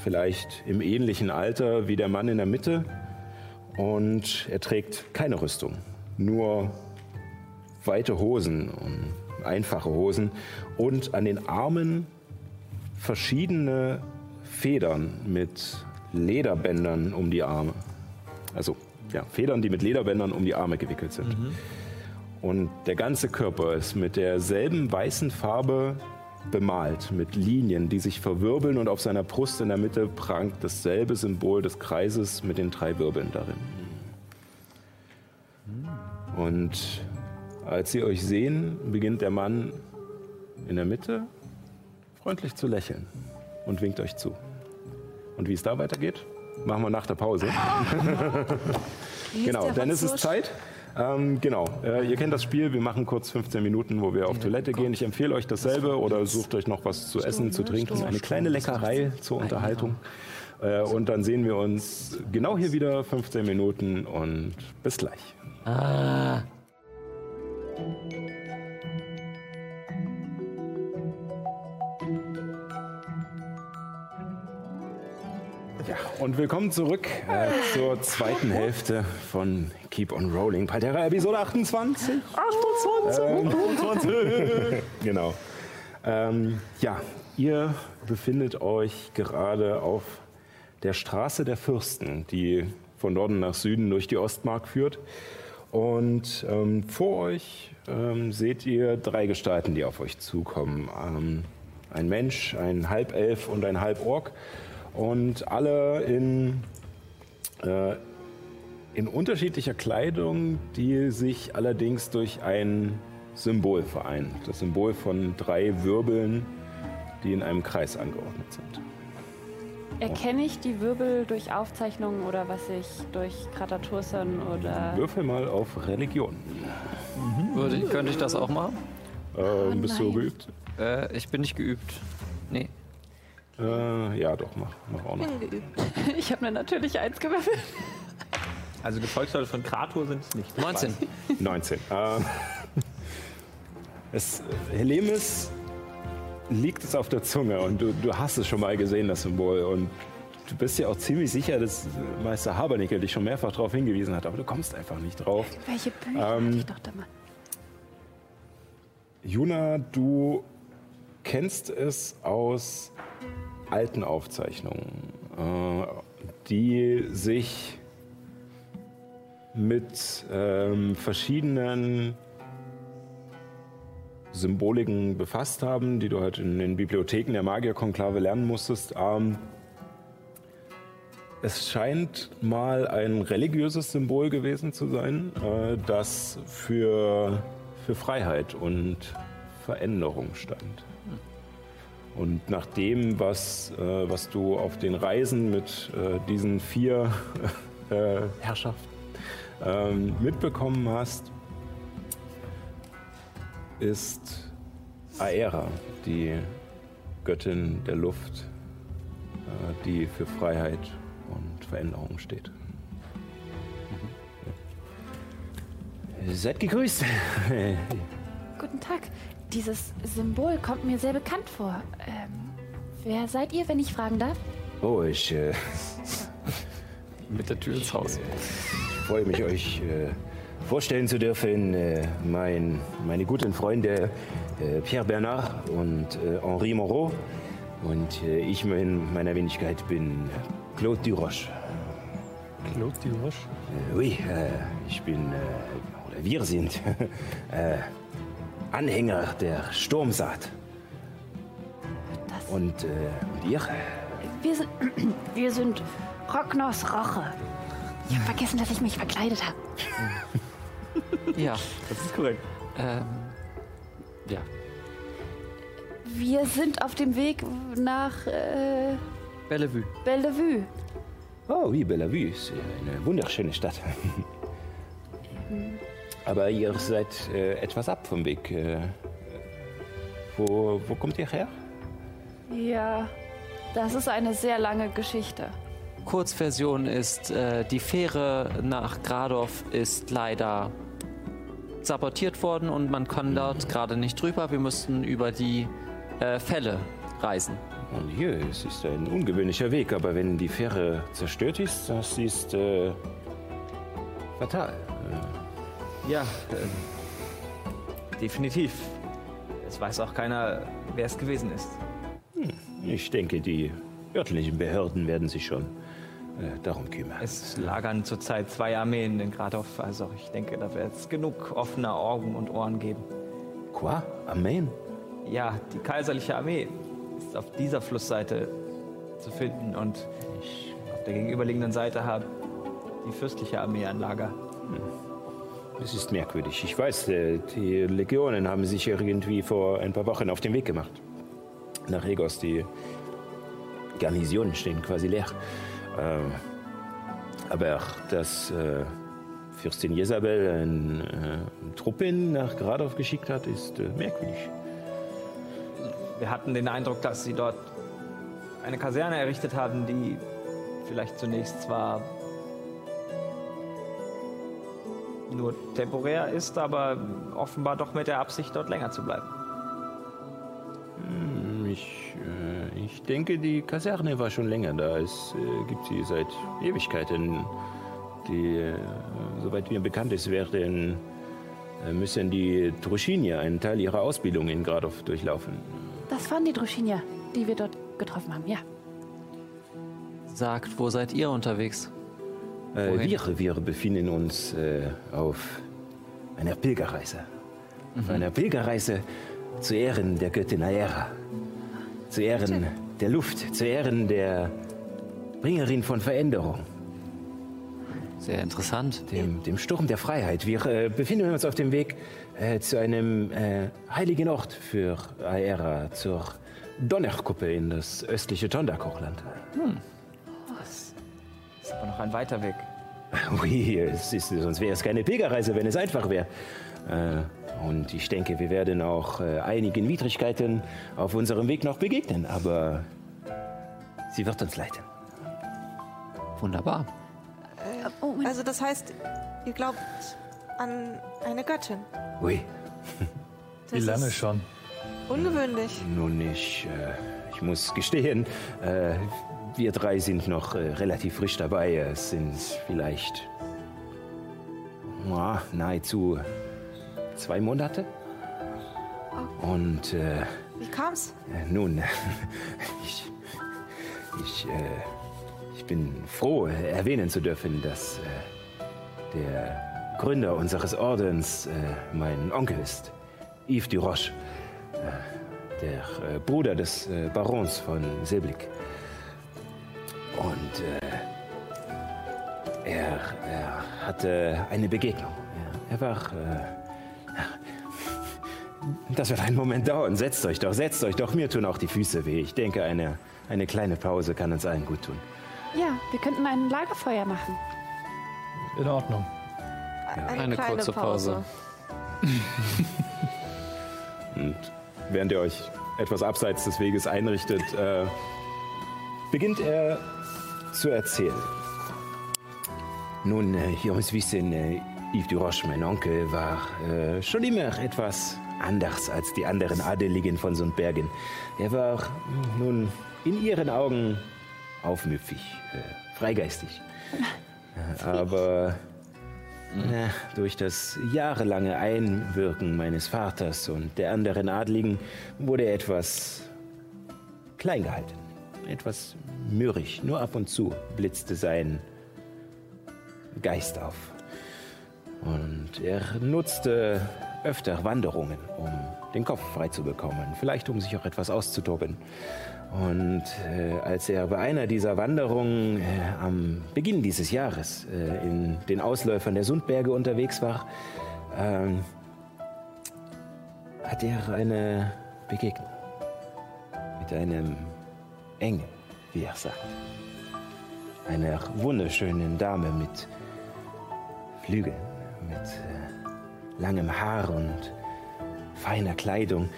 vielleicht im ähnlichen Alter wie der Mann in der Mitte. Und er trägt keine Rüstung, nur weite Hosen und einfache Hosen und an den Armen verschiedene Federn mit Lederbändern um die Arme. Also ja, Federn, die mit Lederbändern um die Arme gewickelt sind. Und der ganze Körper ist mit derselben weißen Farbe bemalt, mit Linien, die sich verwirbeln und auf seiner Brust in der Mitte prangt dasselbe Symbol des Kreises mit den drei Wirbeln darin. Und als sie euch sehen, beginnt der Mann in der Mitte freundlich zu lächeln und winkt euch zu. Und wie es da weitergeht, machen wir nach der Pause. [LAUGHS] genau, dann ist es? Zeit. Ähm, genau, äh, ihr kennt das Spiel. Wir machen kurz 15 Minuten, wo wir auf Toilette gehen. Ich empfehle euch dasselbe oder sucht euch noch was zu essen, zu trinken. Eine kleine Leckerei zur Unterhaltung. Äh, und dann sehen wir uns genau hier wieder 15 Minuten und bis gleich. Ah. Ja, und willkommen zurück äh, zur zweiten Hälfte von Keep on Rolling. Palterra Episode 28. 28. [LAUGHS] genau. Ähm, ja, ihr befindet euch gerade auf der Straße der Fürsten, die von Norden nach Süden durch die Ostmark führt. Und ähm, vor euch ähm, seht ihr drei Gestalten, die auf euch zukommen. Ähm, ein Mensch, ein Halbelf und ein Halborg. Und alle in, äh, in unterschiedlicher Kleidung, die sich allerdings durch ein Symbol vereint. Das Symbol von drei Wirbeln, die in einem Kreis angeordnet sind. Erkenne ich die Wirbel durch Aufzeichnungen oder was ich durch Kratatursern oder. Würfel mal auf Religion. Würde, ich- könnte ich das auch machen? Äh, bist du nein. geübt? Äh, ich bin nicht geübt. Nee. Äh, ja, doch, mach, mach auch noch. [LAUGHS] Ich habe mir natürlich eins gewürfelt. Also Gefolgsleute von Krator sind [LAUGHS] es nicht. 19. 19. Ähm, es, Helemis liegt es auf der Zunge und du, du hast es schon mal gesehen, das Symbol. Und du bist ja auch ziemlich sicher, dass Meister Habernickel dich schon mehrfach darauf hingewiesen hat, aber du kommst einfach nicht drauf. Welche Bücher Ähm, ich doch da mal? Juna, du kennst es aus alten Aufzeichnungen, äh, die sich mit ähm, verschiedenen Symboliken befasst haben, die du halt in den Bibliotheken der Magierkonklave lernen musstest. Ähm, es scheint mal ein religiöses Symbol gewesen zu sein, äh, das für, für Freiheit und Veränderung stand. Und nach dem, was, äh, was du auf den Reisen mit äh, diesen vier [LAUGHS] äh, Herrschaften ähm, mitbekommen hast, ist Aera, die Göttin der Luft, äh, die für Freiheit und Veränderung steht. Seid gegrüßt. Guten Tag. Dieses Symbol kommt mir sehr bekannt vor. Ähm, wer seid ihr, wenn ich fragen darf? Oh, ich äh, [LAUGHS] Mit der Tür ins Haus. freue mich, euch äh, vorstellen zu dürfen. Äh, mein, meine guten Freunde äh, Pierre Bernard und äh, Henri Moreau. Und äh, ich in meiner Wenigkeit bin Claude Duroche. Claude Duroche. Äh, oui, äh, ich bin, äh, oder wir sind, [LAUGHS] äh, Anhänger der Sturmsaat. Das, Und, äh, und ihr? wir, sind, [CLEARS THROAT] wir sind Rognors Roche. Ich habe vergessen, dass ich mich verkleidet habe. Ja, [LAUGHS] Das ist korrekt. ähm, ja. Wir sind auf dem Weg nach äh, Bellevue. Bellevue. Oh, oui, Bellevue ist eine wunderschöne Stadt. Aber ihr seid äh, etwas ab vom Weg. Äh, wo, wo kommt ihr her? Ja, das ist eine sehr lange Geschichte. Kurzversion ist, äh, die Fähre nach Gradorf ist leider sabotiert worden und man kann dort gerade nicht drüber. Wir müssten über die äh, Fälle reisen. Und hier, es ist ein ungewöhnlicher Weg, aber wenn die Fähre zerstört ist, das ist äh, fatal. Ja, äh, definitiv. Es weiß auch keiner, wer es gewesen ist. Ich denke, die örtlichen Behörden werden sich schon äh, darum kümmern. Es lagern zurzeit zwei Armeen in Gradov, also ich denke, da wird es genug offener Augen und Ohren geben. Quoi? Amen? Ja, die kaiserliche Armee ist auf dieser Flussseite zu finden und auf der gegenüberliegenden Seite hat die fürstliche Armee ein Lager. Es ist merkwürdig. Ich weiß, äh, die Legionen haben sich irgendwie vor ein paar Wochen auf den Weg gemacht. Nach Regos. Die Garnisonen stehen quasi leer. Ähm, aber dass äh, Fürstin Jezabel eine äh, Truppen nach Gradov geschickt hat, ist merkwürdig. Wir hatten den Eindruck, dass sie dort eine Kaserne errichtet haben, die vielleicht zunächst zwar nur temporär ist, aber offenbar doch mit der Absicht, dort länger zu bleiben. Hm, Ich, äh, ich denke, die Kaserne war schon länger da. Es äh, gibt sie seit Ewigkeiten. Die, äh, soweit mir bekannt ist, werden, äh, müssen die Truschinier einen Teil ihrer Ausbildung in Gradov durchlaufen. Das waren die Druschinier, die wir dort getroffen haben, ja. Sagt, wo seid ihr unterwegs? Äh, wir, wir befinden uns äh, auf einer Pilgerreise. Auf einer Pilgerreise zu Ehren der Göttin Aera. Zu Ehren der Luft, zu Ehren der Bringerin von Veränderung. Sehr interessant. dem, dem Sturm der Freiheit. Wir äh, befinden uns auf dem Weg äh, zu einem äh, heiligen Ort für Aera, zur Donnerkuppe in das östliche Tondakochland. Ist aber noch ein weiter Weg. [LAUGHS] Ui, es ist, sonst wäre es keine Pilgerreise, wenn es einfach wäre. Äh, und ich denke, wir werden auch äh, einigen Widrigkeiten auf unserem Weg noch begegnen, aber sie wird uns leiten. Wunderbar. Oh, Moment. Also das heißt, ihr glaubt an eine Göttin. Ui, [LAUGHS] Das Wie lange schon? Ungewöhnlich. nun, ich, äh, ich muss gestehen, äh, wir drei sind noch äh, relativ frisch dabei. Es sind vielleicht ja, nahezu zwei Monate. Und äh, Wie kam's? äh, nun, [LAUGHS] ich, ich, äh, ich bin froh, erwähnen zu dürfen, dass äh, der Gründer unseres Ordens äh, mein Onkel ist, Yves Duroche, äh, der äh, Bruder des äh, Barons von Seblick. Und äh, er, er hatte eine Begegnung. Er, er war. Äh, das wird einen Moment dauern. Setzt euch doch, setzt euch doch. Mir tun auch die Füße weh. Ich denke, eine, eine kleine Pause kann uns allen gut tun. Ja, wir könnten ein Lagerfeuer machen. In Ordnung. Eine kleine kurze Pause. [LAUGHS] Und während ihr euch etwas abseits des Weges einrichtet, äh, beginnt er zu erzählen. Nun, äh, ihr müsst wissen, äh, Yves Duroche, mein Onkel, war äh, schon immer etwas anders als die anderen Adeligen von Sundbergen. Er war nun in ihren Augen aufmüpfig, äh, freigeistig. Aber na, durch das jahrelange Einwirken meines Vaters und der anderen Adligen wurde er etwas klein gehalten, etwas mürrisch. Nur ab und zu blitzte sein Geist auf. Und er nutzte öfter Wanderungen, um den Kopf frei zu bekommen, vielleicht um sich auch etwas auszutoben. Und äh, als er bei einer dieser Wanderungen äh, am Beginn dieses Jahres äh, in den Ausläufern der Sundberge unterwegs war, ähm, hat er eine Begegnung mit einem Engel, wie er sagt. Einer wunderschönen Dame mit Flügeln, mit äh, langem Haar und feiner Kleidung.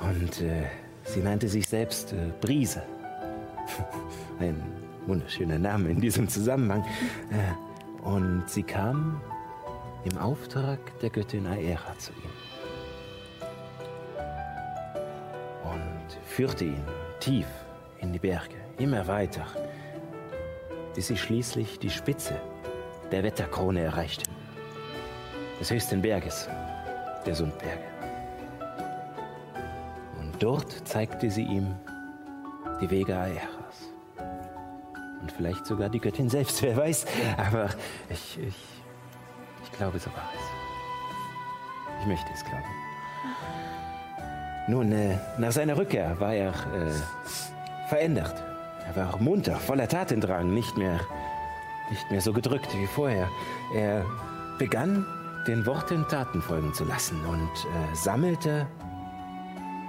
Und äh, sie nannte sich selbst äh, Brise. [LAUGHS] Ein wunderschöner Name in diesem Zusammenhang. Äh, und sie kam im Auftrag der Göttin Aera zu ihm. Und führte ihn tief in die Berge, immer weiter, bis sie schließlich die Spitze der Wetterkrone erreichten. Des höchsten Berges, der Sundberge. Und dort zeigte sie ihm die Wege Aeras. Und vielleicht sogar die Göttin selbst, [LAUGHS] wer weiß. Aber ich, ich, ich glaube, so war es. Ich möchte es glauben. Nun, äh, nach seiner Rückkehr war er äh, verändert. Er war munter, voller Tatendrang, nicht mehr, nicht mehr so gedrückt wie vorher. Er begann, den Worten Taten folgen zu lassen und äh, sammelte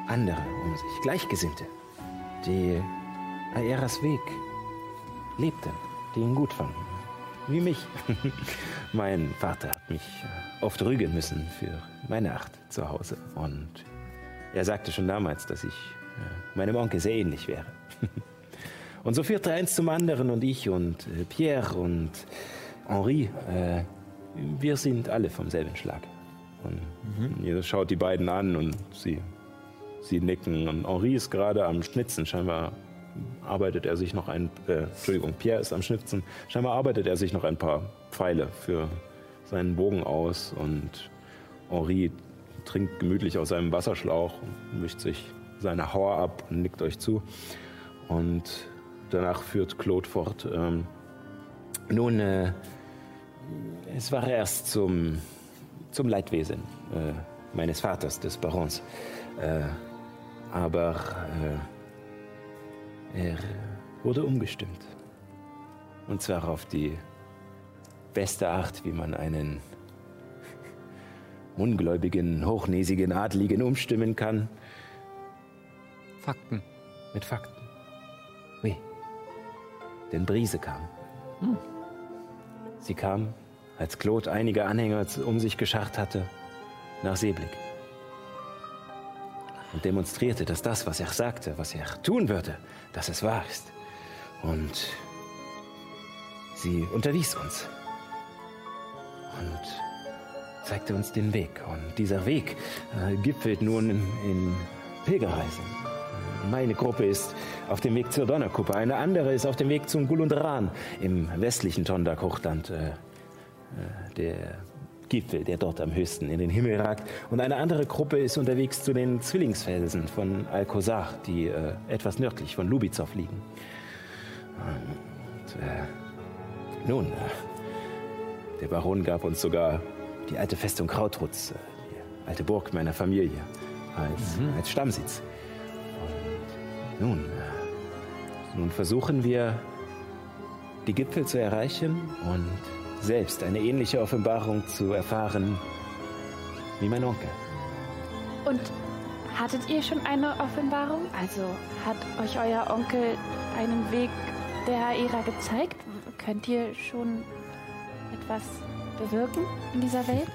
andere um sich, Gleichgesinnte, die Aeras Weg lebten, die ihn gut fanden. Wie mich. [LAUGHS] mein Vater hat mich äh, oft rügen müssen für meine Acht zu Hause. Und er sagte schon damals, dass ich meinem Onkel sehr ähnlich wäre. [LAUGHS] und so führte eins zum anderen und ich und äh, Pierre und Henri, äh, wir sind alle vom selben Schlag. Und ihr schaut die beiden an und sie, sie nicken. Und Henri ist gerade am Schnitzen. Scheinbar arbeitet er sich noch ein, äh, Entschuldigung, Pierre ist am Schnitzen. Scheinbar arbeitet er sich noch ein paar Pfeile für seinen Bogen aus. Und Henri trinkt gemütlich aus seinem Wasserschlauch, und wischt sich seine Hauer ab und nickt euch zu. Und danach führt Claude fort. Ähm, nun, äh, es war erst zum, zum Leidwesen äh, meines Vaters, des Barons. Äh, aber äh, er wurde umgestimmt. Und zwar auf die beste Art, wie man einen [LAUGHS] ungläubigen, hochnäsigen Adligen umstimmen kann. Fakten. Mit Fakten. Oui. Denn Brise kam. Sie kam, als Claude einige Anhänger um sich gescharrt hatte, nach Seeblick. Und demonstrierte, dass das, was er sagte, was er tun würde, dass es wahr ist. Und sie unterwies uns. Und zeigte uns den Weg. Und dieser Weg äh, gipfelt nun in, in Pilgerreisen. Meine Gruppe ist auf dem Weg zur Donnerkuppe, eine andere ist auf dem Weg zum Gulundran im westlichen Tondak-Hochland. Äh, äh, der Gipfel, der dort am höchsten in den Himmel ragt. Und eine andere Gruppe ist unterwegs zu den Zwillingsfelsen von Alcozar, die äh, etwas nördlich von Lubitzow liegen. Und, äh, nun, äh, der Baron gab uns sogar die alte Festung Krautrutz, äh, die alte Burg meiner Familie, als, als Stammsitz. Nun, äh, nun versuchen wir, die Gipfel zu erreichen und selbst eine ähnliche Offenbarung zu erfahren wie mein Onkel. Und hattet ihr schon eine Offenbarung? Also hat euch euer Onkel einen Weg der Ära gezeigt? Könnt ihr schon etwas bewirken in dieser Welt?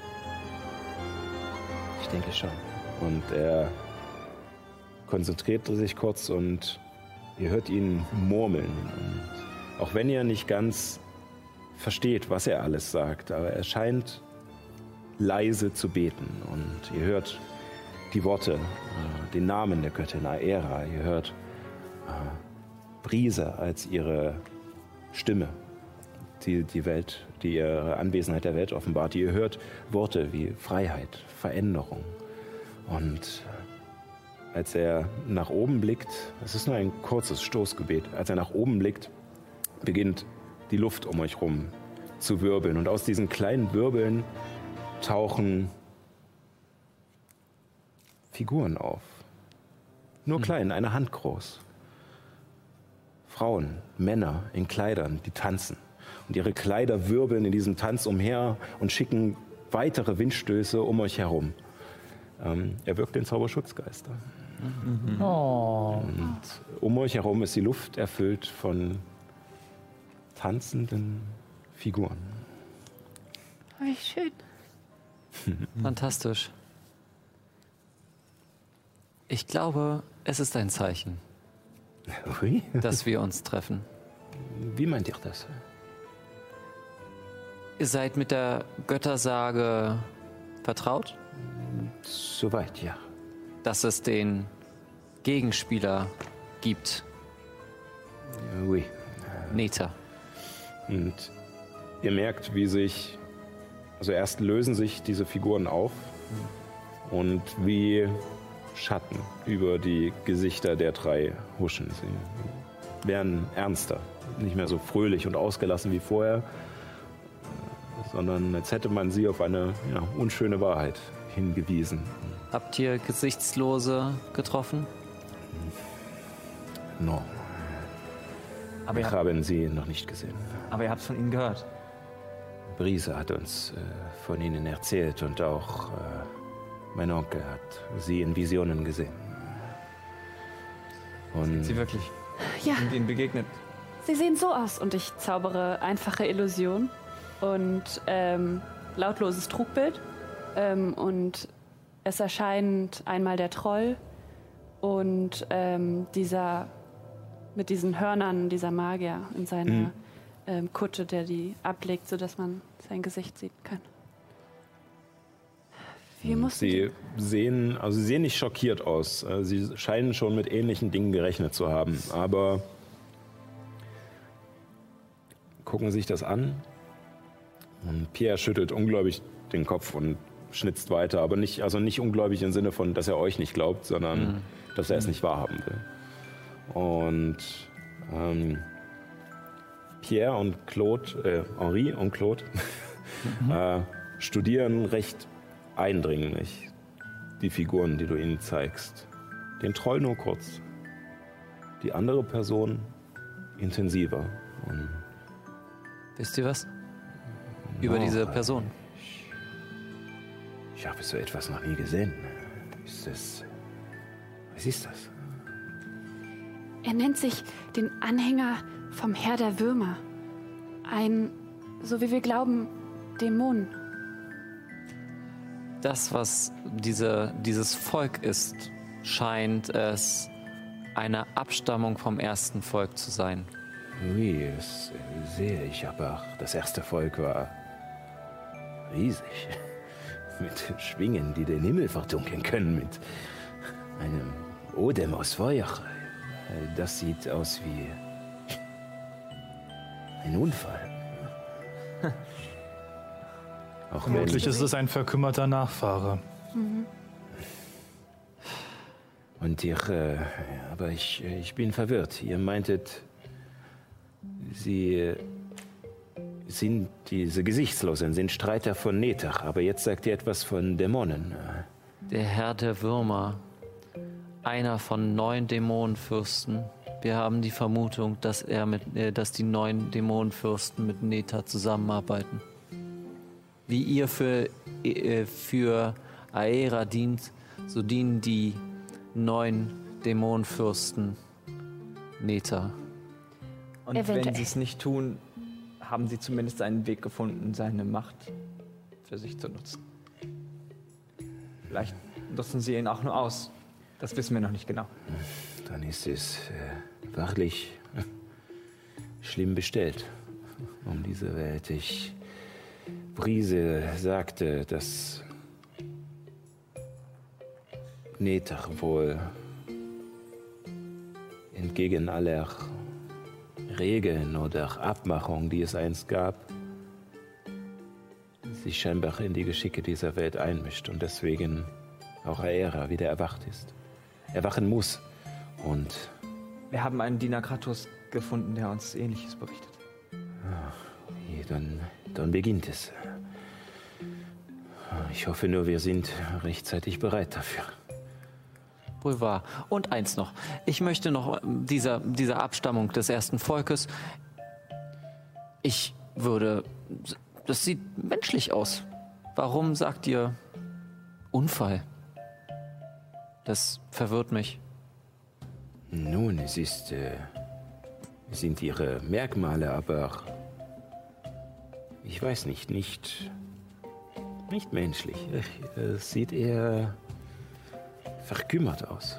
Ich denke schon. Und er konzentriert sich kurz und ihr hört ihn murmeln. Und auch wenn ihr nicht ganz versteht, was er alles sagt, aber er scheint leise zu beten. Und ihr hört die Worte, äh, den Namen der Göttin Aera. Ihr hört äh, Brise als ihre Stimme, die die Welt, die ihre Anwesenheit der Welt offenbart. Ihr hört Worte wie Freiheit, Veränderung. Und als er nach oben blickt, es ist nur ein kurzes Stoßgebet, als er nach oben blickt, beginnt die Luft um euch rum zu wirbeln. Und aus diesen kleinen Wirbeln tauchen Figuren auf. Nur klein, eine Hand groß. Frauen, Männer in Kleidern, die tanzen. Und ihre Kleider wirbeln in diesem Tanz umher und schicken weitere Windstöße um euch herum. Ähm, er wirkt den Zauberschutzgeister. Oh. Und um euch herum ist die Luft erfüllt von tanzenden Figuren. Wie schön. [LAUGHS] Fantastisch. Ich glaube, es ist ein Zeichen, Ui, dass wir uns treffen. wie meint ihr das? Ihr seid mit der Göttersage vertraut, Soweit, ja. Dass es den Gegenspieler gibt, Ui. Neta. Und ihr merkt, wie sich, also erst lösen sich diese Figuren auf und wie Schatten über die Gesichter der drei huschen. Sie werden ernster, nicht mehr so fröhlich und ausgelassen wie vorher, sondern als hätte man sie auf eine ja, unschöne Wahrheit hingewiesen. Habt ihr Gesichtslose getroffen? No, Aber wir ihr, haben sie noch nicht gesehen. aber ihr habt von ihnen gehört. Brise hat uns äh, von ihnen erzählt und auch äh, mein Onkel hat sie in Visionen gesehen. Und Sie wirklich Ja, sind ihnen begegnet. sie sehen so aus. Und ich zaubere einfache Illusion und ähm, lautloses Trugbild. Ähm, und es erscheint einmal der Troll und ähm, dieser mit diesen Hörnern, dieser Magier in seiner Mhm. ähm, Kutte, der die ablegt, sodass man sein Gesicht sehen kann. Wir mussten Sie sehen, also sie sehen nicht schockiert aus. Äh, Sie scheinen schon mit ähnlichen Dingen gerechnet zu haben, aber gucken sich das an. Und Pierre schüttelt ungläubig den Kopf und schnitzt weiter, aber nicht, also nicht ungläubig im Sinne von, dass er euch nicht glaubt, sondern dass er es nicht wahrhaben will. Und ähm, Pierre und Claude, äh, Henri und Claude [LAUGHS] äh, studieren recht eindringlich die Figuren, die du ihnen zeigst. Den Troll nur kurz. Die andere Person intensiver. Und Wisst ihr was? Über diese Person. Ich habe so etwas noch nie gesehen. Ist das. Was ist das? Er nennt sich den Anhänger vom Herr der Würmer. Ein, so wie wir glauben, Dämon. Das, was diese, dieses Volk ist, scheint es eine Abstammung vom ersten Volk zu sein. Ui, das äh, sehe ich aber. Das erste Volk war riesig. Mit Schwingen, die den Himmel verdunkeln können. Mit einem Odem aus Feuer. Äh, Das sieht aus wie ein Unfall. [LAUGHS] Auch Vermutlich ist es ein verkümmerter Nachfahre. Und ihr, äh, aber ich, ich bin verwirrt. Ihr meintet, sie äh, sind diese Gesichtslosen, sind Streiter von Netach, aber jetzt sagt ihr etwas von Dämonen. Der Herr der Würmer, einer von neun Dämonenfürsten. Wir haben die Vermutung, dass er mit, äh, dass die neun Dämonenfürsten mit Neta zusammenarbeiten. Wie ihr für, äh, für Aera dient, so dienen die neun Dämonenfürsten Neta. Und Eventuell. wenn sie es nicht tun, haben sie zumindest einen Weg gefunden, seine Macht für sich zu nutzen. Vielleicht nutzen sie ihn auch nur aus. Das wissen wir noch nicht genau. Dann ist es äh, wahrlich [LAUGHS] schlimm bestellt um diese Welt. Ich, Brise sagte, dass Netach wohl entgegen aller Regeln oder Abmachungen, die es einst gab, sich scheinbar in die Geschicke dieser Welt einmischt und deswegen auch Aera wieder erwacht ist. Erwachen muss. Und Wir haben einen Diener Kratos gefunden, der uns Ähnliches berichtet. je, dann, dann beginnt es. Ich hoffe nur, wir sind rechtzeitig bereit dafür. Wohl wahr. Und eins noch. Ich möchte noch ähm, dieser, dieser Abstammung des ersten Volkes. Ich würde. Das sieht menschlich aus. Warum sagt ihr Unfall? Das verwirrt mich. Nun, es ist. Äh, sind ihre Merkmale, aber. Ich weiß nicht, nicht. Nicht menschlich. Es sieht eher. Verkümmert aus.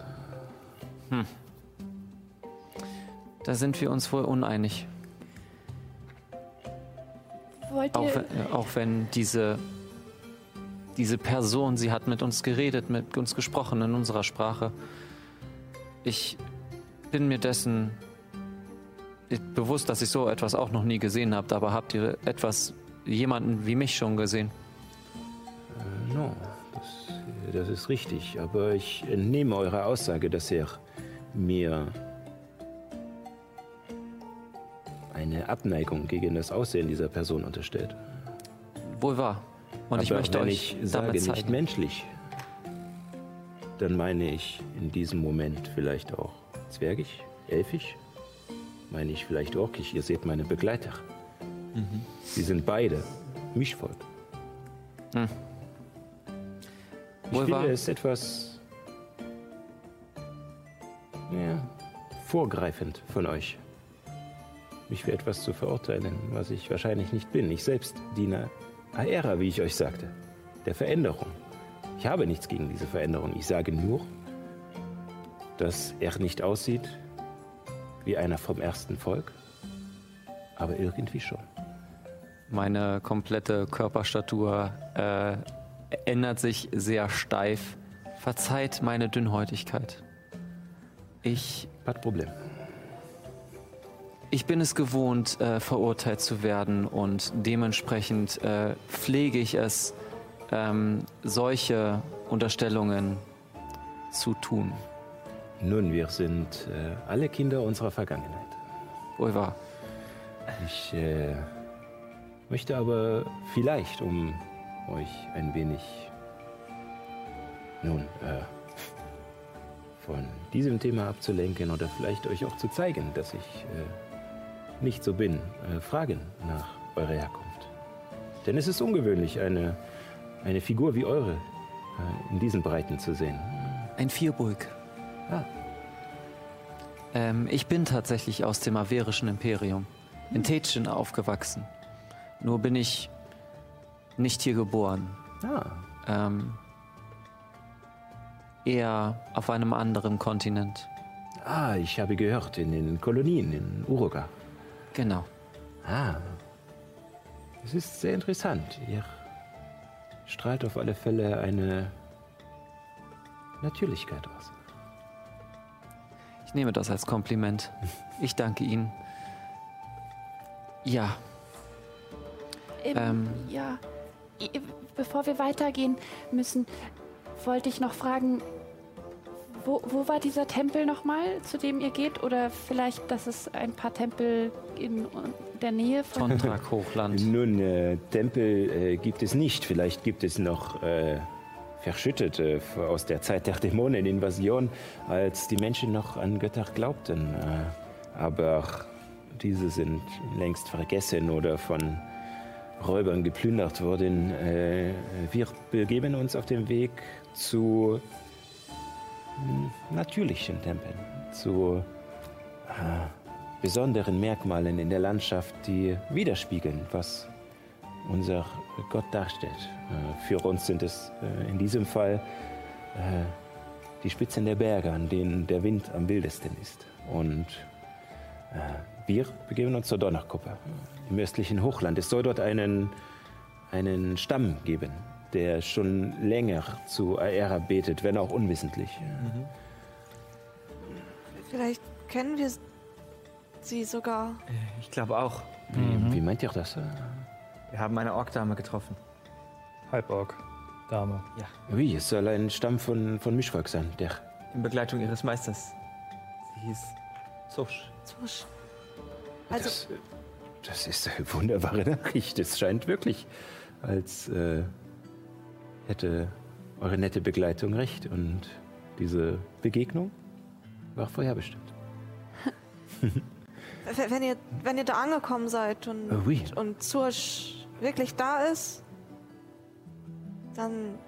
Da sind wir uns wohl uneinig. Wollt Auch ihr, wenn, äh, auch wenn diese, diese Person, sie hat mit uns geredet, mit uns gesprochen in unserer Sprache. Ich bin mir dessen bewusst, dass ich so etwas auch noch nie gesehen habe. Aber habt ihr etwas, jemanden wie mich schon gesehen? No, das, ist richtig. Aber ich entnehme eurer Aussage, dass er mir eine Abneigung gegen das Aussehen dieser Person unterstellt. Wohl wahr. Und ich Aber möchte wenn euch ich sage, damit nicht zeigen. menschlich, dann meine ich in diesem Moment vielleicht auch zwergig, elfisch, meine ich vielleicht orkisch. Ihr seht meine Begleiter. Mhm. Sie sind beide Mischvolk. Ich Wohl wahr. finde es etwas ja, vorgreifend von euch, mich für etwas zu verurteilen, was ich wahrscheinlich nicht bin. Ich selbst diene Aera, wie ich euch sagte, der Veränderung. Ich habe nichts gegen diese Veränderung. Ich sage nur, dass er nicht aussieht wie einer vom ersten Volk, aber irgendwie schon. Meine komplette Körperstatur äh, ändert sich sehr steif. Verzeiht meine Dünnhäutigkeit. Ich, Kein Problem. ich bin es gewohnt, äh, verurteilt zu werden und dementsprechend äh, pflege ich es, ähm, solche Unterstellungen zu tun. Nun, wir sind äh, alle Kinder unserer Vergangenheit. Wohl wahr. Ich äh, möchte aber vielleicht, um euch ein wenig nun äh, von diesem Thema abzulenken oder vielleicht euch auch zu zeigen, dass ich äh, nicht so bin, äh, fragen nach eurer Herkunft. Denn es ist ungewöhnlich, eine, eine Figur wie eure äh, in diesen Breiten zu sehen. Ein Vierburg. Ah. Ähm, ich bin tatsächlich aus dem averischen Imperium, in Tetschen aufgewachsen. Nur bin ich nicht hier geboren. Ah, Ähm, eher auf einem anderen Kontinent. ah, ich habe gehört, in den Kolonien in Uruga. Genau. Ah, es ist sehr interessant. Ihr strahlt auf alle Fälle eine Natürlichkeit aus. Ich nehme das als Kompliment. [LAUGHS] Ich danke Ihnen. Ja, ähm, ähm, ja. Bevor wir weitergehen müssen, wollte ich noch fragen, wo, wo war dieser Tempel nochmal, zu dem ihr geht? Oder vielleicht, dass es ein paar Tempel in der Nähe von... Tontrak Hochland. [LAUGHS] Nun, äh, Tempel äh, gibt es nicht. Vielleicht gibt es noch äh, Verschüttete f- aus der Zeit der Dämoneninvasion, als die Menschen noch an Götter glaubten. Äh, aber diese sind längst vergessen oder von Räubern geplündert worden. Äh, wir begeben uns auf den Weg zu hm, natürlichen Tempeln, zu äh, besonderen Merkmalen in der Landschaft, die widerspiegeln, was unser Gott darstellt. Äh, Für uns sind es in diesem Fall die Spitzen der Berge, an denen der Wind am wildesten ist. Und wir begeben uns zur Donnerkuppe im östlichen Hochland. Es soll dort einen, einen Stamm geben, der schon länger zu Aera betet, wenn auch unwissentlich. Vielleicht kennen wir sie sogar. Ich glaube auch. Wie, wie meint ihr das? Wir haben eine Orkdame getroffen. Halborg, Dame. Wie, es soll ein Stamm von, von Mischvolk sein, der In Begleitung ihres Meisters. Sie hieß Zusch. Zusch. Also, Das, äh, das ist eine wunderbare Nachricht. Es scheint wirklich, als äh, hätte eure nette Begleitung recht. Und diese Begegnung war vorherbestimmt. [LAUGHS] wenn ihr, wenn ihr da angekommen seid und, Oh, oui. und Zursch wirklich da ist, dann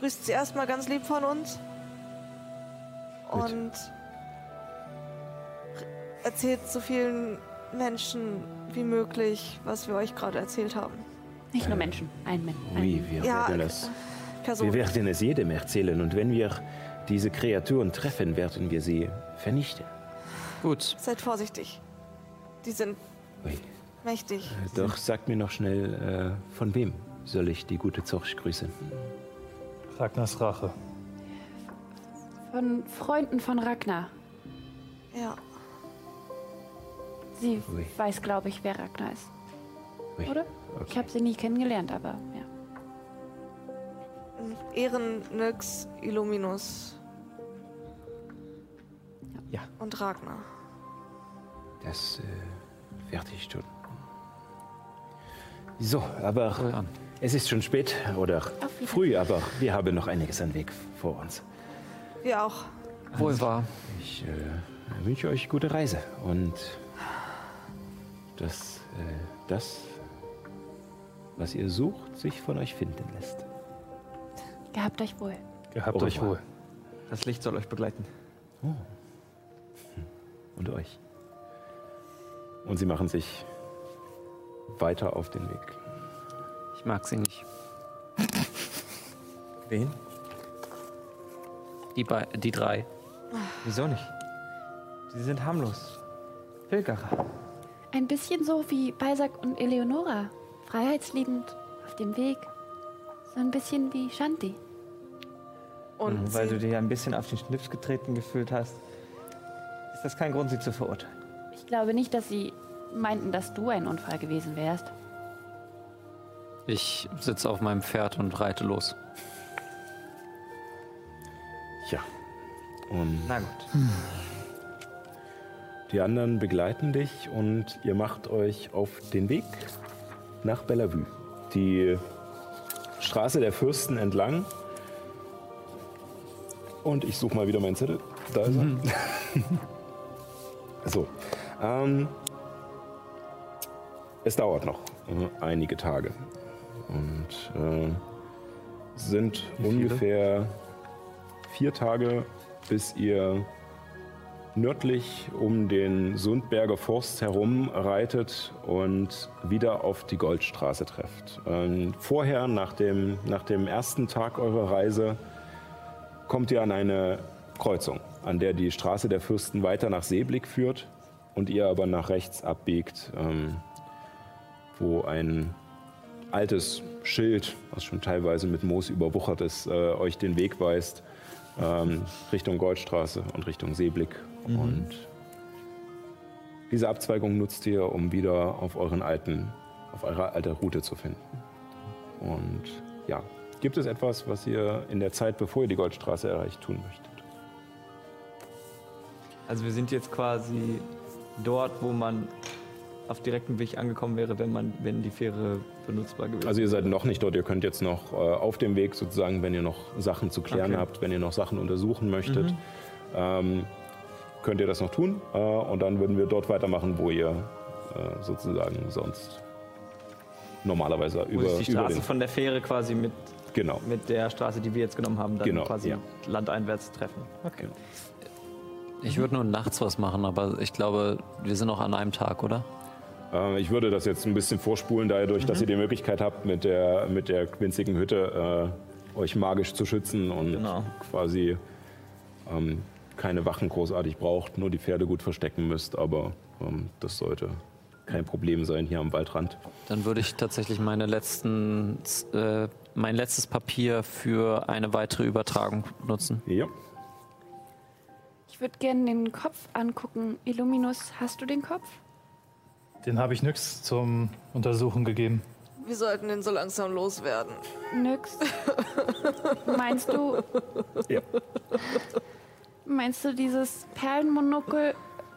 grüßt sie erstmal ganz lieb von uns Gut. und erzählt so vielen Menschen wie möglich, was wir euch gerade erzählt haben. Nicht nur Menschen, ein Mensch. Wie, wir, Ja, werden Person. wir werden es jedem erzählen. Und wenn wir diese Kreaturen treffen, werden wir sie vernichten. Gut. Seid vorsichtig. Die sind Ui. mächtig. Doch sagt mir noch schnell, äh, von wem soll ich die gute Zorch grüßen? Ragnars Rache. Von Freunden von Ragnar. Ja. Sie Ui. weiß, glaube ich, wer Ragnar ist. Ui, Oder? Ich Okay. habe sie nie kennengelernt, aber ja. Ehren, Nyx, Illuminus. Ja. Und Ragnar. Das äh, werde ich tun. So, aber es ist schon spät oder früh, aber wir haben noch einiges an Weg vor uns. Wir auch. Wohl wahr. Ich äh, wünsche euch gute Reise und dass äh, das, was ihr sucht, sich von euch finden lässt. Gehabt euch wohl. Gehabt euch wohl. Das Licht soll euch begleiten. Und euch. Und sie machen sich weiter auf den Weg. Ich mag sie nicht. Wen? Die, die drei. Wieso nicht? Sie sind harmlos. Pilgerer. Ein bisschen so wie Balzac und Eleonora. Freiheitsliebend, auf dem Weg. So ein bisschen wie Shanti. Und Mhm, Weil du dir ein bisschen auf den Schlips getreten gefühlt hast, ist das kein Grund, sie zu verurteilen. Ich glaube nicht, dass sie meinten, dass du ein Unfall gewesen wärst. Ich sitze auf meinem Pferd und reite los. Ja. Und Na gut. Die anderen begleiten dich und ihr macht euch auf den Weg nach Bellevue. Die Straße der Fürsten entlang. Und ich suche mal wieder meinen Zettel. Da ist er. [LAUGHS] so. Ähm, es dauert noch äh, einige Tage. Und äh, es sind ungefähr vier Tage, bis ihr nördlich um den Sundberger Forst herum reitet und wieder auf die Goldstraße trefft. Ähm, vorher, nach dem, nach dem ersten Tag eurer Reise, kommt ihr an eine Kreuzung, an der die Straße der Fürsten weiter nach Seeblick führt und ihr aber nach rechts abbiegt, ähm, wo ein altes Schild, was schon teilweise mit Moos überwuchert ist, äh, euch den Weg weist ähm, Richtung Goldstraße und Richtung Seeblick. Und diese Abzweigung nutzt ihr, um wieder auf euren alten, auf eure alte Route zu finden. Und ja, gibt es etwas, was ihr in der Zeit, bevor ihr die Goldstraße erreicht, tun möchtet? Also wir sind jetzt quasi dort, wo man auf direktem Weg angekommen wäre, wenn man, wenn die Fähre benutzbar gewesen wäre. Also ihr seid noch nicht dort, ihr könnt jetzt noch äh, auf dem Weg sozusagen, wenn ihr noch Sachen zu klären Okay. habt, wenn ihr noch Sachen untersuchen möchtet, ähm, könnt ihr das noch tun. Äh, und dann würden wir dort weitermachen, wo ihr äh, sozusagen sonst normalerweise wo über, sich die Straße von der Fähre quasi mit, Genau. mit der Straße, die wir jetzt genommen haben, dann Genau, quasi ja. landeinwärts treffen. Okay. Ich würde nur nachts was machen, aber ich glaube, wir sind noch an einem Tag, oder? Äh, ich würde das jetzt ein bisschen vorspulen, dadurch, dass ihr die Möglichkeit habt, mit der, mit der winzigen Hütte äh, euch magisch zu schützen und Genau. quasi ähm, keine Wachen großartig braucht, nur die Pferde gut verstecken müsst. Aber ähm, das sollte kein Problem sein hier am Waldrand. Dann würde ich tatsächlich meine letzten, äh, mein letztes Papier für eine weitere Übertragung nutzen. Ja. Ich würde gerne den Kopf angucken. Illuminus, hast du den Kopf? Den habe ich nix zum Untersuchen gegeben. Wir sollten den so langsam loswerden. Nix. [LAUGHS] Meinst du? Ja. Meinst du, dieses Perlenmonokel,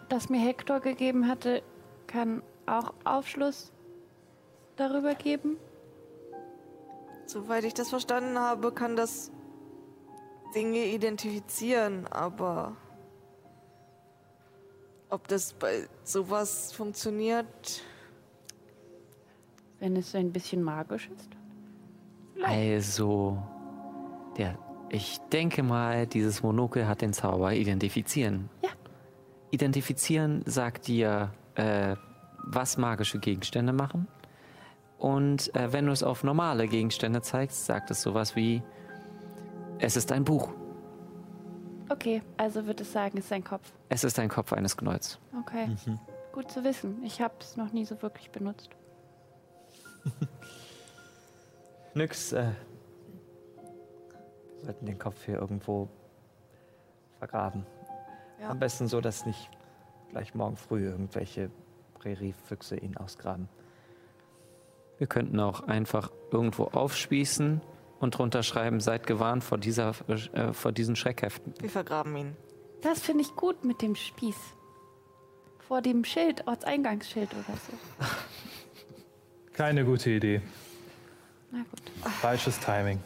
das mir Hector gegeben hatte, kann auch Aufschluss darüber geben? Soweit ich das verstanden habe, kann das Dinge identifizieren, aber ob das bei sowas funktioniert, Wenn es ein bisschen magisch ist? Also, der, ich denke mal, dieses Monokel hat den Zauber identifizieren. Ja. Identifizieren sagt dir, äh, was magische Gegenstände machen. Und äh, wenn du es auf normale Gegenstände zeigst, sagt es sowas wie, es ist ein Buch. Okay, also wird es sagen, es ist ein Kopf. Es ist ein Kopf eines Gnolls. Okay, gut zu wissen. Ich habe es noch nie so wirklich benutzt. [LAUGHS] Nix. Äh, sollten den Kopf hier irgendwo vergraben. Ja. Am besten so, dass nicht gleich morgen früh irgendwelche Präriefüchse ihn ausgraben. Wir könnten auch einfach irgendwo aufspießen und drunter schreiben, seid gewarnt vor, dieser, äh, vor diesen Schreckheften. wir vergraben ihn. Das finde ich gut mit dem Spieß. Vor dem Schild, Ortseingangsschild oder so. Keine gute Idee. Na gut. Falsches Timing.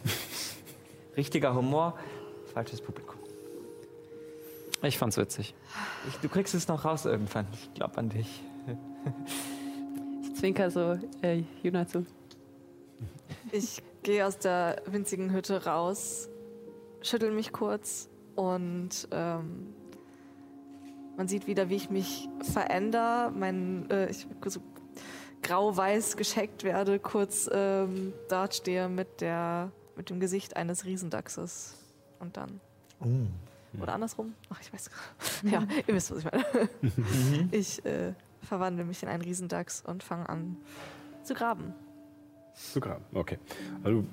Richtiger Humor, falsches Publikum. Ich fand's witzig. Ich, du kriegst es noch raus irgendwann. Ich glaube an dich. Ich zwinker so äh, Juna zu. Ich gehe aus der winzigen Hütte raus, schüttel mich kurz und ähm, man sieht wieder, wie ich mich verändere. Mein, äh, ich so grau-weiß gescheckt werde, kurz ähm, dort stehe mit, der, mit dem Gesicht eines Riesendachses. Und dann. Oder andersrum? Ach, ich weiß gar [LAUGHS] Ja, ihr wisst, was ich meine. [LAUGHS] Ich äh, verwandle mich in einen Riesendachs und fange an zu graben. Zu graben, okay. Also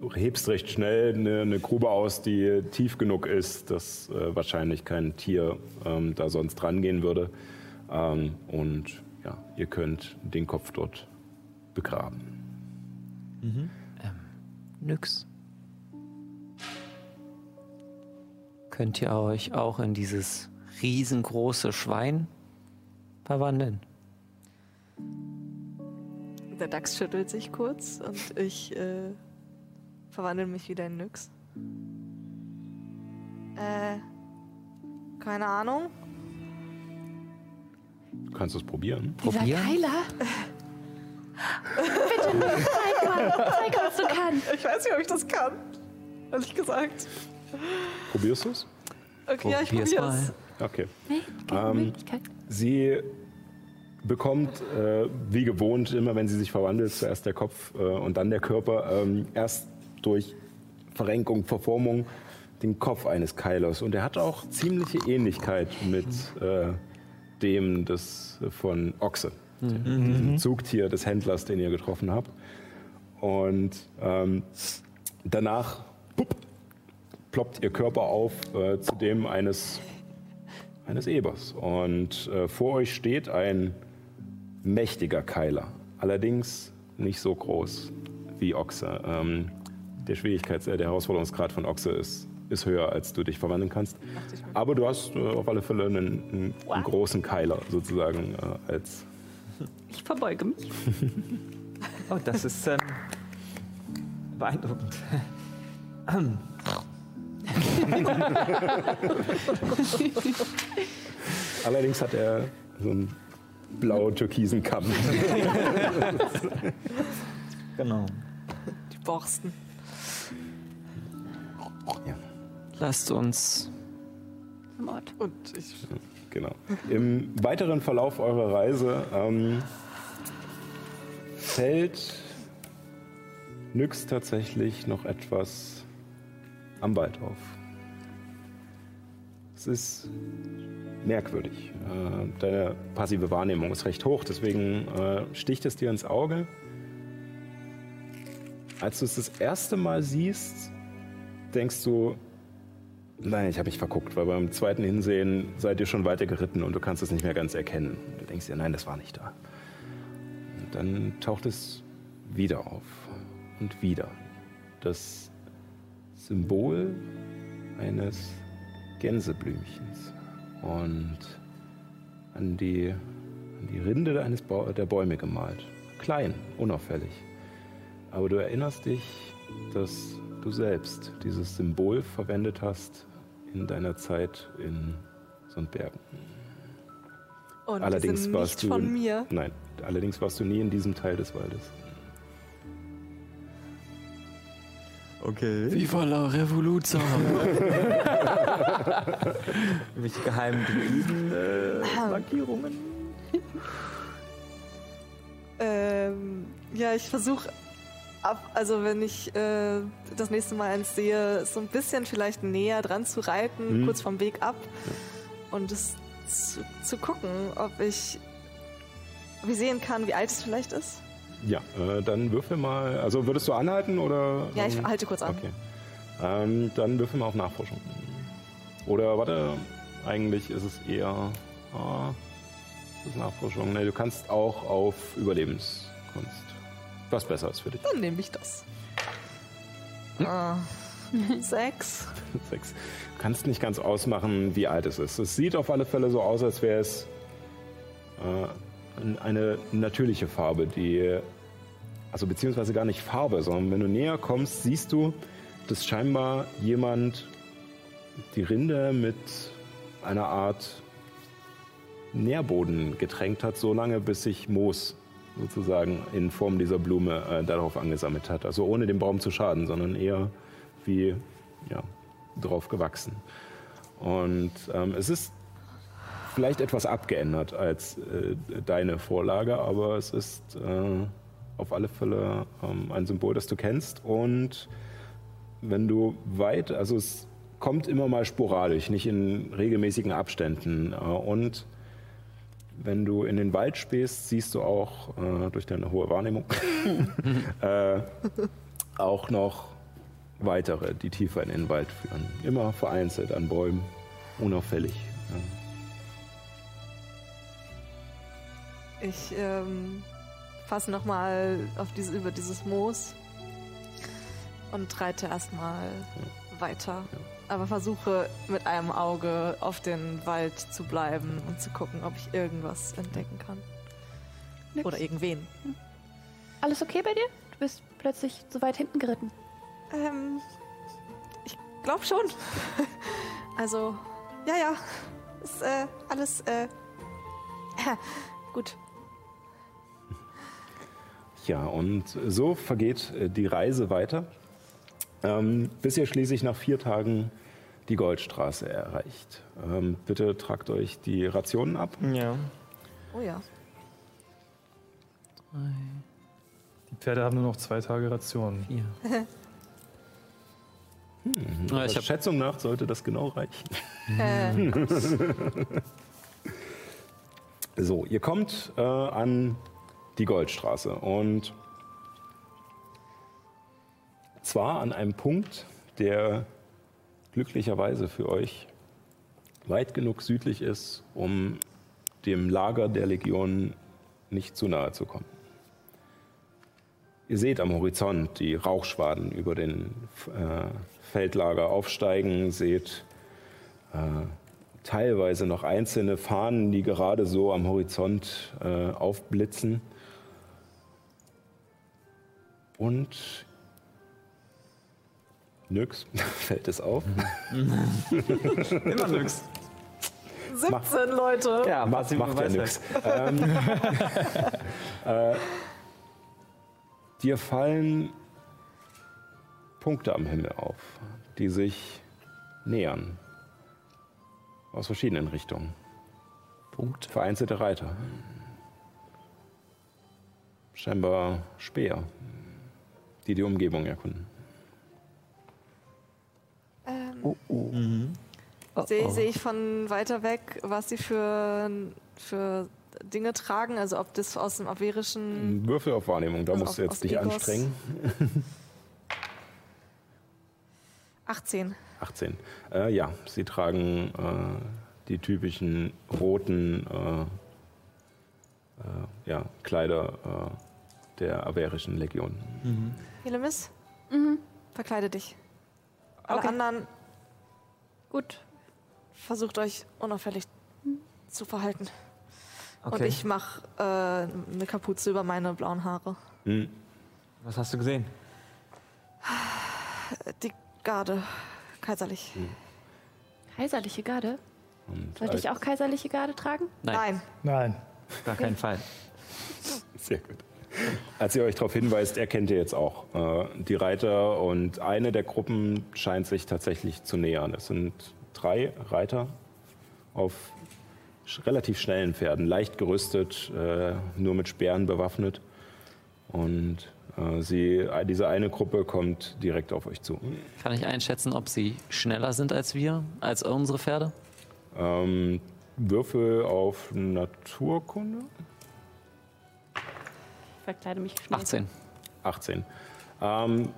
du hebst recht schnell eine, eine Grube aus, die tief genug ist, dass äh, wahrscheinlich kein Tier ähm, da sonst rangehen würde. Ähm, und ja, ihr könnt den Kopf dort begraben. Nix. Könnt ihr euch auch in dieses riesengroße Schwein verwandeln? Der Dachs schüttelt sich kurz und ich äh, verwandle mich wieder in Nyx. Äh, keine Ahnung. Du kannst es probieren. Dieser Keiler. Bitte, zeig mal. Zeig, was du kannst. Ich weiß nicht, ob ich das kann. Ehrlich gesagt. Probierst du es? Okay, ja, ich Probier's probier's. Okay. Nee, keine Ähm, Möglichkeit. Sie bekommt, äh, wie gewohnt, immer wenn sie sich verwandelt, zuerst der Kopf äh, und dann der Körper, ähm, erst durch Verrenkung, Verformung, den Kopf eines Keilers. Und er hat auch ziemliche Ähnlichkeit mit äh, dem des, von Ochse, dem Zugtier des Händlers, den ihr getroffen habt. Und ähm, danach bupp, ploppt ihr Körper auf äh, zu dem eines eines Ebers. Und äh, vor euch steht ein mächtiger Keiler. Allerdings nicht so groß wie Ochse. Ähm, der Schwierigkeits-, äh, der Herausforderungsgrad von Ochse ist, ist höher, als du dich verwandeln kannst. Aber du hast äh, auf alle Fälle einen, einen, einen großen Keiler sozusagen äh, als. Ich verbeuge mich. [LAUGHS] Oh, das ist ähm, beeindruckend. [LAUGHS] Allerdings hat er so einen blau-türkisen Kamm. [LAUGHS] Genau. Die Borsten. Lasst uns. Im Ort. Und ich. Genau. Im weiteren Verlauf eurer Reise ähm, fällt Nyx tatsächlich noch etwas am Wald auf. Es ist merkwürdig. Äh, deine passive Wahrnehmung ist recht hoch, deswegen äh, sticht es dir ins Auge. Als du es das erste Mal siehst, denkst du, nein, ich habe mich verguckt, weil beim zweiten Hinsehen seid ihr schon weiter geritten und du kannst es nicht mehr ganz erkennen. Du denkst dir, nein, das war nicht da. Und dann taucht es wieder auf und wieder. Das Symbol eines Gänseblümchens. Und an die, an die Rinde eines ba der Bäume gemalt. Klein, unauffällig. Aber du erinnerst dich, dass du selbst dieses Symbol verwendet hast in deiner Zeit in Sundbergen. Und Allerdings warst nicht du von mir. Nein, allerdings warst du nie in diesem Teil des Waldes. Okay. Viva la Revolution! [LAUGHS] Welche geheimen Druiden, äh, Markierungen? [LAUGHS] Ähm, ja, ich versuche ab, also wenn ich äh, das nächste Mal eins sehe, so ein bisschen vielleicht näher dran zu reiten, Mhm. kurz vom Weg ab und es zu, zu gucken, ob ich, ich sehen kann, wie alt es vielleicht ist. Ja, äh, dann würfel mal. Also würdest du anhalten oder? Ja, ich ähm, halte kurz an. Okay. Ähm, dann würfel mal auf Nachforschung. Oder warte, eigentlich ist es eher. Ah, ist es Nachforschung? Ne, du kannst auch auf Überlebenskunst. Was besser ist für dich. Dann nehme ich das. Ah, [LAUGHS] sechs. [LAUGHS] Sechs. Du kannst nicht ganz ausmachen, wie alt es ist. Es sieht auf alle Fälle so aus, als wäre es äh, ein- eine natürliche Farbe, die, also beziehungsweise gar nicht Farbe, sondern wenn du näher kommst, siehst du, dass scheinbar jemand die Rinde mit einer Art Nährboden getränkt hat, so lange bis sich Moos sozusagen in Form dieser Blume äh, darauf angesammelt hat. Also ohne dem Baum zu schaden, sondern eher wie ja, drauf gewachsen. Und ähm, es ist vielleicht etwas abgeändert als äh, deine Vorlage, aber es ist äh, auf alle Fälle ähm, ein Symbol, das du kennst. Und wenn du weit, also es kommt immer mal sporadisch, nicht in regelmäßigen Abständen. Äh, und wenn du in den Wald spähst, siehst du auch äh, durch deine hohe Wahrnehmung [LAUGHS] äh, auch noch weitere, die tiefer in den Wald führen. Immer vereinzelt an Bäumen, unauffällig. Ja. Ich ähm, fasse nochmal auf diese, über dieses Moos und reite erstmal weiter. Aber versuche mit einem Auge auf den Wald zu bleiben und zu gucken, ob ich irgendwas entdecken kann. Nix. Oder irgendwen. Alles okay bei dir? Du bist plötzlich so weit hinten geritten. Ähm, ich glaube schon. [LAUGHS] also, ja, ja. Ist äh, alles äh, [LAUGHS] gut. Ja, und so vergeht äh, die Reise weiter, ähm, bis ihr schließlich nach vier Tagen die Goldstraße erreicht. Ähm, bitte tragt euch die Rationen ab. Ja. Oh ja. Die Pferde haben nur noch zwei Tage Rationen. Vier. [LAUGHS] Ja, Eurer ich hab, Schätzung nach sollte das genau reichen. Äh, [LAUGHS] So, ihr kommt äh, an die Goldstraße und zwar an einem Punkt, der glücklicherweise für euch weit genug südlich ist, um dem Lager der Legion nicht zu nahe zu kommen. ihr seht am Horizont die Rauchschwaden über den äh, Feldlager aufsteigen, seht äh, teilweise noch einzelne Fahnen, die gerade so am Horizont äh, aufblitzen. Und nix, [LAUGHS] fällt es auf. Immer nix. 17 Leute. Ja, Macht, macht ja Weisheit. nichts. [LAUGHS] Ähm, äh, dir fallen Punkte am Himmel auf, die sich nähern. Aus verschiedenen Richtungen. Punkt. Vereinzelte Reiter. Scheinbar Speer, die die Umgebung erkunden. Ähm, Sehe seh ich von weiter weg, was sie für, für Dinge tragen? Also ob das aus dem averischen... Würfel auf Wahrnehmung, da Also musst du auf- jetzt aus dich Egos. anstrengen. [LAUGHS] 18. 18. Äh, ja, sie tragen äh, die typischen roten äh, äh, ja, Kleider äh, der averischen Legion. Helemis, verkleide dich. Alle Okay. anderen Gut. versucht euch unauffällig zu verhalten. Und Okay. ich mache äh, eine Kapuze über meine blauen Haare. Hm. Was hast du gesehen? Die Garde, kaiserlich. Kaiserliche Garde. Und Sollte ich auch kaiserliche Garde tragen? Nein. Nein. Nein. Auf gar keinen Fall. Sehr gut. Als ihr euch darauf hinweist, erkennt ihr jetzt auch äh, die Reiter und eine der Gruppen scheint sich tatsächlich zu nähern. Es sind drei Reiter auf sch relativ schnellen Pferden, leicht gerüstet, äh, nur mit Speeren bewaffnet. Und äh, sie, diese eine Gruppe kommt direkt auf euch zu. Kann ich einschätzen, ob sie schneller sind als wir, als unsere Pferde? Ähm, Würfel auf Naturkunde? Verkleide mich schnell. 18. 18. Ähm,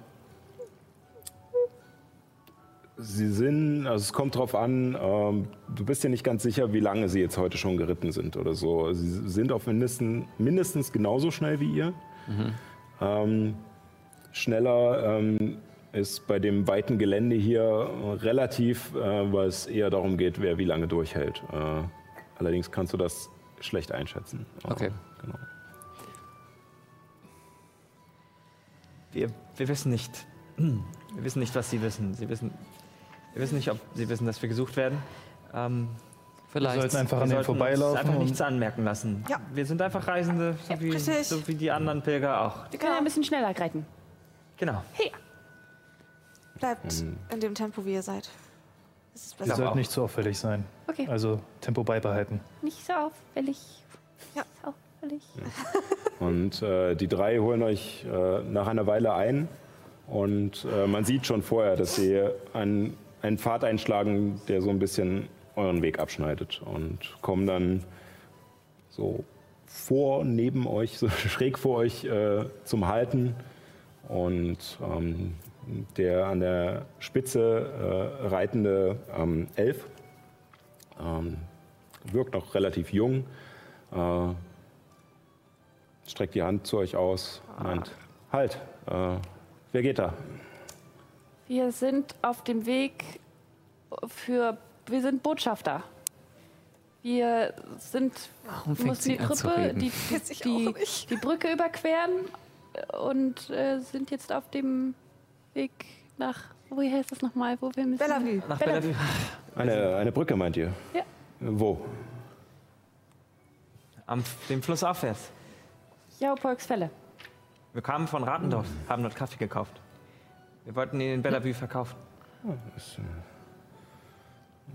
sie sind, also es kommt drauf an, ähm, du bist dir nicht ganz sicher, wie lange sie jetzt heute schon geritten sind oder so. Sie sind auf mindestens, mindestens genauso schnell wie ihr. Ähm, schneller ähm, ist bei dem weiten Gelände hier relativ, äh, weil es eher darum geht, wer wie lange durchhält. Äh, allerdings kannst du das schlecht einschätzen. Okay. Genau. Wir, wir wissen nicht. Wir wissen nicht, was sie wissen. Sie wissen. Wir wissen nicht, ob sie wissen, dass wir gesucht werden. Ähm, Wir Vielleicht. sollten einfach wir an denen sollten uns vorbeilaufen. einfach und nichts anmerken lassen. Ja. Wir sind einfach Reisende, so, wie, richtig. so wie die anderen Pilger auch. Wir können ja ein bisschen schneller reiten. Genau. Bleibt in dem Tempo, wie ihr seid. Das ist wir besser. auch. sollten nicht zu auffällig sein. Okay. Also Tempo beibehalten. Nicht so auffällig. Ja. So auffällig. Und äh, die drei holen euch äh, nach einer Weile ein. Und äh, man sieht schon vorher, dass sie einen, einen Pfad einschlagen, der so ein bisschen euren Weg abschneidet. Und kommen dann so vor, neben euch, so [LAUGHS] schräg vor euch äh, zum Halten. Und ähm, der an der Spitze äh, reitende ähm, Elf ähm, wirkt noch relativ jung. Äh, streckt die Hand zu euch aus, meint, halt, äh, wer geht da? Wir sind auf dem Weg für. Wir sind Botschafter. Wir sind. Warum mussten die reden? die, [LAUGHS] die, die Brücke überqueren und äh, sind jetzt auf dem Weg nach. Wo heißt das nochmal? Wo wir müssen? Bellevue. Nach Bellevue. Eine, eine Brücke, meint ihr? Ja. Wo? Am dem Fluss aufwärts. Jaupolks Fälle. Wir kamen von Ratendorf, Hm. haben dort Kaffee gekauft. Wir wollten ihn in Bellevue verkaufen. Das, äh,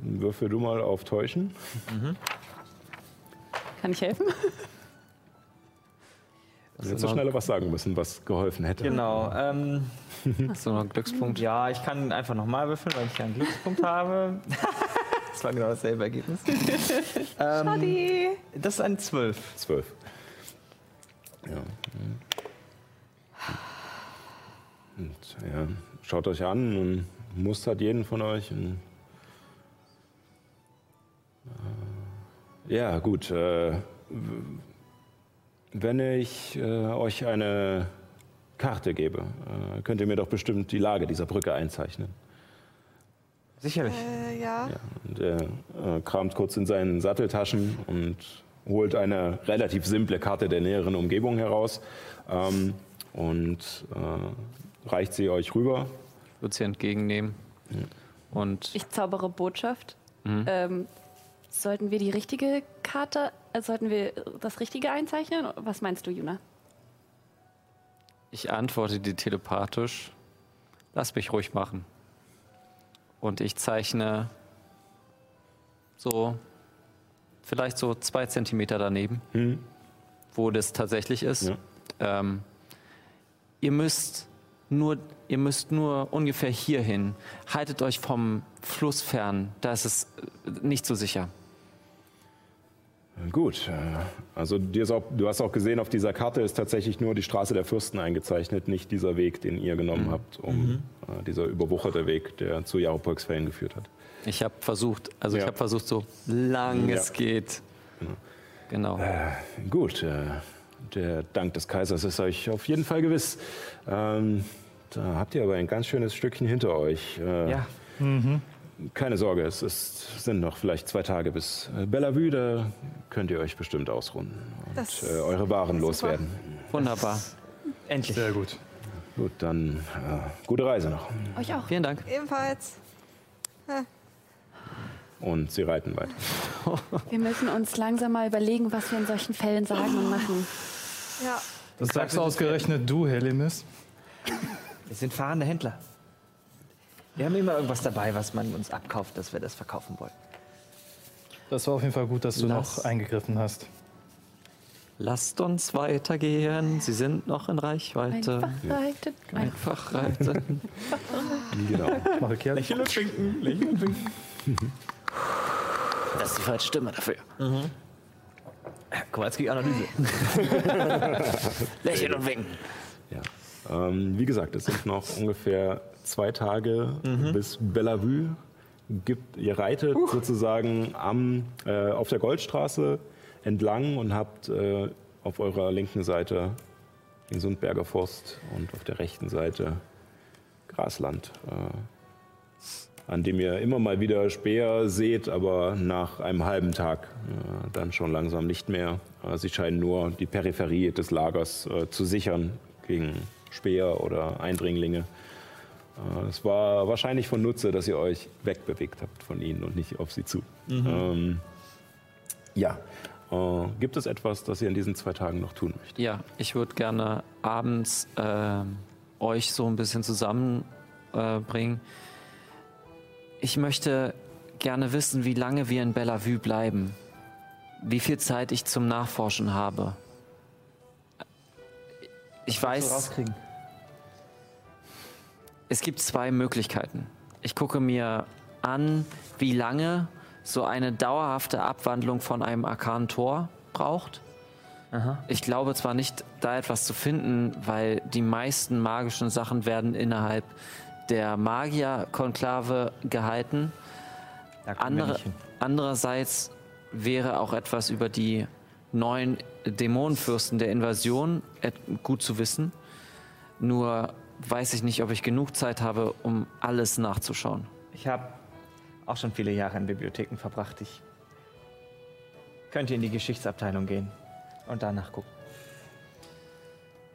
würfel du mal auf Täuschen. Kann ich helfen? Du hättest so schneller was sagen müssen, was geholfen hätte. Genau. Ähm, [LAUGHS] Hast du noch einen Glückspunkt? ja, ich kann einfach nochmal würfeln, weil ich ja einen Glückspunkt habe. [LAUGHS] das war genau dasselbe Ergebnis. [LAUGHS] ähm, Die. das ist ein 12. Zwölf. Ja. Und ja, schaut euch an und mustert jeden von euch. Und, äh, ja, gut. Äh, wenn ich äh, euch eine Karte gebe, äh, könnt ihr mir doch bestimmt die Lage dieser Brücke einzeichnen. Sicherlich. Äh, ja. Und er äh, kramt kurz in seinen Satteltaschen und holt eine relativ simple Karte der näheren Umgebung heraus ähm, und äh, reicht sie euch rüber. Ich würde sie entgegennehmen. Und Ich zaubere Botschaft. Ähm, sollten wir die richtige Karte, äh, sollten wir das Richtige einzeichnen? Was meinst du, Juna? ich antworte dir telepathisch. Lass mich ruhig machen. Und ich zeichne so, vielleicht so zwei Zentimeter daneben, wo das tatsächlich ist. Ja. Ähm, ihr müsst nur, ihr müsst nur ungefähr hierhin. Haltet euch vom Fluss fern. Da ist es äh, nicht so sicher. Gut, äh, also auch, du hast auch gesehen, auf dieser Karte ist tatsächlich nur die Straße der Fürsten eingezeichnet, nicht dieser Weg, den ihr genommen habt, um äh, dieser überwucherte Weg, der zu Jaropolksfällen geführt hat. Ich habe versucht, also ich Ja. habe versucht, so lang Ja. es geht. Genau. Gut, äh, der Dank des Kaisers ist euch auf jeden Fall gewiss. Ähm, da habt ihr aber ein ganz schönes Stückchen hinter euch. Äh, Ja. Keine Sorge, es ist, sind noch vielleicht zwei Tage bis äh, Bellevue, da könnt ihr euch bestimmt ausruhen und Das äh, eure Waren loswerden. Wunderbar. Endlich. Sehr gut. Gut, dann äh, gute Reise noch. Euch auch. Vielen Dank. Ebenfalls. Und sie reiten weiter. Wir müssen uns langsam mal überlegen, was wir in solchen Fällen sagen und machen. Ja. Das sagst ausgerechnet du, Helimis. Wir sind fahrende Händler. Wir haben immer irgendwas dabei, was man uns abkauft, dass wir das verkaufen wollen. Das war auf jeden Fall gut, dass du Lass- noch eingegriffen hast. Lasst uns weitergehen. Sie sind noch in Reichweite. Einfach reitet. Ein Einfach reiten. Genau. Mache Kerl. Das ist die falsche Stimme dafür. Kowalski-Analyse. [LAUGHS] Lächeln und winken. Ja. Ähm, wie gesagt, es sind noch ungefähr zwei Tage Mhm. bis Bellevue. Gibt, ihr reitet sozusagen am, äh, auf der Goldstraße entlang und habt äh, auf eurer linken Seite den Sundberger Forst und auf der rechten Seite Grasland, äh, an dem ihr immer mal wieder Speer seht, aber nach einem halben Tag äh, dann schon langsam nicht mehr. Äh, sie scheinen nur die Peripherie des Lagers äh, zu sichern gegen Speer oder Eindringlinge. Äh, Es war wahrscheinlich von Nutze, dass ihr euch wegbewegt habt von ihnen und nicht auf sie zu. Ähm, ja. Äh, gibt es etwas, das ihr in diesen zwei Tagen noch tun möchtet? Ja, ich würde gerne abends ähm, euch so ein bisschen zusammenbringen. Äh. Ich möchte gerne wissen, wie lange wir in Bellevue bleiben. Wie viel Zeit ich zum Nachforschen habe. Ich weiß. rauskriegen. Es gibt zwei Möglichkeiten. Ich gucke mir an, wie lange so eine dauerhafte Abwandlung von einem arkanen Tor braucht. Ich glaube zwar nicht, da etwas zu finden, weil die meisten magischen Sachen werden innerhalb der Magierkonklave gehalten. Andere, andererseits wäre auch etwas über die neuen Dämonenfürsten der Invasion gut zu wissen. Nur weiß ich nicht, ob ich genug Zeit habe, um alles nachzuschauen. Ich habe auch schon viele Jahre in Bibliotheken verbracht. Ich könnte in die Geschichtsabteilung gehen und danach gucken.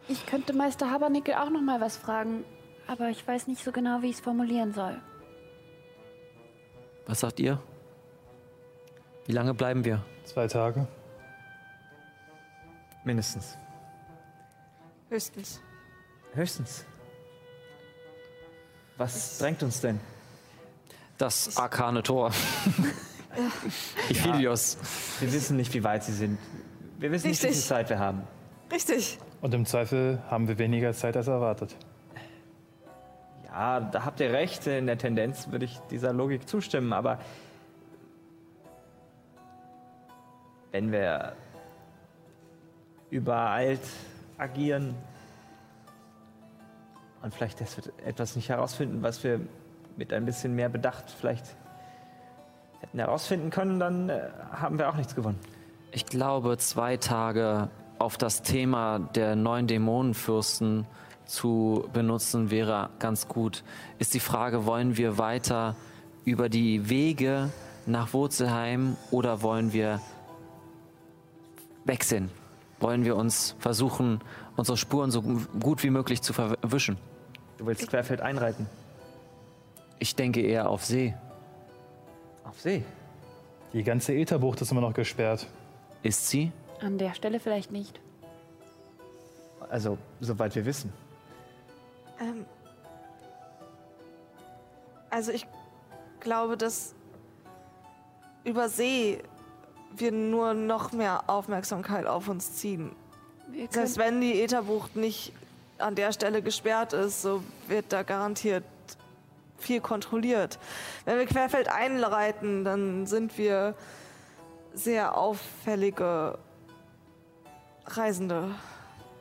Ich könnte Meister Habernickel auch noch mal was fragen, aber ich weiß nicht so genau, wie ich es formulieren soll. Was sagt ihr? Wie lange bleiben wir? Zwei Tage. Mindestens. Höchstens. Höchstens. Was drängt uns denn? Das arkane Tor. [LAUGHS] Iphilios. Wir wissen nicht, wie weit sie sind. Wir wissen nicht, wie viel Richtig. Zeit wir haben. Richtig. Und im Zweifel haben wir weniger Zeit als erwartet. Ja, da habt ihr recht. In der Tendenz würde ich dieser Logik zustimmen, aber wenn wir übereilt agieren und vielleicht etwas nicht herausfinden, was wir mit ein bisschen mehr Bedacht vielleicht hätten herausfinden können, dann äh, haben wir auch nichts gewonnen. Ich glaube, zwei Tage auf das Thema der neuen Dämonenfürsten zu benutzen, wäre ganz gut. Ist die Frage, wollen wir weiter über die Wege nach Wurzelheim oder wollen wir wechseln? Wollen wir uns versuchen, unsere Spuren so gut wie möglich zu verwischen? Du willst querfeld einreiten. Ich denke eher auf See. Auf See. Die ganze Ätherbucht ist immer noch gesperrt. Ist sie? An der Stelle vielleicht nicht. Also, soweit wir wissen. Ähm, also ich glaube, dass über See wir nur noch mehr Aufmerksamkeit auf uns ziehen. Selbst wenn die Ätherbucht nicht an der Stelle gesperrt ist, so wird da garantiert viel kontrolliert. Wenn wir querfeld einreiten, dann sind wir sehr auffällige Reisende.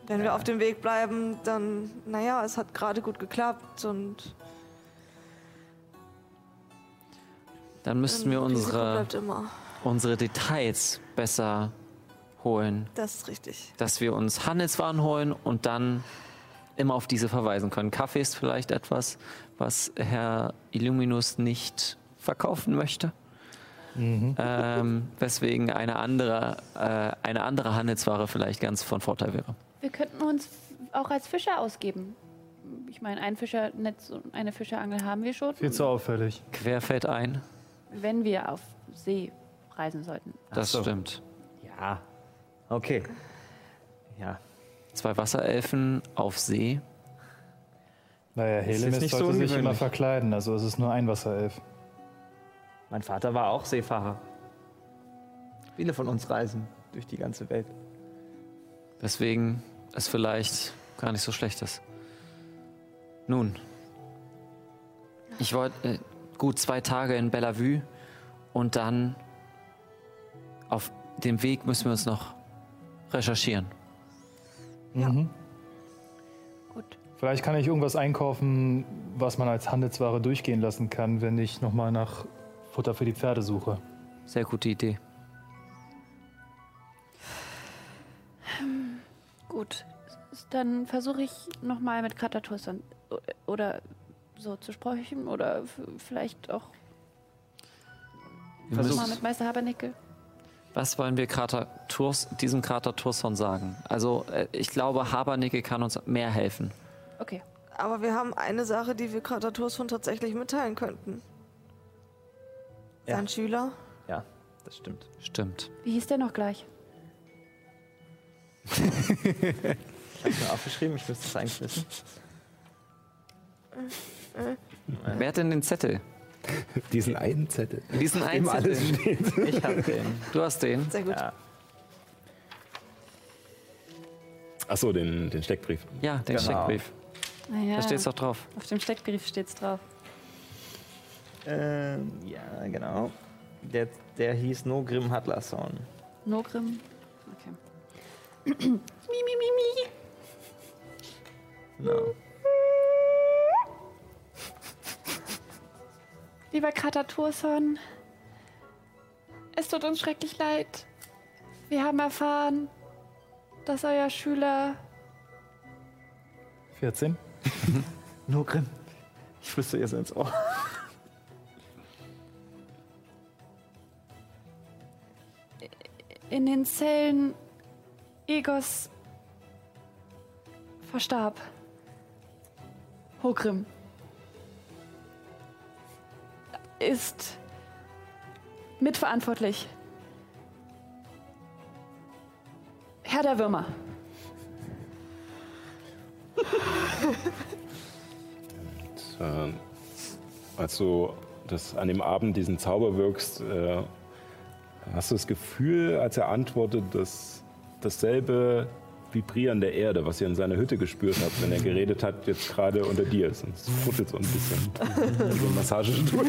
Wenn wir auf dem Weg bleiben, dann, naja, es hat gerade gut geklappt und Dann müssten wir unsere, unsere Details besser holen. Das ist richtig. Dass wir uns Handelswaren holen und dann immer auf diese verweisen können. Kaffee ist vielleicht etwas, was Herr Illuminus nicht verkaufen möchte. Ähm, weswegen eine andere, äh, eine andere Handelsware vielleicht ganz von Vorteil wäre. Wir könnten uns auch als Fischer ausgeben. Ich meine, ein Fischernetz und eine Fischerangel haben wir schon. Viel zu auffällig. Querfeld ein, Wenn wir auf See reisen sollten. das so. stimmt. Ja. Okay. Ja. Zwei Wasserelfen auf See. Naja, ist Helemis nicht so sollte sich immer verkleiden, also es ist nur ein Wasserelf. Mein Vater war auch Seefahrer. Viele von uns reisen durch die ganze Welt. Weswegen es vielleicht gar nicht so schlecht ist. Nun, ich wollte äh, gut zwei Tage in Bellevue und dann auf dem Weg müssen wir uns noch recherchieren. Mhm. Gut. Vielleicht kann ich irgendwas einkaufen, was man als Handelsware durchgehen lassen kann, wenn ich nochmal nach Futter für die Pferde suche. Sehr gute Idee. Gut. Dann versuche ich nochmal mit Kratatus und- oder so zu sprechen oder vielleicht auch Wir mal müssen, mit Meister Habernickel. was wollen wir Krater Tours, diesem Krater Turson sagen? Also äh, ich glaube, Habernickel kann uns mehr helfen. Okay. Aber wir haben eine Sache, die wir Kratatursfund tatsächlich mitteilen könnten. Ja. Sein Schüler. Ja, das stimmt. Stimmt. Wie hieß der noch gleich? [LAUGHS] Ich habe mir aufgeschrieben, ich müsste es eigentlich wissen. Wer hat denn den Zettel? Diesen einen Zettel. Diesen einen Dem alles Zettel. steht. [LAUGHS] Ich habe den. Du hast den. Sehr gut. Ja. Achso, den, den Steckbrief. Ja, den Genau. Steckbrief. Naja, Da steht's doch drauf. auf dem Steckbrief steht's drauf. Ähm, ja, genau. Der, der hieß Nogrim Hadlasson. Nogrim. Okay. Mi, mi, mi, mi. No. Lieber Krataturson, es tut uns schrecklich leid. Wir haben erfahren, dass euer Schüler 14? [LAUGHS] Nogrim. Ich flüstere ihr ins Ohr. in den Zellen Egos verstarb. Hogrim ist mitverantwortlich. Herr der Würmer. [LAUGHS] äh, als du das an dem Abend diesen Zauber wirkst, äh, hast du das Gefühl, als er antwortet, dass dasselbe Vibrieren der Erde, was ihr in seiner Hütte gespürt habt, wenn er geredet hat, jetzt gerade unter dir ist. Und es futtelt so ein bisschen. so ein Massagestuhl.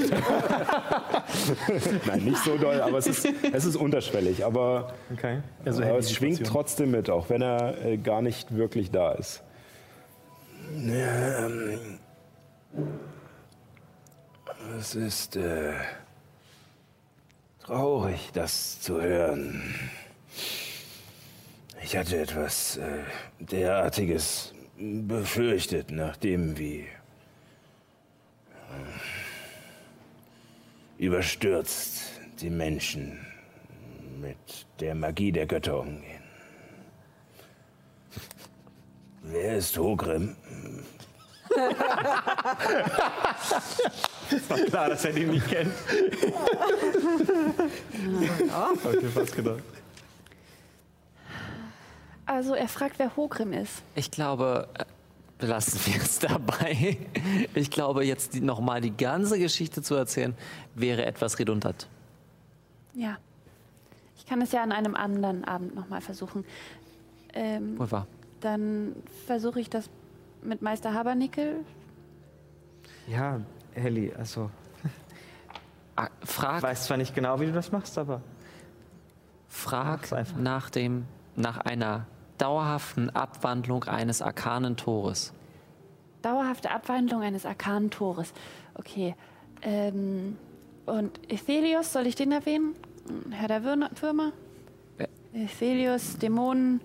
Nein, nicht so doll, aber es ist, es ist unterschwellig. Aber Okay. Also aber es schwingt trotzdem mit, auch wenn er äh, gar nicht wirklich da ist. Ähm, es ist äh, traurig, das zu hören. Ich hatte etwas äh, derartiges befürchtet, nachdem wie äh, überstürzt die Menschen mit der Magie der Götter umgehen. Wer ist Hogrim? War klar, dass er den nicht kennt. [LAUGHS] Okay, fast gedacht. Also er fragt, wer Hogrim ist. Ich glaube, äh, belassen wir es [LAUGHS] dabei. Ich glaube, jetzt nochmal die ganze Geschichte zu erzählen, wäre etwas redundant. Ja. Ich kann es ja an einem anderen Abend nochmal versuchen. Ähm, Wohl wahr. dann versuche ich das mit Meister Habernickel. Ja, Helly, also, [LAUGHS] Ah, ich Frag, weiß zwar nicht genau, wie du das machst, aber frag nach, dem, nach einer dauerhaften Abwandlung eines arkanen Tores. Dauerhafte Abwandlung eines arkanen Tores. Okay. Ähm, und Ethelios, soll ich den erwähnen? Herr der Würmer-? Ja. Ethelios, Dämonen.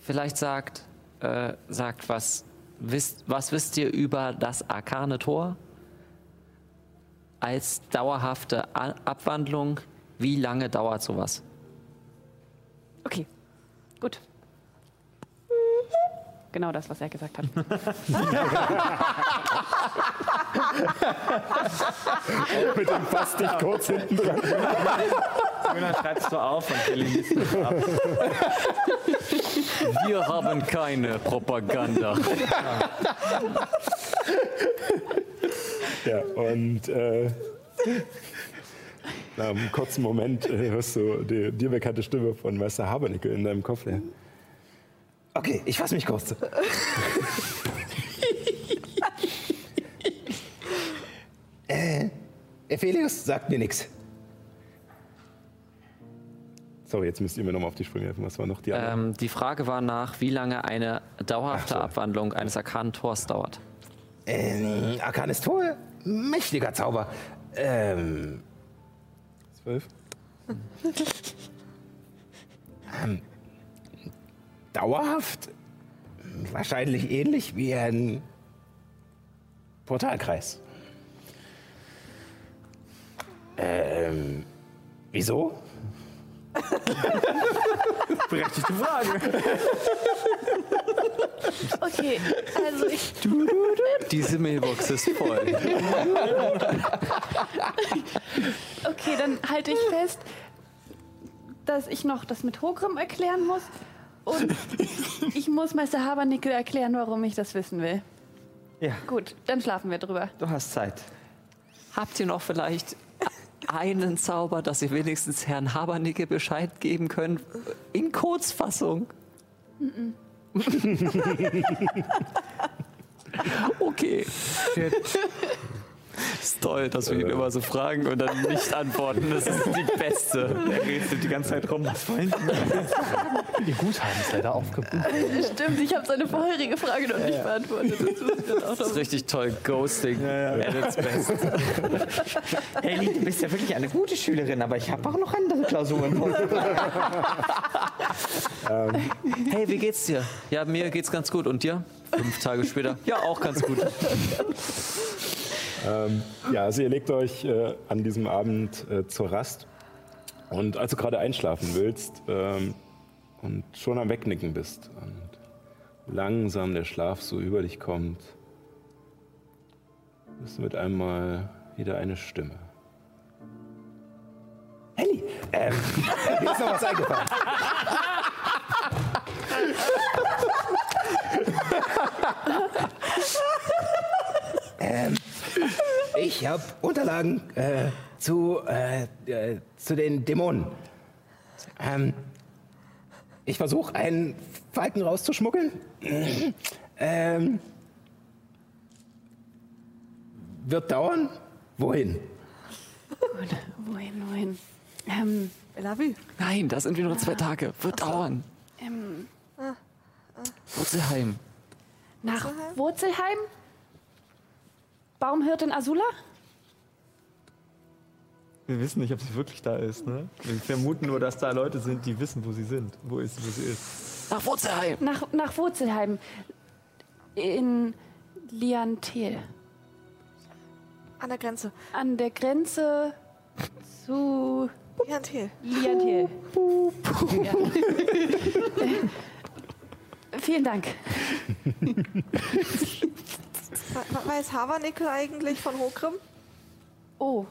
Vielleicht sagt, äh, sagt was, wisst, was wisst ihr über das arkane Tor? Als dauerhafte A Abwandlung, wie lange dauert sowas? Okay, gut. Genau das, was er gesagt hat. [LAUGHS] Mit dem Fass dich kurz hinten dran. Jonas schreibst du auf und es ab. Wir haben keine Propaganda. Ja, und äh, nach einem kurzen Moment äh, hörst du die dir bekannte Stimme von Meister Habernickel in deinem Kopf. Ja. Okay, ich fasse mich kurz. [LAUGHS] äh, Ephelius sagt mir nichts. Sorry, jetzt müsst ihr mir nochmal auf die Sprünge helfen. Was war noch die andere? Ähm, die Frage war nach, wie lange eine dauerhafte so. Abwandlung eines arkanen Tors dauert. Ähm, Arkanes Tor? Mächtiger Zauber. Ähm, Zwölf? Dauerhaft? Wahrscheinlich ähnlich wie ein Portalkreis. Ähm, wieso? [LAUGHS] Berechtigte Frage. Okay, also ich, Diese Mailbox ist voll. okay, dann halte ich fest, dass ich noch das mit Hogrim erklären muss. Und ich muss Meister Habernickel erklären, warum ich das wissen will. Ja, Gut, dann schlafen wir drüber. du hast Zeit. Habt ihr noch vielleicht einen Zauber, dass ihr wenigstens Herrn Habernicke Bescheid geben könnt? In Kurzfassung. [LAUGHS] okay. Ist toll, dass wir ihn immer so fragen und dann nicht antworten. Das ist die beste. Er redet die ganze Zeit rum. Was wollen Sie? Ihr Guthaben ist leider aufgebucht. Stimmt, ich habe seine vorherige Frage noch nicht beantwortet. Das muss ich dann auch Das ist richtig toll. Ghosting. At its best. [LAUGHS] Helly, du bist ja wirklich eine gute Schülerin, aber ich habe auch noch andere Klausuren. [LAUGHS] Hey, wie geht's dir? Ja, mir geht's ganz gut. Und dir? Fünf Tage später. Ja, auch ganz gut. [LAUGHS] Ähm, ja, also ihr legt euch äh, an diesem Abend äh, zur Rast. Und als du gerade einschlafen willst ähm, und schon am Wegnicken bist und langsam der Schlaf so über dich kommt, ist mit einmal wieder eine Stimme. Helly, ähm, [LAUGHS] mir ist noch was eingefallen. [LAUGHS] ähm, ich habe Unterlagen äh, zu, äh, äh, zu den Dämonen. Ähm, ich versuche, einen Falken rauszuschmuggeln. [CLEARS THROAT] ähm, wird dauern. Wohin? [LAUGHS] Wohin, wohin? Ähm, Bellevue. Nein, das sind wir nur zwei Tage. Wird dauern. ähm, Wurzelheim. nach Wurzelheim? Baumhirtin Azula? Wir wissen nicht, ob sie wirklich da ist, ne? Wir vermuten nur, dass da Leute sind, die wissen, wo sie sind. Wo ist, wo sie ist. Nach Wurzelheim. Nach, nach Wurzelheim. In Liantel. An der Grenze. An der Grenze zu Liantel. Liantel. Ja. [LAUGHS] Vielen Dank. [LAUGHS] We- Weiß Havernickel eigentlich von Hokrim? Oh.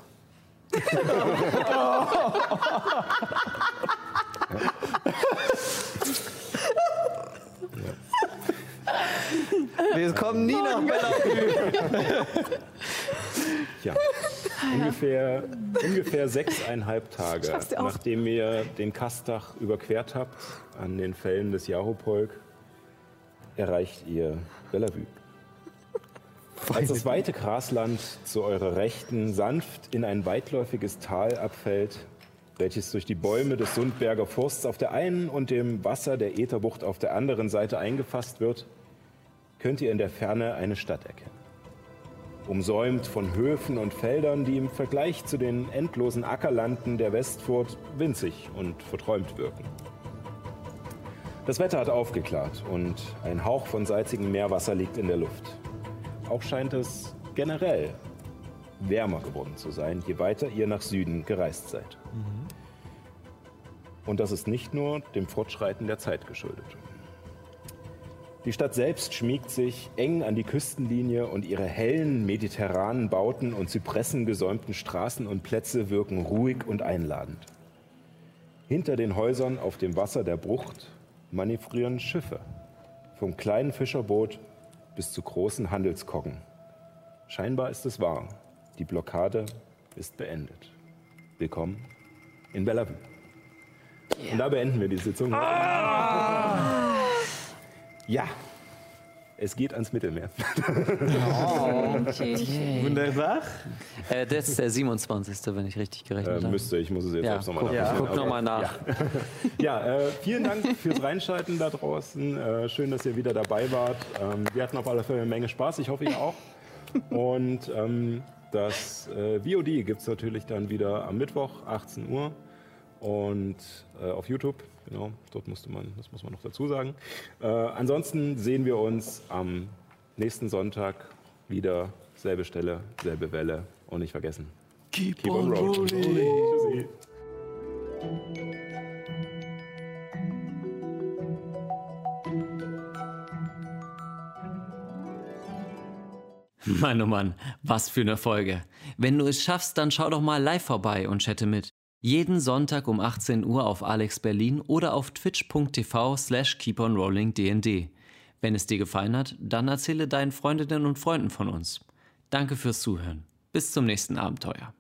Wir kommen nie nach Bellevue. Ja, ungefähr, ungefähr sechseinhalb Tage, nachdem ihr den Kastach überquert habt an den Fällen des Jahopolk, erreicht ihr Bellevue. Als das weite Grasland zu eurer Rechten sanft in ein weitläufiges Tal abfällt, welches durch die Bäume des Sundberger Forsts auf der einen und dem Wasser der Ätherbucht auf der anderen Seite eingefasst wird, könnt ihr in der Ferne eine Stadt erkennen umsäumt von Höfen und Feldern, die im Vergleich zu den endlosen Ackerlanden der Westfurt winzig und verträumt wirken. Das Wetter hat aufgeklärt und ein Hauch von salzigem Meerwasser liegt in der Luft. Auch scheint es generell wärmer geworden zu sein, je weiter ihr nach Süden gereist seid. Und das ist nicht nur dem Fortschreiten der Zeit geschuldet. Die Stadt selbst schmiegt sich eng an die Küstenlinie und ihre hellen mediterranen Bauten und zypressengesäumten Straßen und Plätze wirken ruhig und einladend. Hinter den Häusern auf dem Wasser der Brucht manövrieren Schiffe, vom kleinen Fischerboot bis zu großen Handelskoggen. Scheinbar ist es wahr, die Blockade ist beendet. Willkommen in Bellevue. Und da beenden wir die Sitzung. Ja, es geht ans Mittelmeer. [LAUGHS] Wunderbar. Äh, das ist der 27., wenn ich richtig gerechnet Äh, habe. müsste, ich muss es jetzt Ja, selbst nochmal guck, nachschauen. guck Aber- nochmal nach. Ja, äh, vielen Dank fürs Reinschalten da draußen. Äh, schön, dass ihr wieder dabei wart. Ähm, wir hatten auf alle Fälle eine Menge Spaß. Ich hoffe, ihr auch. Und ähm, das äh, VOD gibt es natürlich dann wieder am Mittwoch, 18 Uhr. Und äh, auf YouTube, genau, dort musste man, das muss man noch dazu sagen. Äh, ansonsten sehen wir uns am nächsten Sonntag wieder. Selbe Stelle, selbe Welle. Und nicht vergessen. Keep, on rolling. Tschüssi. Mann, oh Mann, was für eine Folge. Wenn du es schaffst, dann schau doch mal live vorbei und chatte mit. Jeden Sonntag um 18 Uhr auf Alex Berlin oder auf twitch.tv slash keeponrollingdnd. Wenn es dir gefallen hat, dann erzähle deinen Freundinnen und Freunden von uns. Danke fürs Zuhören. Bis zum nächsten Abenteuer.